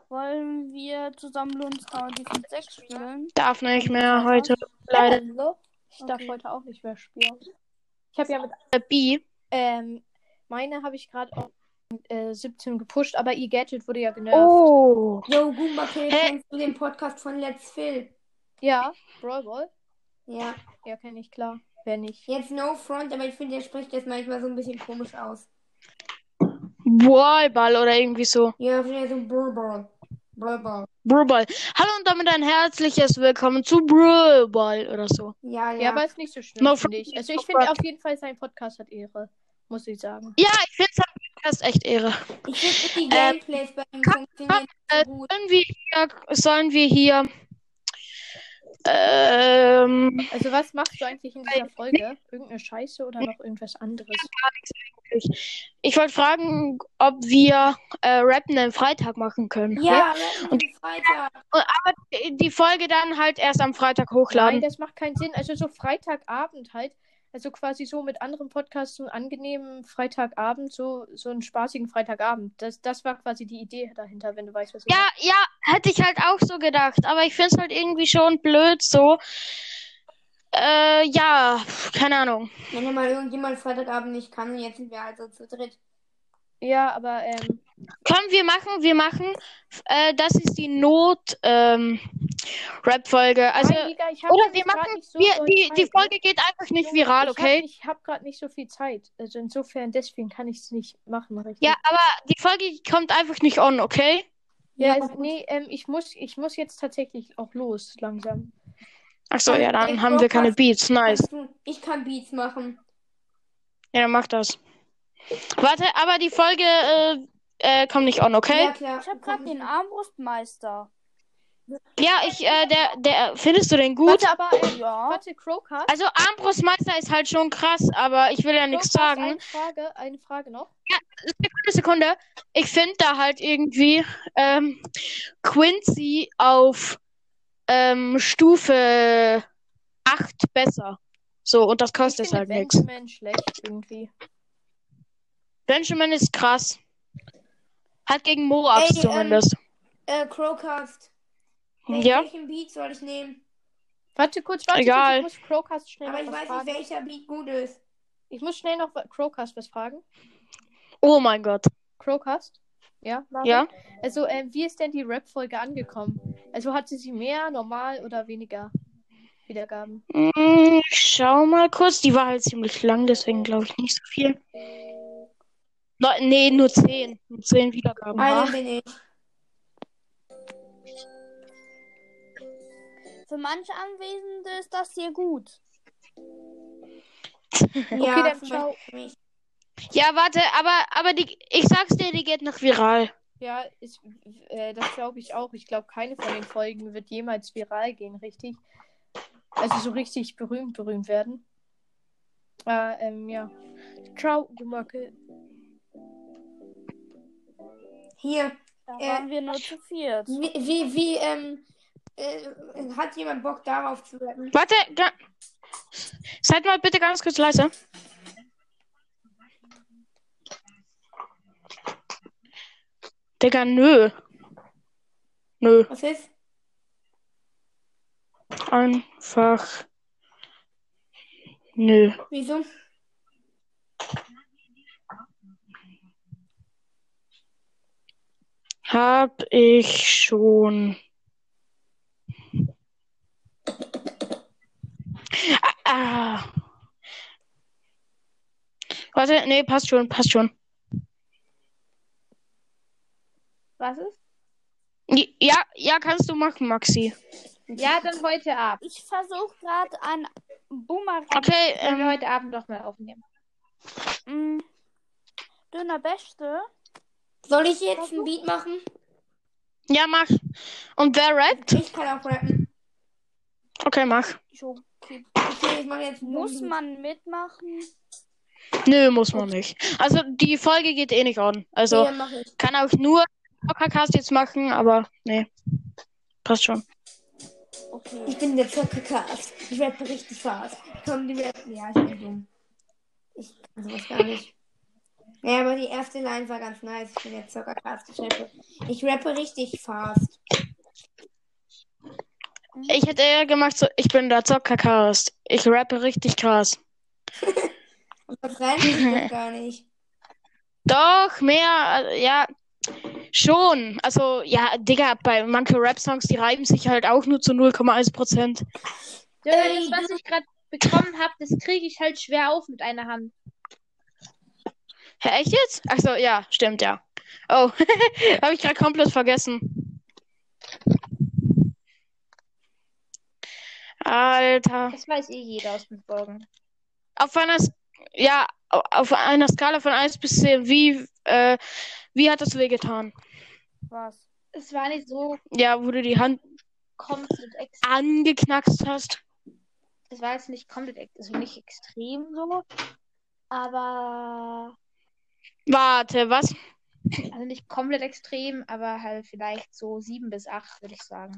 [SPEAKER 7] Wollen wir zusammen Lunds Tower Defense 6 spielen?
[SPEAKER 1] Darf nicht mehr heute. Leider.
[SPEAKER 8] Hallo? Ich darf
[SPEAKER 7] Okay.
[SPEAKER 8] heute auch nicht mehr spielen. Ich habe ja mit
[SPEAKER 1] Äh, B.
[SPEAKER 8] ähm, meine habe ich gerade auf äh, 17 gepusht, aber ihr Gadget wurde ja genervt.
[SPEAKER 1] Oh.
[SPEAKER 2] Yo, Goomba kennst du den Podcast von Let's Phil?
[SPEAKER 8] Ja, Brawl Ball?
[SPEAKER 2] Ja.
[SPEAKER 8] Ja, kenne ich klar. Wer nicht?
[SPEAKER 2] Jetzt no front, aber ich finde, der spricht jetzt manchmal so ein bisschen komisch aus.
[SPEAKER 1] Wallball oder irgendwie so.
[SPEAKER 2] Ja, vielleicht so Burball. Burball.
[SPEAKER 1] Bruball. Hallo und damit ein herzliches Willkommen zu Bruball oder so.
[SPEAKER 2] Ja, ja.
[SPEAKER 8] Ja, aber ist nicht so schlimm,
[SPEAKER 1] No
[SPEAKER 8] finde ich.
[SPEAKER 1] front.
[SPEAKER 8] Also ich finde auf jeden Fall, sein Podcast hat Ehre. Muss ich sagen.
[SPEAKER 1] Ja, ich finde es Podcast echt Ehre.
[SPEAKER 2] ich finde (laughs) die
[SPEAKER 1] Äh,
[SPEAKER 2] Gameplays bei ihm funktionieren
[SPEAKER 1] Äh,
[SPEAKER 2] so gut.
[SPEAKER 1] sollen wir hier, sollen wir hier ähm,
[SPEAKER 8] Also was machst du eigentlich in dieser Folge? Irgendeine Scheiße oder noch irgendwas anderes?
[SPEAKER 1] ich wollte fragen, ob wir äh, Rappen am Freitag machen können.
[SPEAKER 2] Ja, und Freitag.
[SPEAKER 1] Und, aber die- die Folge dann halt erst am Freitag
[SPEAKER 8] Nein,
[SPEAKER 1] hochladen.
[SPEAKER 8] das macht keinen Sinn. Also so Freitagabend halt. Also quasi so mit anderen Podcasts so einen angenehmen Freitagabend, so, so einen spaßigen Freitagabend. Das, das war quasi die Idee dahinter, wenn du weißt, was ich
[SPEAKER 1] Ja, ja, hätte ich halt auch so gedacht. Aber ich finde es halt irgendwie schon blöd so. Äh, ja, keine Ahnung.
[SPEAKER 2] Wenn ja mal irgendjemand Freitagabend nicht kann, jetzt sind wir also zu dritt.
[SPEAKER 8] Ja, aber ähm,
[SPEAKER 1] Komm, wir machen, wir machen. Äh, das ist die Not ähm, Rap-Folge. Also,
[SPEAKER 8] nein, Digga, ich hab
[SPEAKER 1] oder wir machen,
[SPEAKER 8] nicht so
[SPEAKER 1] wir, die, die
[SPEAKER 8] Zeit, ne?
[SPEAKER 1] Folge geht einfach nicht viral,
[SPEAKER 8] Ich
[SPEAKER 1] okay?
[SPEAKER 8] hab, ich hab gerade nicht so viel Zeit. Also insofern, deswegen kann ich es nicht machen, richtig?
[SPEAKER 1] Ja, aber die Folge kommt einfach nicht on, okay?
[SPEAKER 8] Ja,
[SPEAKER 2] Ja,
[SPEAKER 8] nee, ähm, ich muss, ich muss jetzt tatsächlich auch los, langsam.
[SPEAKER 1] Ach so, ja, dann
[SPEAKER 2] Ey,
[SPEAKER 1] haben wir keine. Beats. Nice.
[SPEAKER 2] Ich kann Beats machen.
[SPEAKER 1] Ja, dann mach das. Warte, aber die Folge äh, äh, kommt nicht on, okay?
[SPEAKER 2] Ja, klar.
[SPEAKER 7] Ich habe gerade den Armbrustmeister.
[SPEAKER 1] Ja, ich, äh, der, der, findest du den gut?
[SPEAKER 8] Warte, aber, ähm,
[SPEAKER 7] Ja.
[SPEAKER 8] warte, Crowcast.
[SPEAKER 1] Also Armbrustmeister ist halt schon krass, aber ich will ja nichts sagen.
[SPEAKER 8] Eine Frage, eine Frage noch.
[SPEAKER 1] Sekunde, Sekunde. Ich finde da halt irgendwie ähm, Quincy auf ähm, Stufe 8 besser. So, und das
[SPEAKER 8] Ich
[SPEAKER 1] kostet
[SPEAKER 8] finde
[SPEAKER 1] halt nichts.
[SPEAKER 8] Benjamin schlecht irgendwie.
[SPEAKER 1] Benjamin ist krass. Hat gegen Moabs
[SPEAKER 2] ähm,
[SPEAKER 1] zumindest.
[SPEAKER 2] Äh, Crowcast. Wel
[SPEAKER 1] ja?
[SPEAKER 2] Welchen Beat soll ich nehmen?
[SPEAKER 8] Warte kurz, warte
[SPEAKER 1] Egal.
[SPEAKER 8] kurz, ich muss Crowcast schnell
[SPEAKER 2] Aber
[SPEAKER 8] noch
[SPEAKER 2] ich weiß
[SPEAKER 8] fragen.
[SPEAKER 2] nicht, welcher Beat gut ist.
[SPEAKER 8] Ich muss schnell noch Crowcast was fragen.
[SPEAKER 1] Oh mein Gott.
[SPEAKER 8] Crowcast? Ja? Marvin?
[SPEAKER 1] Ja?
[SPEAKER 8] Also, ähm, wie ist denn die Rap-Folge angekommen? Also, hatte sie mehr, normal oder weniger Wiedergaben?
[SPEAKER 1] Mm, Ich schau mal kurz. Die war halt ziemlich lang, deswegen glaube ich nicht so viel. No, nee, nur 10. Nur 10 Wiedergaben.
[SPEAKER 2] Eine bin ich.
[SPEAKER 7] Für manche Anwesende ist das hier gut. (laughs)
[SPEAKER 2] Ja,
[SPEAKER 8] dann ciao.
[SPEAKER 1] Ja, warte, aber, aber die, ich sag's dir, die geht noch viral.
[SPEAKER 8] Ja, ist, äh, das glaube ich auch. Ich glaube, keine von den Folgen wird jemals viral gehen, richtig? Also so richtig berühmt, berühmt werden. Äh, ähm, ja. Ciao, Gumacke.
[SPEAKER 2] Hier.
[SPEAKER 7] Da
[SPEAKER 2] Äh,
[SPEAKER 7] waren wir nur zu viert.
[SPEAKER 2] Wie, wie, wie ähm, äh, hat jemand Bock darauf zu rappen?
[SPEAKER 1] Warte, seid mal bitte ganz kurz leise. Digga, nö. Nö,
[SPEAKER 2] Was ist?
[SPEAKER 1] einfach. Nö.
[SPEAKER 2] Wieso?
[SPEAKER 1] Hab ich schon. Ah, ah. Warte, nee, passt schon, passt schon.
[SPEAKER 8] Was ist?
[SPEAKER 1] Ja, ja, kannst du machen, Maxi.
[SPEAKER 8] Ja, dann heute Abend.
[SPEAKER 7] Ich versuche gerade ein Boomerang.
[SPEAKER 1] Okay,
[SPEAKER 8] Können wir
[SPEAKER 1] ähm,
[SPEAKER 8] heute Abend noch mal aufnehmen.
[SPEAKER 7] Mm, Dünner Beste.
[SPEAKER 2] Soll ich jetzt ein Beat machen?
[SPEAKER 1] ja, mach. Und wer rappt?
[SPEAKER 2] Ich kann auch rappen.
[SPEAKER 1] Okay, mach.
[SPEAKER 7] Okay.
[SPEAKER 2] Okay,
[SPEAKER 7] Muss man mitmachen?
[SPEAKER 1] Nö, muss man nicht. Also, die Folge geht eh nicht on. Also,
[SPEAKER 2] ich.
[SPEAKER 1] kann auch nur Podcast jetzt machen, aber nee. Passt schon.
[SPEAKER 7] Okay.
[SPEAKER 2] Ich bin der Zockercast. Ich rappe richtig fast. Komm, die rappen. Ja, ich bin dumm. Ich kann sowas gar nicht. Ja, aber die erste Line war ganz nice. Ich bin jetzt Zuckercast. Ich rappe, ich rappe richtig fast.
[SPEAKER 1] Ich hätte eher gemacht, so, ich bin der Zockercast. Ich rappe richtig krass. (laughs)
[SPEAKER 2] Und doch gar nicht.
[SPEAKER 1] Doch, mehr, ja, schon. Also, ja, Digga, bei manche Rap-Songs, die reiben sich halt auch nur zu 0,1 Prozent.
[SPEAKER 5] Ja, das, was ich gerade bekommen habe, das kriege ich halt schwer auf mit einer Hand.
[SPEAKER 1] Hä, echt jetzt? Ach so, ja, stimmt, ja. Oh, (laughs) habe ich gerade komplett vergessen. Alter.
[SPEAKER 5] Das weiß eh jeder aus den Folgen.
[SPEAKER 1] Auf einer, ja, au- auf einer Skala von 1 bis 10, wie, äh, wie hat das wehgetan?
[SPEAKER 7] Was?
[SPEAKER 5] Es war nicht so
[SPEAKER 1] Ja, wo du die Hand
[SPEAKER 5] komplett
[SPEAKER 1] angeknackst hast.
[SPEAKER 5] Es war jetzt nicht komplett also nicht extrem so. Aber
[SPEAKER 1] Warte, was?
[SPEAKER 5] also nicht komplett extrem, aber halt vielleicht so sieben bis acht, würde ich sagen.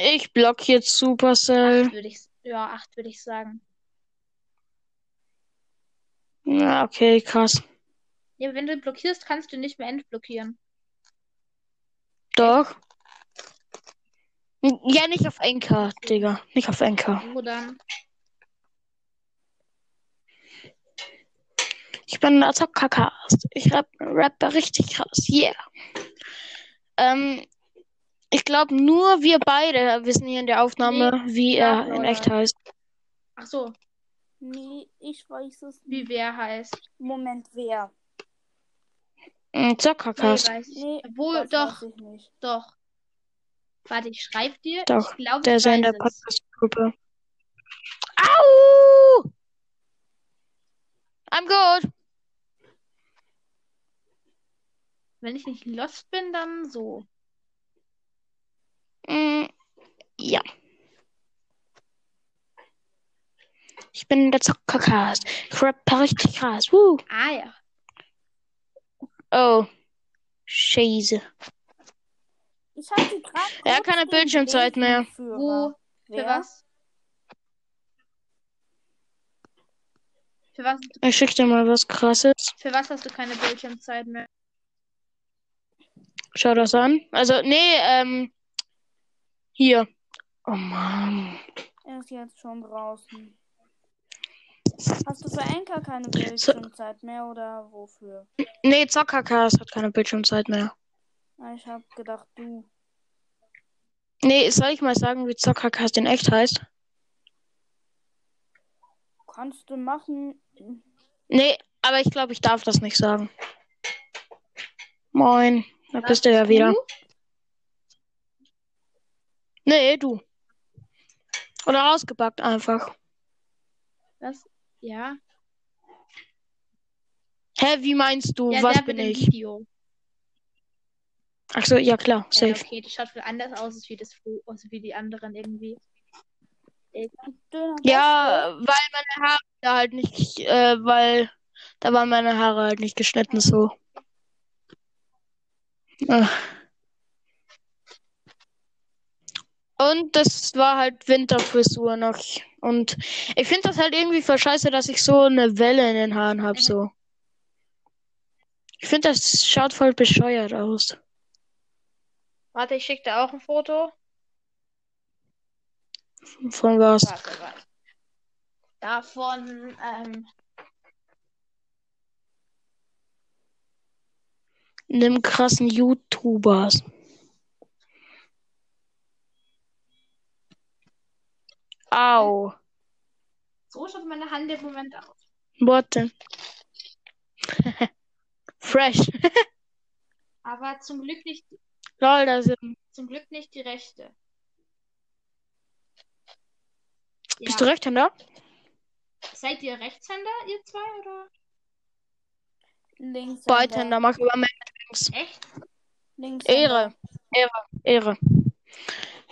[SPEAKER 1] Ich block jetzt Supercell.
[SPEAKER 5] Acht ich ja, acht würde ich sagen.
[SPEAKER 1] Ja, okay, krass.
[SPEAKER 5] Ja, wenn du blockierst, kannst du nicht mehr entblockieren.
[SPEAKER 1] Doch. Ja, nicht auf Anchor, Digga. Nicht auf Anchor.
[SPEAKER 5] Wo dann?
[SPEAKER 1] Ich bin der Zockercast. Ich rap, rappe richtig krass. Yeah. Ähm, ich glaube, nur wir beide wissen hier in der Aufnahme, wie
[SPEAKER 5] Ja,
[SPEAKER 1] er in echt heißt.
[SPEAKER 5] Ach so,
[SPEAKER 7] Nee, ich weiß es
[SPEAKER 5] wie
[SPEAKER 7] nicht.
[SPEAKER 5] wer heißt.
[SPEAKER 7] Moment, wer?
[SPEAKER 5] Nee,
[SPEAKER 1] Zockercast.
[SPEAKER 5] weiß ich.
[SPEAKER 7] Nee,
[SPEAKER 5] Obwohl,
[SPEAKER 7] das
[SPEAKER 5] doch,
[SPEAKER 7] weiß ich nicht.
[SPEAKER 5] doch. Warte, ich schreib dir.
[SPEAKER 1] Doch,
[SPEAKER 5] Ich glaube,
[SPEAKER 1] Der
[SPEAKER 5] ich
[SPEAKER 1] ist in der. Podcast-Gruppe. Au! I'm good.
[SPEAKER 5] Wenn ich nicht lost bin, dann so.
[SPEAKER 1] Mm, ja. Ich bin der Zockercast. Ich rappe richtig krass. Woo.
[SPEAKER 5] Ah ja.
[SPEAKER 1] Oh. Scheiße.
[SPEAKER 7] Ich hatte gerade
[SPEAKER 1] Ja,
[SPEAKER 7] kurz
[SPEAKER 1] keine Bildschirmzeit mehr.
[SPEAKER 5] Wo? Für was? Für was,
[SPEAKER 1] Ich schick dir mal was krasses.
[SPEAKER 5] für was hast du keine Bildschirmzeit mehr?
[SPEAKER 1] Schau das an. Also, nee, ähm. Hier. Oh Mann.
[SPEAKER 7] Er ist jetzt schon draußen. Hast du für Enker keine Bildschirmzeit mehr oder wofür?
[SPEAKER 1] Nee, Zockercast hat keine Bildschirmzeit mehr.
[SPEAKER 7] Ah, Ich hab gedacht, du.
[SPEAKER 1] Nee, soll ich mal sagen, wie Zockercast in echt heißt?
[SPEAKER 7] Kannst du machen.
[SPEAKER 1] Nee, aber ich glaube, ich darf das nicht sagen. Moin. Da bist du ja wieder. Nee, du. Oder rausgepackt einfach.
[SPEAKER 5] Was? Ja.
[SPEAKER 1] Hä, wie meinst du?
[SPEAKER 5] Ja,
[SPEAKER 1] Was bin ich?
[SPEAKER 5] Video.
[SPEAKER 1] Ach so, ja klar,
[SPEAKER 5] Ja,
[SPEAKER 1] safe.
[SPEAKER 5] okay, die schaut viel anders aus als wie, das, als wie die anderen irgendwie.
[SPEAKER 1] Ja, weil meine Haare da halt nicht, äh, weil da waren meine Haare halt nicht geschnitten so. Ach. Und das war halt Winterfrisur noch. Und ich finde das halt irgendwie voll scheiße, dass ich so eine Welle in den Haaren habe, so. Ich finde, das schaut voll bescheuert aus.
[SPEAKER 5] Warte, ich schicke dir auch ein Foto.
[SPEAKER 1] Von was?
[SPEAKER 5] Warte, warte. Davon, ähm,
[SPEAKER 1] Einem krassen YouTubers. Au.
[SPEAKER 5] so schaut meine Hand im Moment aus.
[SPEAKER 1] Denn? Fresh.
[SPEAKER 5] Aber zum Glück nicht,
[SPEAKER 1] Lol, da sind.
[SPEAKER 5] zum Glück nicht die rechte.
[SPEAKER 1] Bist du Rechtshänder?
[SPEAKER 5] Seid ihr Rechtshänder, ihr zwei, oder?
[SPEAKER 7] Links.
[SPEAKER 1] Beidhänder, mach über mehr links.
[SPEAKER 5] Echt?
[SPEAKER 7] Links.
[SPEAKER 1] Ehre. Ehre. Ehre.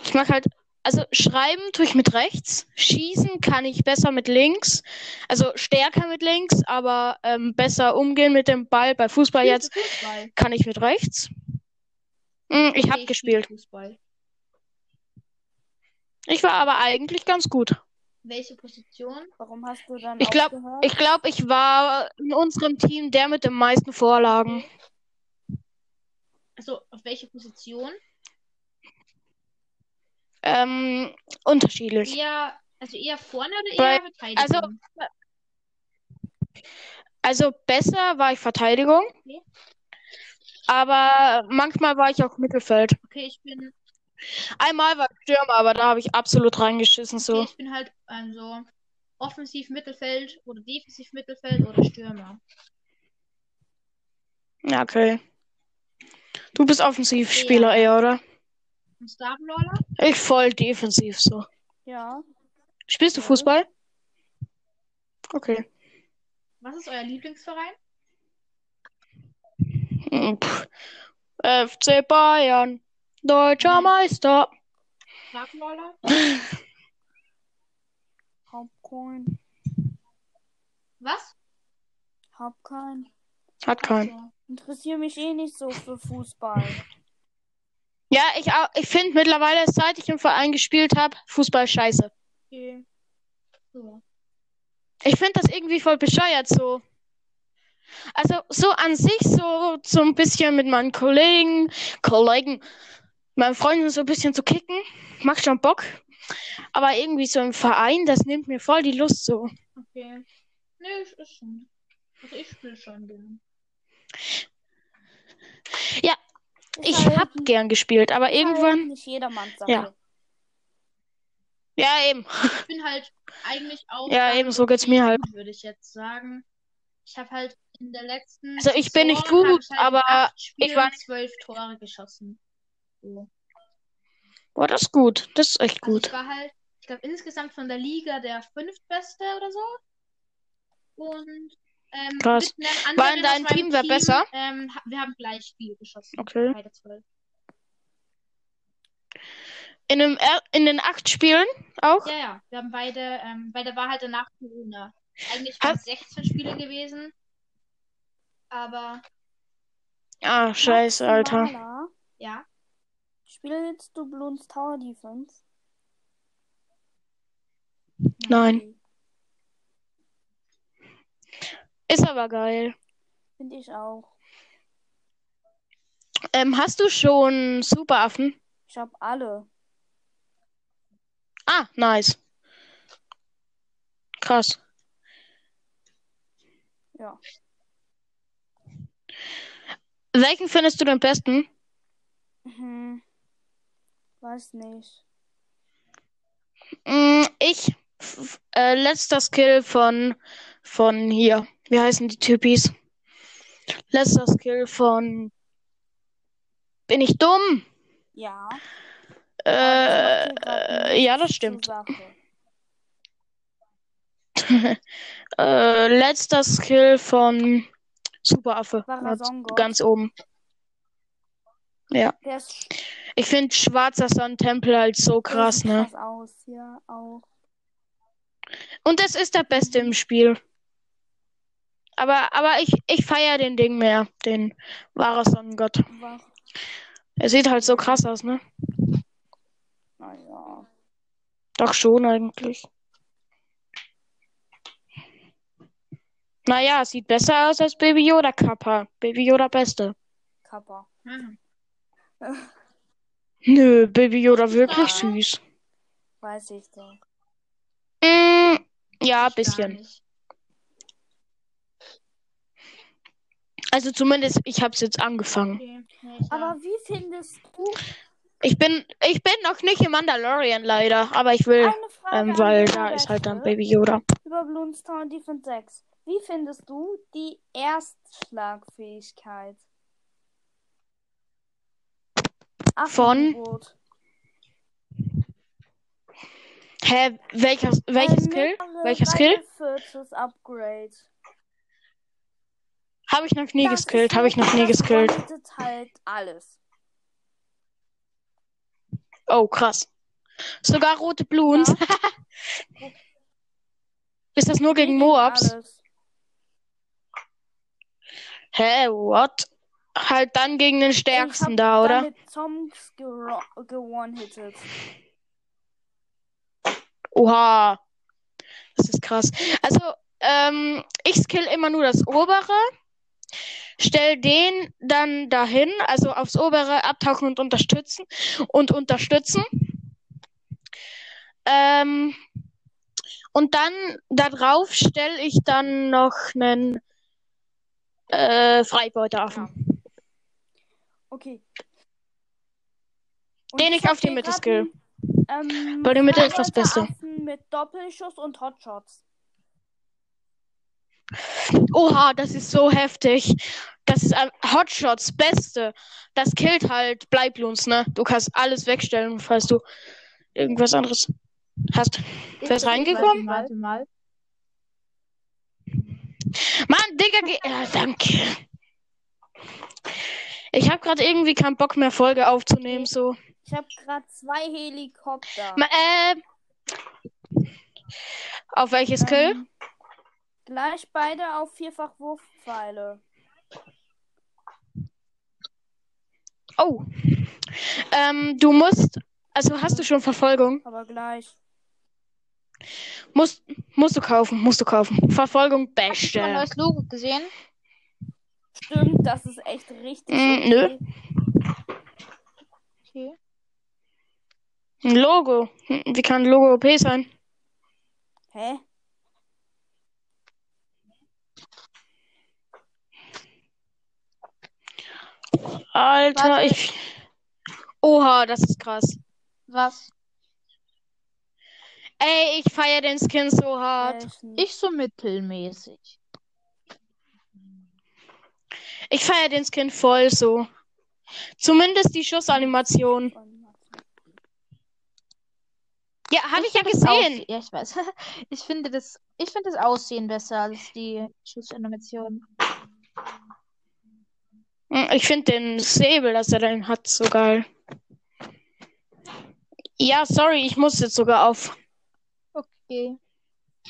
[SPEAKER 1] Ich mag halt. Also schreiben tue ich mit rechts. Schießen kann ich besser mit links. Also stärker mit links, aber ähm, besser umgehen mit dem Ball. Bei Fußball jetzt
[SPEAKER 5] Spielst du Fußball?
[SPEAKER 1] kann ich mit rechts. Hm, ich habe gespielt.
[SPEAKER 5] spiel Fußball.
[SPEAKER 1] Ich war aber eigentlich ganz gut.
[SPEAKER 5] Welche Position?
[SPEAKER 7] Warum hast du dann
[SPEAKER 1] Ich glaub-
[SPEAKER 7] aufgehört?
[SPEAKER 1] Ich glaube, ich war in unserem Team der mit den meisten Vorlagen.
[SPEAKER 5] Also auf welche Position?
[SPEAKER 1] Ähm, unterschiedlich.
[SPEAKER 5] Eher, also eher vorne oder
[SPEAKER 1] Bei-
[SPEAKER 5] eher Verteidigung?
[SPEAKER 1] also- Also besser war ich Verteidigung.
[SPEAKER 5] Okay.
[SPEAKER 1] Aber manchmal war ich auch Mittelfeld.
[SPEAKER 5] okay, ich bin,
[SPEAKER 1] Einmal war ich Stürmer, aber da habe ich absolut reingeschissen. So.
[SPEAKER 5] okay, ich bin halt also offensiv Mittelfeld oder defensiv Mittelfeld oder Stürmer.
[SPEAKER 1] Ja, okay. Du bist Offensivspieler
[SPEAKER 5] Ja.
[SPEAKER 1] eher, oder?
[SPEAKER 5] Und Starbrawler?
[SPEAKER 1] Ich voll defensiv so.
[SPEAKER 7] Ja.
[SPEAKER 1] Spielst du. Fußball? Okay.
[SPEAKER 5] Was ist euer Lieblingsverein?
[SPEAKER 1] Hm, pff. FC Bayern, deutscher
[SPEAKER 5] Mhm.
[SPEAKER 1] Meister.
[SPEAKER 5] Starbrawler?
[SPEAKER 7] Hab keinen.
[SPEAKER 5] Was?
[SPEAKER 7] Hab keinen.
[SPEAKER 1] Hat keinen.
[SPEAKER 5] So.
[SPEAKER 7] Interessiere mich eh nicht so für Fußball.
[SPEAKER 1] Ja, ich, au- ich finde mittlerweile, seit ich im Verein gespielt habe, Fußball scheiße.
[SPEAKER 5] Okay. So.
[SPEAKER 1] Ich finde das irgendwie voll bescheuert so. Also so an sich so so ein bisschen mit meinen Kollegen, Kollegen, meinen Freunden so ein bisschen zu kicken, macht schon Bock. Aber irgendwie so im Verein, das nimmt mir voll die Lust so.
[SPEAKER 5] Okay. Nö, ich ist schon. Also ich spiele schon gern.
[SPEAKER 7] Ist
[SPEAKER 1] Ich
[SPEAKER 7] halt-
[SPEAKER 1] hab gern gespielt, aber
[SPEAKER 7] ist halt
[SPEAKER 1] irgendwann,
[SPEAKER 7] nicht jedermanns Sache.
[SPEAKER 1] Ja. ja eben,
[SPEAKER 5] Ich bin halt eigentlich auch.
[SPEAKER 1] Ja, eben so geht's mir halt.
[SPEAKER 5] Würde ich jetzt sagen. Ich habe halt in der letzten.
[SPEAKER 1] Also ich bin nicht
[SPEAKER 5] Saison hab
[SPEAKER 1] gut,
[SPEAKER 5] ich halt
[SPEAKER 1] aber ich war-
[SPEAKER 5] zwölf Tore geschossen. So.
[SPEAKER 1] boah, das ist gut, das ist echt
[SPEAKER 5] Also
[SPEAKER 1] gut.
[SPEAKER 5] ich war halt, ich glaube insgesamt von der Liga der fünftbeste oder so. Und ähm,
[SPEAKER 1] Krass.
[SPEAKER 5] mit einem
[SPEAKER 1] War
[SPEAKER 5] anderen
[SPEAKER 1] in deinem
[SPEAKER 5] aus meinem
[SPEAKER 1] Team wer besser?
[SPEAKER 5] Ähm, wir haben gleich viel geschossen.
[SPEAKER 1] Okay.
[SPEAKER 5] Beide zwölf.
[SPEAKER 1] In, dem, in den acht Spielen auch?
[SPEAKER 5] Ja, ja, wir haben beide, ähm, weil da war halt danach Corona. Eigentlich waren es 16 Spiele gewesen. Aber
[SPEAKER 1] Ah, scheiße, Alter.
[SPEAKER 7] Maximaler,
[SPEAKER 5] ja,
[SPEAKER 7] Spielst du Bloons Tower Defense?
[SPEAKER 1] Nein. Ist aber geil.
[SPEAKER 7] Finde ich auch.
[SPEAKER 1] Ähm, hast du schon Superaffen?
[SPEAKER 7] Ich hab alle.
[SPEAKER 1] Ah, nice. Krass.
[SPEAKER 7] Ja.
[SPEAKER 1] Welchen findest du den besten?
[SPEAKER 7] Hm. Weiß nicht.
[SPEAKER 1] Mm, ich. Äh, letzter Skill von, von hier. Wie heißen die Typis? Letzter Skill von. Bin ich dumm?
[SPEAKER 7] Ja.
[SPEAKER 1] Äh, äh, ja, das
[SPEAKER 7] zur
[SPEAKER 1] stimmt. (laughs) Äh, letzter Skill von Superaffe. Ganz oben.
[SPEAKER 7] Ist
[SPEAKER 1] Ich finde schwarzer Sonnentempel halt so krass, ne?
[SPEAKER 7] krass aus. Ja, auch.
[SPEAKER 1] Und es ist der Beste im Spiel. Aber, aber ich, ich feiere den Ding mehr, den wahrer Sonnengott. Er sieht halt so krass aus, ne?
[SPEAKER 7] naja.
[SPEAKER 1] Doch schon eigentlich. Naja, es sieht besser aus als Baby Yoda Kappa. Baby Yoda Beste.
[SPEAKER 7] Kappa.
[SPEAKER 5] Mhm. (laughs)
[SPEAKER 1] Nö, Baby Yoda wirklich süß.
[SPEAKER 7] Weiß ich doch.
[SPEAKER 1] Mm, ja, bisschen. Also zumindest, ich hab's jetzt angefangen.
[SPEAKER 5] Okay.
[SPEAKER 7] Aber wie findest du
[SPEAKER 1] Ich bin, ich bin noch nicht im Mandalorian leider, aber ich will, ähm, weil da ist halt dann Baby Yoda.
[SPEAKER 7] über Bloons Tower Defense 6? Wie findest du die Erstschlagfähigkeit?
[SPEAKER 1] Von?
[SPEAKER 7] Affengeburt.
[SPEAKER 1] Hä, welcher, welches Skill?
[SPEAKER 7] mittlere
[SPEAKER 1] Welcher Skill?
[SPEAKER 7] Level 40 Upgrade.
[SPEAKER 1] Habe ich noch nie
[SPEAKER 7] Das
[SPEAKER 1] geskillt, habe ich noch nie
[SPEAKER 7] das
[SPEAKER 1] geskillt.
[SPEAKER 7] one-hitted halt alles.
[SPEAKER 1] Oh, krass. Sogar rote Bloons. (laughs) Ist das nur gegen Moabs?
[SPEAKER 7] alles.
[SPEAKER 1] Hä, what? Halt dann gegen den
[SPEAKER 7] Ich
[SPEAKER 1] Stärksten
[SPEAKER 7] hab
[SPEAKER 1] da, oder?
[SPEAKER 7] Zombies gero- gewone-hitted.
[SPEAKER 1] Oha. Das ist krass. Also, ähm, ich skill immer nur das obere, stell den dann dahin, also aufs obere abtauchen und unterstützen und unterstützen. Ähm, und dann da drauf stelle ich dann noch einen äh, Freibeuteraffen,
[SPEAKER 7] Okay.
[SPEAKER 1] den ich auf die Mitte skill.
[SPEAKER 7] Ähm,
[SPEAKER 1] Bei der Mitte ist das Beste.
[SPEAKER 7] Mit Doppelschuss und Hotshots.
[SPEAKER 1] Oha, das ist so heftig. Das ist ein Hotshots Beste. Das killt halt Bleibloons, ne? Du kannst alles wegstellen, falls du irgendwas anderes hast. Wer ist reingekommen?
[SPEAKER 5] Warte mal.
[SPEAKER 1] Mann, Digga, geh. Ja, danke. Ich habe gerade irgendwie keinen Bock mehr, Folge aufzunehmen, so.
[SPEAKER 7] Ich habe gerade zwei Helikopter.
[SPEAKER 1] Ma, äh. Auf welches Kill?
[SPEAKER 7] Gleich beide auf vierfach Wurfpfeile.
[SPEAKER 1] Oh. Ähm, du musst. Also hast du schon Verfolgung?
[SPEAKER 7] Aber gleich.
[SPEAKER 1] Musst, musst du kaufen, musst du kaufen. Verfolgung
[SPEAKER 5] Hast du
[SPEAKER 1] beste.
[SPEAKER 5] mein neues Logo gesehen?
[SPEAKER 7] Stimmt, das ist echt richtig.
[SPEAKER 1] Mm, nö.
[SPEAKER 7] okay.
[SPEAKER 5] Okay.
[SPEAKER 1] Ein Logo. Wie kann ein Logo OP sein?
[SPEAKER 7] Hä?
[SPEAKER 1] Alter,
[SPEAKER 5] Warte.
[SPEAKER 1] ich. Oha, das ist krass.
[SPEAKER 5] Was?
[SPEAKER 1] Ey, ich feier den Skin so hart.
[SPEAKER 7] Welchen?
[SPEAKER 5] Ich so mittelmäßig.
[SPEAKER 1] Ich feier den Skin voll so. Zumindest die Schussanimation. Ja, habe ich, ja
[SPEAKER 5] finde das
[SPEAKER 1] gesehen.
[SPEAKER 5] Ja, ich weiß. (laughs) Ich finde das, ich finde das Aussehen besser als die Schussanimation.
[SPEAKER 1] Hm, Ich finde den Säbel, dass er den hat, so geil. Ja, sorry, ich muss jetzt sogar auf.
[SPEAKER 5] Okay.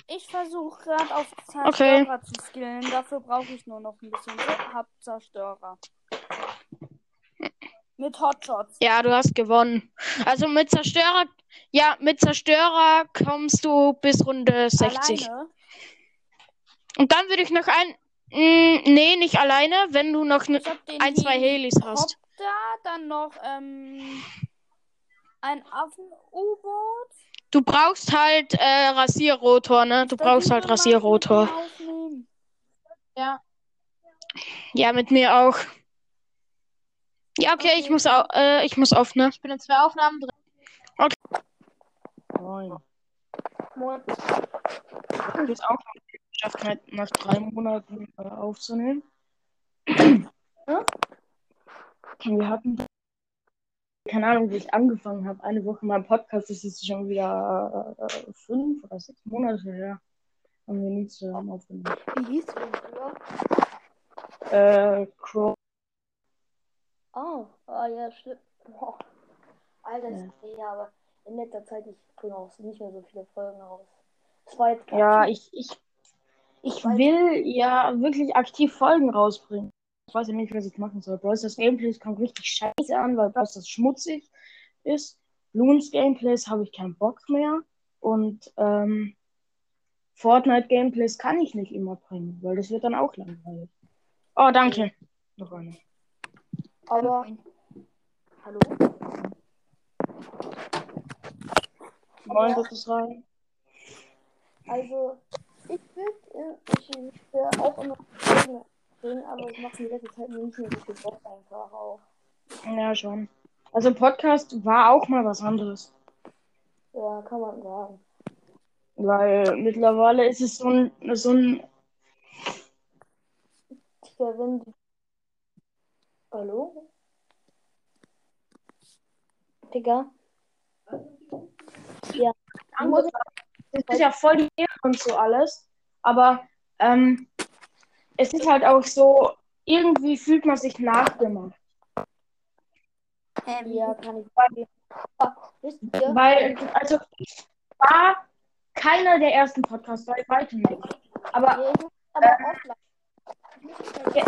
[SPEAKER 7] Ich versuche gerade auf
[SPEAKER 1] Okay.
[SPEAKER 7] Zerstörer zu skillen. Dafür brauche ich nur noch ein bisschen. Hab Zerstörer. Mit Hotshots.
[SPEAKER 1] Ja, du hast gewonnen. Also mit Zerstörer, ja, mit Zerstörer kommst du bis Runde 60.
[SPEAKER 7] Alleine.
[SPEAKER 1] Und dann würde ich noch ein, mm, nee, nicht alleine, wenn du noch ne,
[SPEAKER 7] Ich
[SPEAKER 1] ein, zwei Helis hast.
[SPEAKER 7] Helikopter, dann noch ähm, ein Affen-U-Boot.
[SPEAKER 1] Du brauchst halt äh, Rasierrotor, ne? Du brauchst halt Rasierrotor.
[SPEAKER 5] Ja.
[SPEAKER 1] Ja, mit mir auch. Ja, okay, ich
[SPEAKER 7] Okay.
[SPEAKER 1] muss au äh, ich muss auf, ne?
[SPEAKER 5] Ich bin in zwei Aufnahmen drin.
[SPEAKER 3] Moin.
[SPEAKER 7] Moin.
[SPEAKER 3] Ich habe es auch geschafft, halt nach drei Monaten äh, aufzunehmen. (clears throat) Wir hatten, keine Ahnung, wie ich angefangen habe, eine Woche mein Podcast, das ist schon wieder äh, fünf oder sechs Monate her. Haben wir nie zusammen aufgenommen.
[SPEAKER 4] Wie hieß du denn früher?
[SPEAKER 3] Äh, Crow.
[SPEAKER 4] Oh, ah ja, stimmt. Boah. Alter,
[SPEAKER 3] Ja.
[SPEAKER 4] ist ja. aber in letzter Zeit ich bringe auch nicht mehr so viele Folgen raus. Das war jetzt
[SPEAKER 3] Ja, ich, ich, ich will ja wirklich aktiv Folgen rausbringen. Ich weiß ja nicht, was ich machen soll. Brawl Stars Gameplays kommt richtig scheiße an, weil Brawl Stars schmutzig ist. Loons Gameplays habe ich keinen Bock mehr. Und ähm, Fortnite Gameplays kann ich nicht immer bringen, weil das wird dann auch langweilig. Oh, danke. Noch eine.
[SPEAKER 4] Aber. Hallo?
[SPEAKER 3] Moin, das ist rein.
[SPEAKER 4] Also, ich will, ich will auch immer bringen, aber es macht in letzter Zeit nicht mehr so viel Bock einfach auch.
[SPEAKER 3] Ja, schon. Also Podcast war auch mal was anderes.
[SPEAKER 4] Ja, kann man sagen.
[SPEAKER 3] Weil mittlerweile ist es so ein, so ein
[SPEAKER 4] Digga, wenn die. Hallo? Digga? Ja.
[SPEAKER 3] anderes. Das ist ja voll die Ehre und so alles. Aber ähm, es ist halt auch so, irgendwie fühlt man sich nachgemacht.
[SPEAKER 4] Ja, kann ich sagen. Ah?
[SPEAKER 3] Weil, also, ich war keiner der ersten Podcasts, bei weitem nicht. Aber
[SPEAKER 4] ich aber.
[SPEAKER 3] Ja.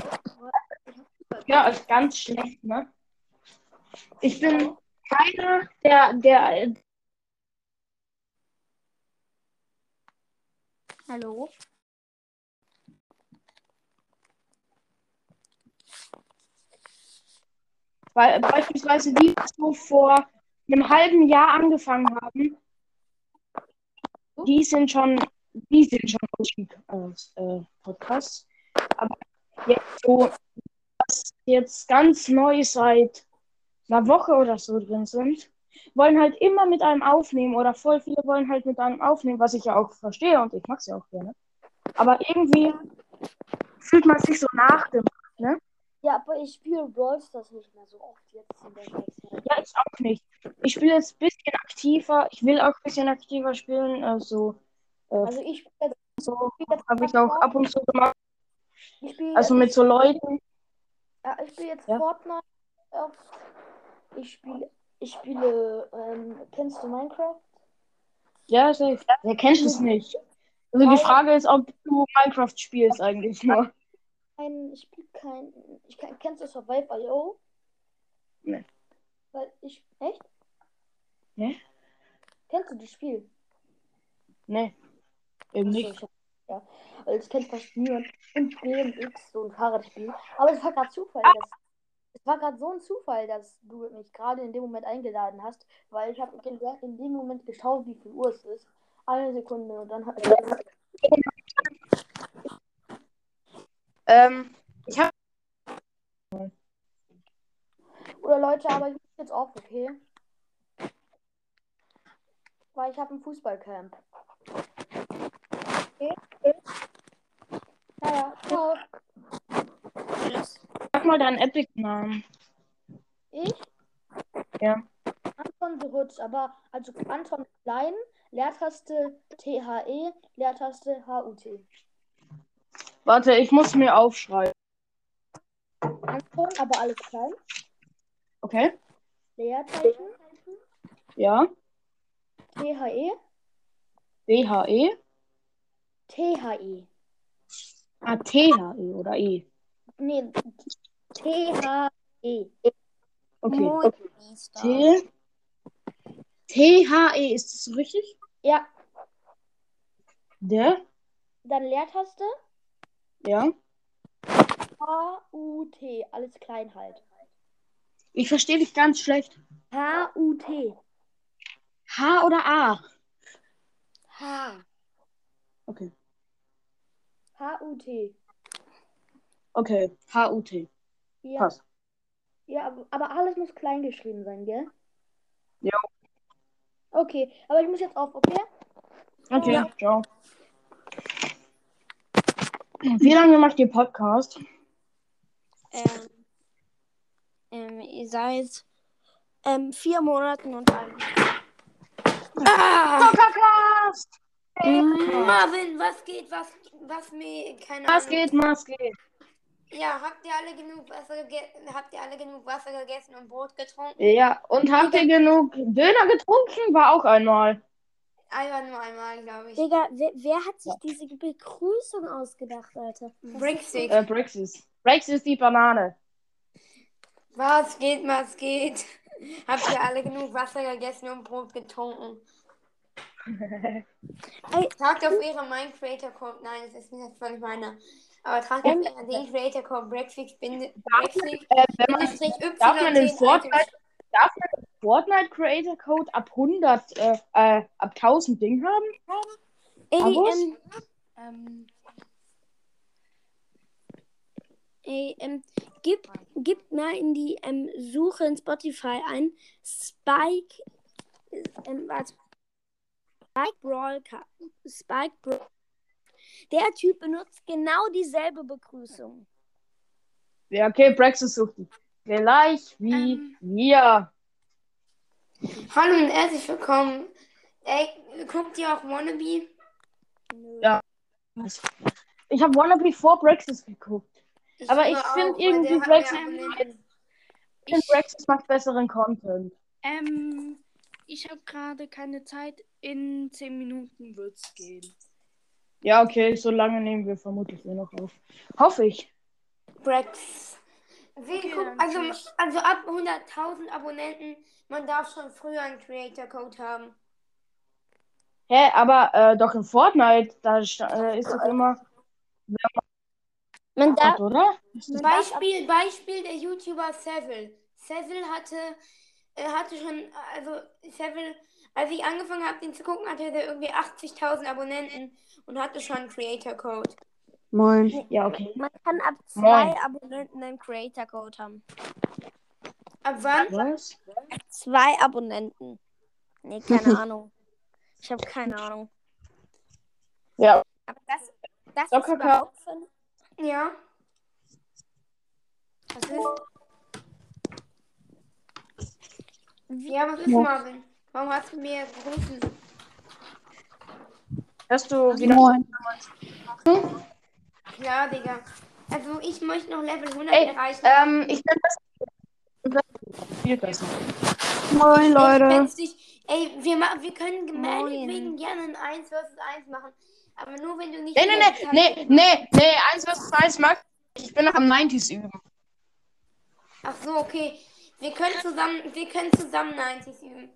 [SPEAKER 3] ja, ist ganz schlecht, ne? Ich bin keiner der, der Hallo?
[SPEAKER 1] Weil beispielsweise die so vor einem halben Jahr angefangen haben, die sind schon, die sind schon Ausstieg aus äh, Podcasts. Aber jetzt so, was jetzt ganz neu seit einer Woche oder so drin sind, wollen halt immer mit einem aufnehmen oder voll viele wollen halt mit einem aufnehmen, was ich ja auch verstehe und ich mag sie auch gerne. Aber irgendwie fühlt man sich so nachgemacht, ne?
[SPEAKER 4] Ja, aber ich spiele Brawl Stars nicht mehr so oft jetzt in der Zeit.
[SPEAKER 1] Ja, ich auch nicht. Ich spiele jetzt ein bisschen aktiver. Ich will auch ein bisschen aktiver spielen. Also, äh,
[SPEAKER 4] Also ich spiele jetzt,
[SPEAKER 1] so habe ich auch ab und zu gemacht. Also mit so Leuten.
[SPEAKER 4] ja, ich spiele jetzt
[SPEAKER 1] Ja.
[SPEAKER 4] Fortnite. Ich spiele, ich spiele, ähm, kennst du Minecraft?
[SPEAKER 1] Ja, safe. Wer kennt es nicht? Also die Frage ist, ob du Minecraft spielst eigentlich nur.
[SPEAKER 4] Kein, ich spiele kein, ich kenn, kennst du Survive.io?
[SPEAKER 1] Nee.
[SPEAKER 4] Weil ich, echt?
[SPEAKER 1] Nee?
[SPEAKER 4] Kennst du das Spiel?
[SPEAKER 1] Nee. Eben nicht.
[SPEAKER 4] ich hab, ja. Also ich kenne fast niemand. Und BMX, so ein Fahrradspiel. Aber es war gerade Zufall, dass. Es war gerade so ein Zufall, dass du mich gerade in dem Moment eingeladen hast, weil ich habe in dem Moment geschaut, wie viel Uhr es ist. Eine Sekunde und dann hat.
[SPEAKER 1] Ähm, ich habe
[SPEAKER 4] Oder Leute, aber ich muss jetzt auf, okay? Weil ich habe ein Fußballcamp. Okay? Naja, ciao.
[SPEAKER 1] Sag mal deinen Epic-Namen.
[SPEAKER 4] Ich?
[SPEAKER 1] Ja.
[SPEAKER 4] Anton the Hood, aber also Anton klein, Leertaste THE, Leertaste HUT.
[SPEAKER 1] Warte, ich muss mir aufschreiben.
[SPEAKER 4] Anton, aber alles klein.
[SPEAKER 1] Okay?
[SPEAKER 4] Leerzeichen,
[SPEAKER 1] Ja.
[SPEAKER 4] THE,
[SPEAKER 1] B-H-E.
[SPEAKER 4] THE.
[SPEAKER 1] Ah, T-H-E oder E.
[SPEAKER 4] Nee, THE.
[SPEAKER 1] Okay.
[SPEAKER 3] Moin, Star.
[SPEAKER 1] T. T-H-E, ist das richtig?
[SPEAKER 4] Ja,
[SPEAKER 1] Der?
[SPEAKER 4] dann Leertaste
[SPEAKER 1] Ja.
[SPEAKER 4] HUT, alles klein halt.
[SPEAKER 1] Ich verstehe dich ganz schlecht.
[SPEAKER 4] HUT.
[SPEAKER 1] H oder A?
[SPEAKER 4] H.
[SPEAKER 1] Okay.
[SPEAKER 4] HUT.
[SPEAKER 1] Okay. H-U-T.
[SPEAKER 4] Ja,
[SPEAKER 1] Passt.
[SPEAKER 4] ja, aber- alles muss klein geschrieben sein, gell?
[SPEAKER 1] Ja.
[SPEAKER 4] Okay, aber ich muss jetzt auf, okay?
[SPEAKER 1] Okay,
[SPEAKER 3] Ja.
[SPEAKER 1] ciao. Wie lange macht ihr Podcast?
[SPEAKER 3] Ähm, ähm, ihr seid ähm, vier Monaten und ein.
[SPEAKER 2] Ah,
[SPEAKER 1] Podcast!
[SPEAKER 2] Marvin, was geht? Was, was mir, keine
[SPEAKER 1] Was
[SPEAKER 2] Ahnung.
[SPEAKER 1] geht, was geht?
[SPEAKER 2] Ja, habt ihr alle genug Wasser gegessen? Habt ihr alle genug Wasser gegessen und Brot getrunken?
[SPEAKER 1] Ja, und habt ihr genug Döner getrunken? War auch einmal.
[SPEAKER 2] Einfach nur einmal, glaube ich.
[SPEAKER 3] Digga, wer, wer hat sich diese Begrüßung ausgedacht, Alter?
[SPEAKER 2] Brickstick.
[SPEAKER 1] Äh. Brexis ist die Banane.
[SPEAKER 2] Was geht, was geht? (laughs) Habt ihr alle genug Wasser gegessen und Brot getrunken? (laughs) Tragt auf ihre Mind Creator Code. Nein, das ist nicht von meiner. Aber tragt auf ihren den Creator Code Brexfix Brexfix
[SPEAKER 1] Äh, wenn man, darf man den
[SPEAKER 2] Y10
[SPEAKER 1] Fortnite, darf man den Fortnite Creator Code ab 100, äh, äh, ab 1000 Ding haben?
[SPEAKER 3] ey,
[SPEAKER 1] Abos?
[SPEAKER 3] ähm, ähm, ey, ähm, gib, gib mal in die ähm, Suche in Spotify ein Spike, äh, ähm. Spike Brawl, Spike Brawl. Der Typ benutzt genau dieselbe Begrüßung.
[SPEAKER 1] Ja, okay, Brexis sucht die. Gleich wie
[SPEAKER 3] Ähm.
[SPEAKER 1] wir.
[SPEAKER 2] Hallo und herzlich willkommen. Ey, guckt ihr auch Wannabe?
[SPEAKER 1] Ja. Ich habe Wannabe vor Brexis geguckt. Aber ich
[SPEAKER 2] auch,
[SPEAKER 1] find
[SPEAKER 2] weil
[SPEAKER 1] irgendwie Brexit-. Ich finde, Brexis macht besseren Content.
[SPEAKER 3] Ähm, ich habe gerade keine Zeit. In 10 Minuten wird's gehen.
[SPEAKER 1] Ja, okay, so lange nehmen wir vermutlich eh noch auf. Hoffe ich.
[SPEAKER 2] Brex.
[SPEAKER 3] Okay,
[SPEAKER 2] also, also ab 100.000 Abonnenten, man darf schon früher einen Creator Code haben.
[SPEAKER 1] Hä, aber äh, doch in Fortnite, da äh, ist doch immer,
[SPEAKER 7] Man darf,
[SPEAKER 1] oder?
[SPEAKER 2] Beispiel, Beispiel der YouTuber Seville. Seville hatte, äh, hatte schon, also Seville, als ich angefangen habe, den zu gucken, hatte er irgendwie 80.000 Abonnenten und hatte schon einen Creator Code.
[SPEAKER 9] Moin.
[SPEAKER 1] Ja, okay.
[SPEAKER 7] Man kann ab zwei
[SPEAKER 1] Moin.
[SPEAKER 7] Abonnenten einen Creator Code haben.
[SPEAKER 2] Ab wann?
[SPEAKER 1] Was?
[SPEAKER 7] Zwei Abonnenten. Nee, keine (laughs) Ahnung. Ich habe keine Ahnung.
[SPEAKER 1] Ja,
[SPEAKER 7] Aber das, das ist überhaupt für,
[SPEAKER 2] Ja. Was ist? Ja, was ist, Marvin? Warum hast du mir gerufen?
[SPEAKER 1] Hörst du wieder?
[SPEAKER 9] Moin.
[SPEAKER 2] Ja, Digga. Also, ich möchte noch Level 100
[SPEAKER 1] Ey,
[SPEAKER 2] erreichen.
[SPEAKER 1] ähm, ich bin das.
[SPEAKER 9] Moin, Leute.
[SPEAKER 2] dich- Ey, wir, wir können
[SPEAKER 7] Moin.
[SPEAKER 2] meinetwegen gerne ein 1 vs 1 machen. Aber nur wenn du nicht.
[SPEAKER 1] Nee, nee, nee, nee, nee, nee, eins was eins mag ich. Ich bin noch am 90s üben.
[SPEAKER 2] Ach so, okay. Wir können zusammen, wir können zusammen 90 üben.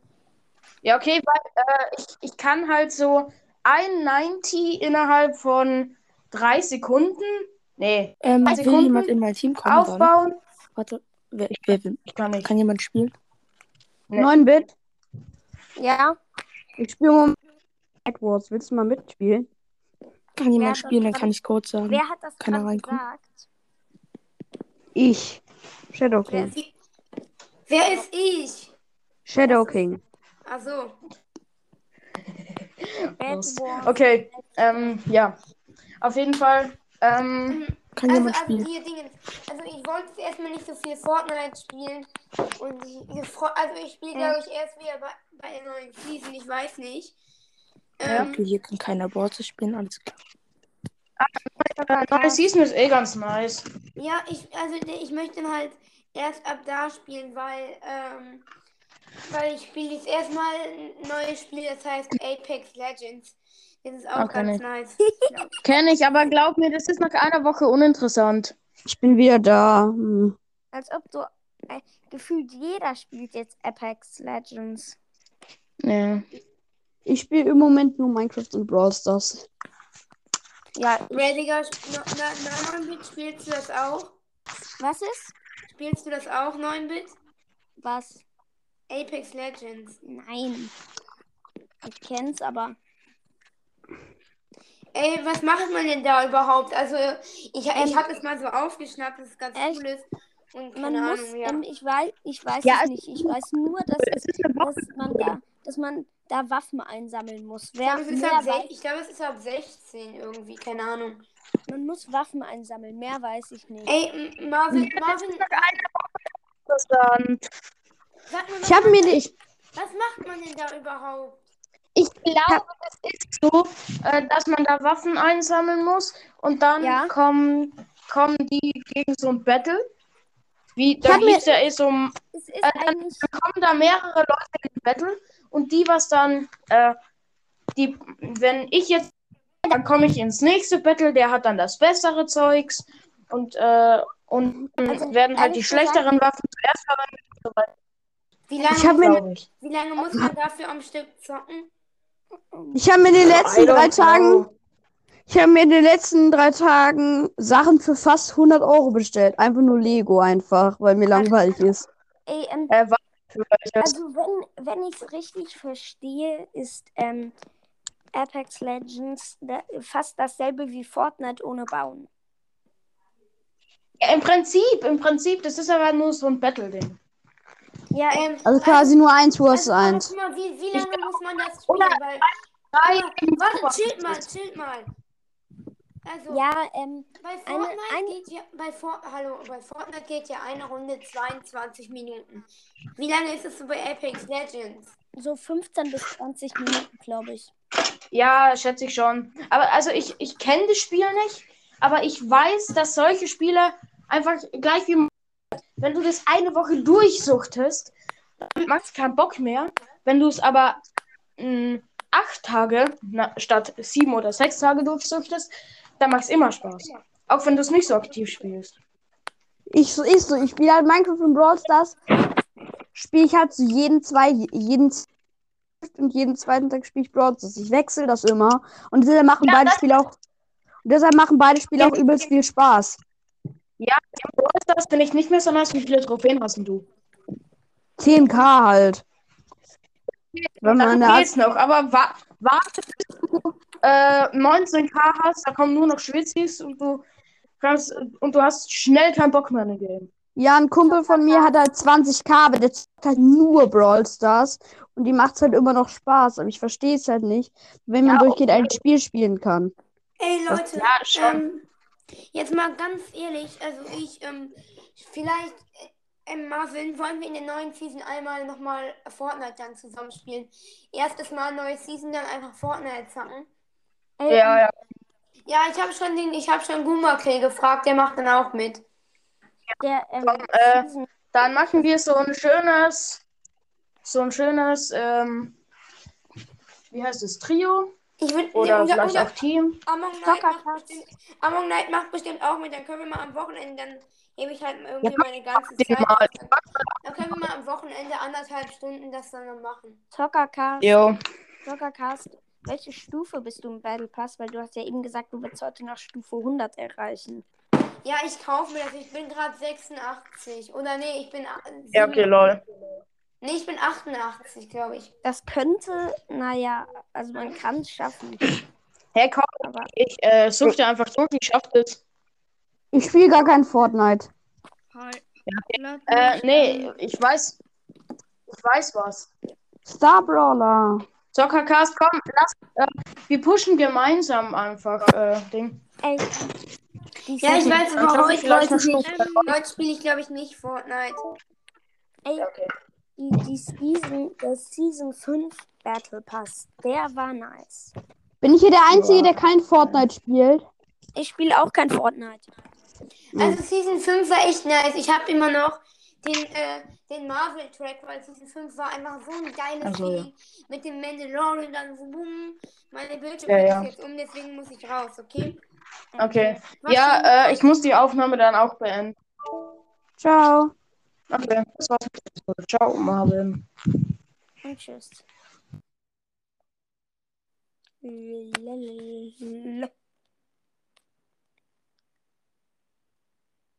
[SPEAKER 1] Ja, okay, weil äh, ich, ich kann halt so ein 90 innerhalb von drei Sekunden, nee,
[SPEAKER 6] Ähm,
[SPEAKER 1] Drei
[SPEAKER 6] will
[SPEAKER 1] Sekunden
[SPEAKER 6] jemand in mein Team kommen? Dann?
[SPEAKER 1] aufbauen.
[SPEAKER 6] Warte, wer, ich, wer,
[SPEAKER 1] Ich kann nicht.
[SPEAKER 6] kann jemand spielen?
[SPEAKER 1] Nee.
[SPEAKER 9] 9-Bit.
[SPEAKER 7] ja,
[SPEAKER 9] Ich spiele mal Edwards. Willst du mal mitspielen?
[SPEAKER 6] Kann jemand spielen, dann kann ich Code sagen.
[SPEAKER 7] wer hat das
[SPEAKER 6] Kann er
[SPEAKER 7] gerade
[SPEAKER 6] reinkommen?
[SPEAKER 7] gesagt?
[SPEAKER 9] Ich. Shadow
[SPEAKER 7] Wer
[SPEAKER 9] King.
[SPEAKER 7] ist,
[SPEAKER 2] Wer ist ich?
[SPEAKER 9] Shadow King.
[SPEAKER 2] Ach so. (laughs)
[SPEAKER 1] Okay, ähm, ja. Auf jeden Fall, ähm,
[SPEAKER 6] Kann
[SPEAKER 2] Also,
[SPEAKER 6] jemand
[SPEAKER 2] also
[SPEAKER 6] spielen?
[SPEAKER 2] die Dinge. Also ich wollte jetzt erstmal nicht so viel Fortnite spielen. Und ich, also ich spiele, glaube ich, erst wieder bei, bei der neuen Season, ich weiß nicht. Ähm,
[SPEAKER 6] Okay, hier kann keiner Brawlers spielen, alles klar.
[SPEAKER 1] neue Season ist eh ganz nice.
[SPEAKER 2] Ja, ich, also ich möchte dann halt erst ab da spielen, weil, ähm, weil ich spiele jetzt erstmal ein neues Spiel, das heißt Apex Legends. Das ist auch
[SPEAKER 1] Okay,
[SPEAKER 2] ganz
[SPEAKER 1] nicht.
[SPEAKER 2] nice. Ja.
[SPEAKER 1] Kenn ich, aber glaub mir, das ist nach einer Woche uninteressant.
[SPEAKER 9] Ich bin wieder da. Hm.
[SPEAKER 7] Als ob du äh, gefühlt jeder spielt jetzt Apex Legends.
[SPEAKER 1] Ja.
[SPEAKER 9] Ich spiele im Moment nur Minecraft und Brawl Stars.
[SPEAKER 7] Ja,
[SPEAKER 2] no- na- 9-Bit, spielst du das auch?
[SPEAKER 7] was ist?
[SPEAKER 2] Spielst du das auch, 9-Bit?
[SPEAKER 7] Was?
[SPEAKER 2] Apex Legends.
[SPEAKER 7] Nein. Ich kenn's, aber
[SPEAKER 2] Ey, was macht man denn da überhaupt? Also, ich, ich
[SPEAKER 7] Ähm,
[SPEAKER 2] habe es mal so aufgeschnappt, dass es ganz
[SPEAKER 7] echt?
[SPEAKER 2] cool ist. Und
[SPEAKER 7] man
[SPEAKER 2] keine
[SPEAKER 7] muss,
[SPEAKER 2] Ahnung, ja.
[SPEAKER 7] ähm, ich weiß, ich weiß
[SPEAKER 1] Ja,
[SPEAKER 7] es nicht. Ich weiß nur, dass, es, dass man da, dass man da Waffen einsammeln muss.
[SPEAKER 2] Ich
[SPEAKER 7] Wer
[SPEAKER 2] glaube, es, ist glaube, es ist ab 16 irgendwie, keine Ahnung.
[SPEAKER 7] man muss Waffen einsammeln. Mehr weiß ich nicht.
[SPEAKER 2] Ey, Marvin, Marvin,
[SPEAKER 1] Interessant.
[SPEAKER 2] Sag mal,
[SPEAKER 9] Ich habe mir nicht.
[SPEAKER 2] was macht man denn da überhaupt?
[SPEAKER 1] Ich glaube, es ist so, äh, dass man da Waffen einsammeln muss und dann
[SPEAKER 7] Ja.
[SPEAKER 1] kommen, kommen die gegen so ein Battle. Wie, da gibt's ja eh so ein Äh,
[SPEAKER 7] eigentlich,
[SPEAKER 1] dann kommen da mehrere Leute in den Battle und die, was dann, äh, die, wenn ich jetzt, dann komme ich ins nächste Battle, der hat dann das bessere Zeugs und, äh, und dann
[SPEAKER 7] Also,
[SPEAKER 1] werden halt die schlechteren Waffen zuerst verwendet und so weiter,
[SPEAKER 2] Wie lange,
[SPEAKER 9] Ich mir-
[SPEAKER 1] ich.
[SPEAKER 2] wie lange muss man dafür am Stück zocken?
[SPEAKER 9] Ich habe mir in den letzten drei Tagen, ich habe mir in den letzten drei Tagen Sachen für fast 100 Euro bestellt. Einfach nur Lego einfach, weil mir langweilig ist.
[SPEAKER 7] ey, ähm,
[SPEAKER 1] Äh,
[SPEAKER 7] also wenn, wenn ich es richtig verstehe, ist ähm, Apex Legends da, fast dasselbe wie Fortnite ohne Bauen.
[SPEAKER 1] Ja, Im Prinzip, im Prinzip, das ist aber nur so ein Battle-Ding.
[SPEAKER 7] Ja,
[SPEAKER 2] Ähm,
[SPEAKER 9] Also quasi nur eins versus
[SPEAKER 2] also,
[SPEAKER 9] eins.
[SPEAKER 2] guck mal, wie, wie lange muss man das spielen? Weil,
[SPEAKER 1] Drei
[SPEAKER 2] warte, chillt mal, chillt mal. Also,
[SPEAKER 7] ja, ähm,
[SPEAKER 2] Bei Fortnite
[SPEAKER 7] eine-
[SPEAKER 2] geht ja bei For Hallo, bei Fortnite geht ja eine Runde 22 Minuten. Wie lange ist es so bei Apex Legends?
[SPEAKER 7] so 15 bis 20 Minuten, glaube ich.
[SPEAKER 1] Ja, schätze ich schon. Aber also ich, ich kenne das Spiel nicht, aber ich weiß, dass solche Spiele einfach gleich wie wenn du das eine Woche durchsuchtest, dann macht es keinen Bock mehr. Wenn du es aber mh, acht Tage na, statt sieben oder sechs Tage durchsuchtest, dann macht es immer Spaß. Auch wenn du es nicht so aktiv spielst.
[SPEAKER 9] Ich so ist so, ich spiele halt Minecraft und Brawl Stars. Spiele ich halt so jeden zwei, jeden und jeden zweiten Tag spiele ich Brawl Stars. Ich wechsle das immer. Und deshalb machen beide Spiele auch. Und deshalb machen beide Spiele auch übelst viel Spaß.
[SPEAKER 1] Ja, im Brawl Stars bin ich nicht mehr so nice. Wie viele Trophäen hast denn du?
[SPEAKER 9] 10k halt. Wenn man
[SPEAKER 1] Da
[SPEAKER 9] da
[SPEAKER 1] geht's noch, aber wa warte, bis du äh, 19k hast, da kommen nur noch Schwitzis und du kannst und du hast schnell keinen Bock mehr in den Game.
[SPEAKER 9] Ja, ein Kumpel von mir hat halt 20k, aber der zockt halt nur Brawl Stars. Und die macht's halt immer noch Spaß. Aber ich verstehe es halt nicht, wenn man
[SPEAKER 1] Ja,
[SPEAKER 9] durchgehend ein Spiel spielen kann.
[SPEAKER 2] Ey Leute,
[SPEAKER 1] ja, schon.
[SPEAKER 2] ähm, jetzt mal ganz ehrlich, also ich, ähm, vielleicht, äh, ähm, Marvin, wollen wir in der neuen Season einmal nochmal Fortnite dann zusammenspielen? Erstes Mal neue Season, dann einfach Fortnite zocken.
[SPEAKER 1] Ja, ja.
[SPEAKER 2] Ja, ich habe schon den, ich habe schon Gumaklee gefragt, der macht dann auch mit.
[SPEAKER 3] Der, ähm,
[SPEAKER 1] Komm, äh, dann machen wir so ein schönes, so ein schönes, ähm, wie heißt es, Trio?
[SPEAKER 2] Ich würde
[SPEAKER 1] Oder
[SPEAKER 2] oder,
[SPEAKER 1] vielleicht
[SPEAKER 2] oder,
[SPEAKER 1] auch Team.
[SPEAKER 2] Among Knight macht bestimmt, Among Knight macht bestimmt auch mit, dann können wir mal am Wochenende, dann hebe ich halt irgendwie
[SPEAKER 1] Ja,
[SPEAKER 2] meine ganze Zeit.
[SPEAKER 1] mal.
[SPEAKER 2] auf, Dann, können wir mal am Wochenende anderthalb Stunden das dann mal machen.
[SPEAKER 3] Zockercast,
[SPEAKER 1] Jo.
[SPEAKER 3] Zockercast, welche Stufe bist du im Battle Pass? Weil du hast ja eben gesagt, du willst heute noch Stufe 100 erreichen.
[SPEAKER 2] Ja, ich kaufe mir das. Ich bin gerade 86. Oder nee, ich bin. a-
[SPEAKER 1] Ja, okay, lol.
[SPEAKER 2] Nee, ich bin 88, glaube ich.
[SPEAKER 3] Das könnte, naja, also man kann es schaffen.
[SPEAKER 1] Hey, komm,
[SPEAKER 3] Aber
[SPEAKER 1] ich äh, such dir einfach durch, ich schaff das.
[SPEAKER 9] Ich spiele gar kein Fortnite.
[SPEAKER 1] Äh, nee, ich weiß, ich weiß was.
[SPEAKER 9] Star Brawler.
[SPEAKER 1] Zockercast, komm, lass, äh, wir pushen gemeinsam einfach, äh, Ding.
[SPEAKER 3] ey,
[SPEAKER 2] Ja, ich weiß, aber heute spiele ich, glaube ich, nicht Fortnite.
[SPEAKER 3] ey,
[SPEAKER 1] Okay.
[SPEAKER 3] Die, die Season, der Season 5 Battle Pass, der war nice.
[SPEAKER 9] Bin ich hier der Einzige, der kein Fortnite spielt?
[SPEAKER 3] Ich spiele auch kein Fortnite.
[SPEAKER 2] Also Season 5 war echt nice. Ich habe immer noch den, äh, den Marvel-Track, weil Season 5 war einfach so ein geiles
[SPEAKER 1] Ach so, ja.
[SPEAKER 2] Feeling. Mit dem Mandalorian dann so boom. Meine Bildschirm
[SPEAKER 1] Ja,
[SPEAKER 2] ja,
[SPEAKER 1] ja.
[SPEAKER 2] jetzt um, deswegen muss ich raus, okay?
[SPEAKER 1] Okay.
[SPEAKER 2] Was
[SPEAKER 1] Ja, äh, ich muss die Aufnahme dann auch beenden.
[SPEAKER 9] Ciao.
[SPEAKER 1] Okay, das war's mit der Episode. Ciao, Marvin.
[SPEAKER 3] Und tschüss. Lalalala.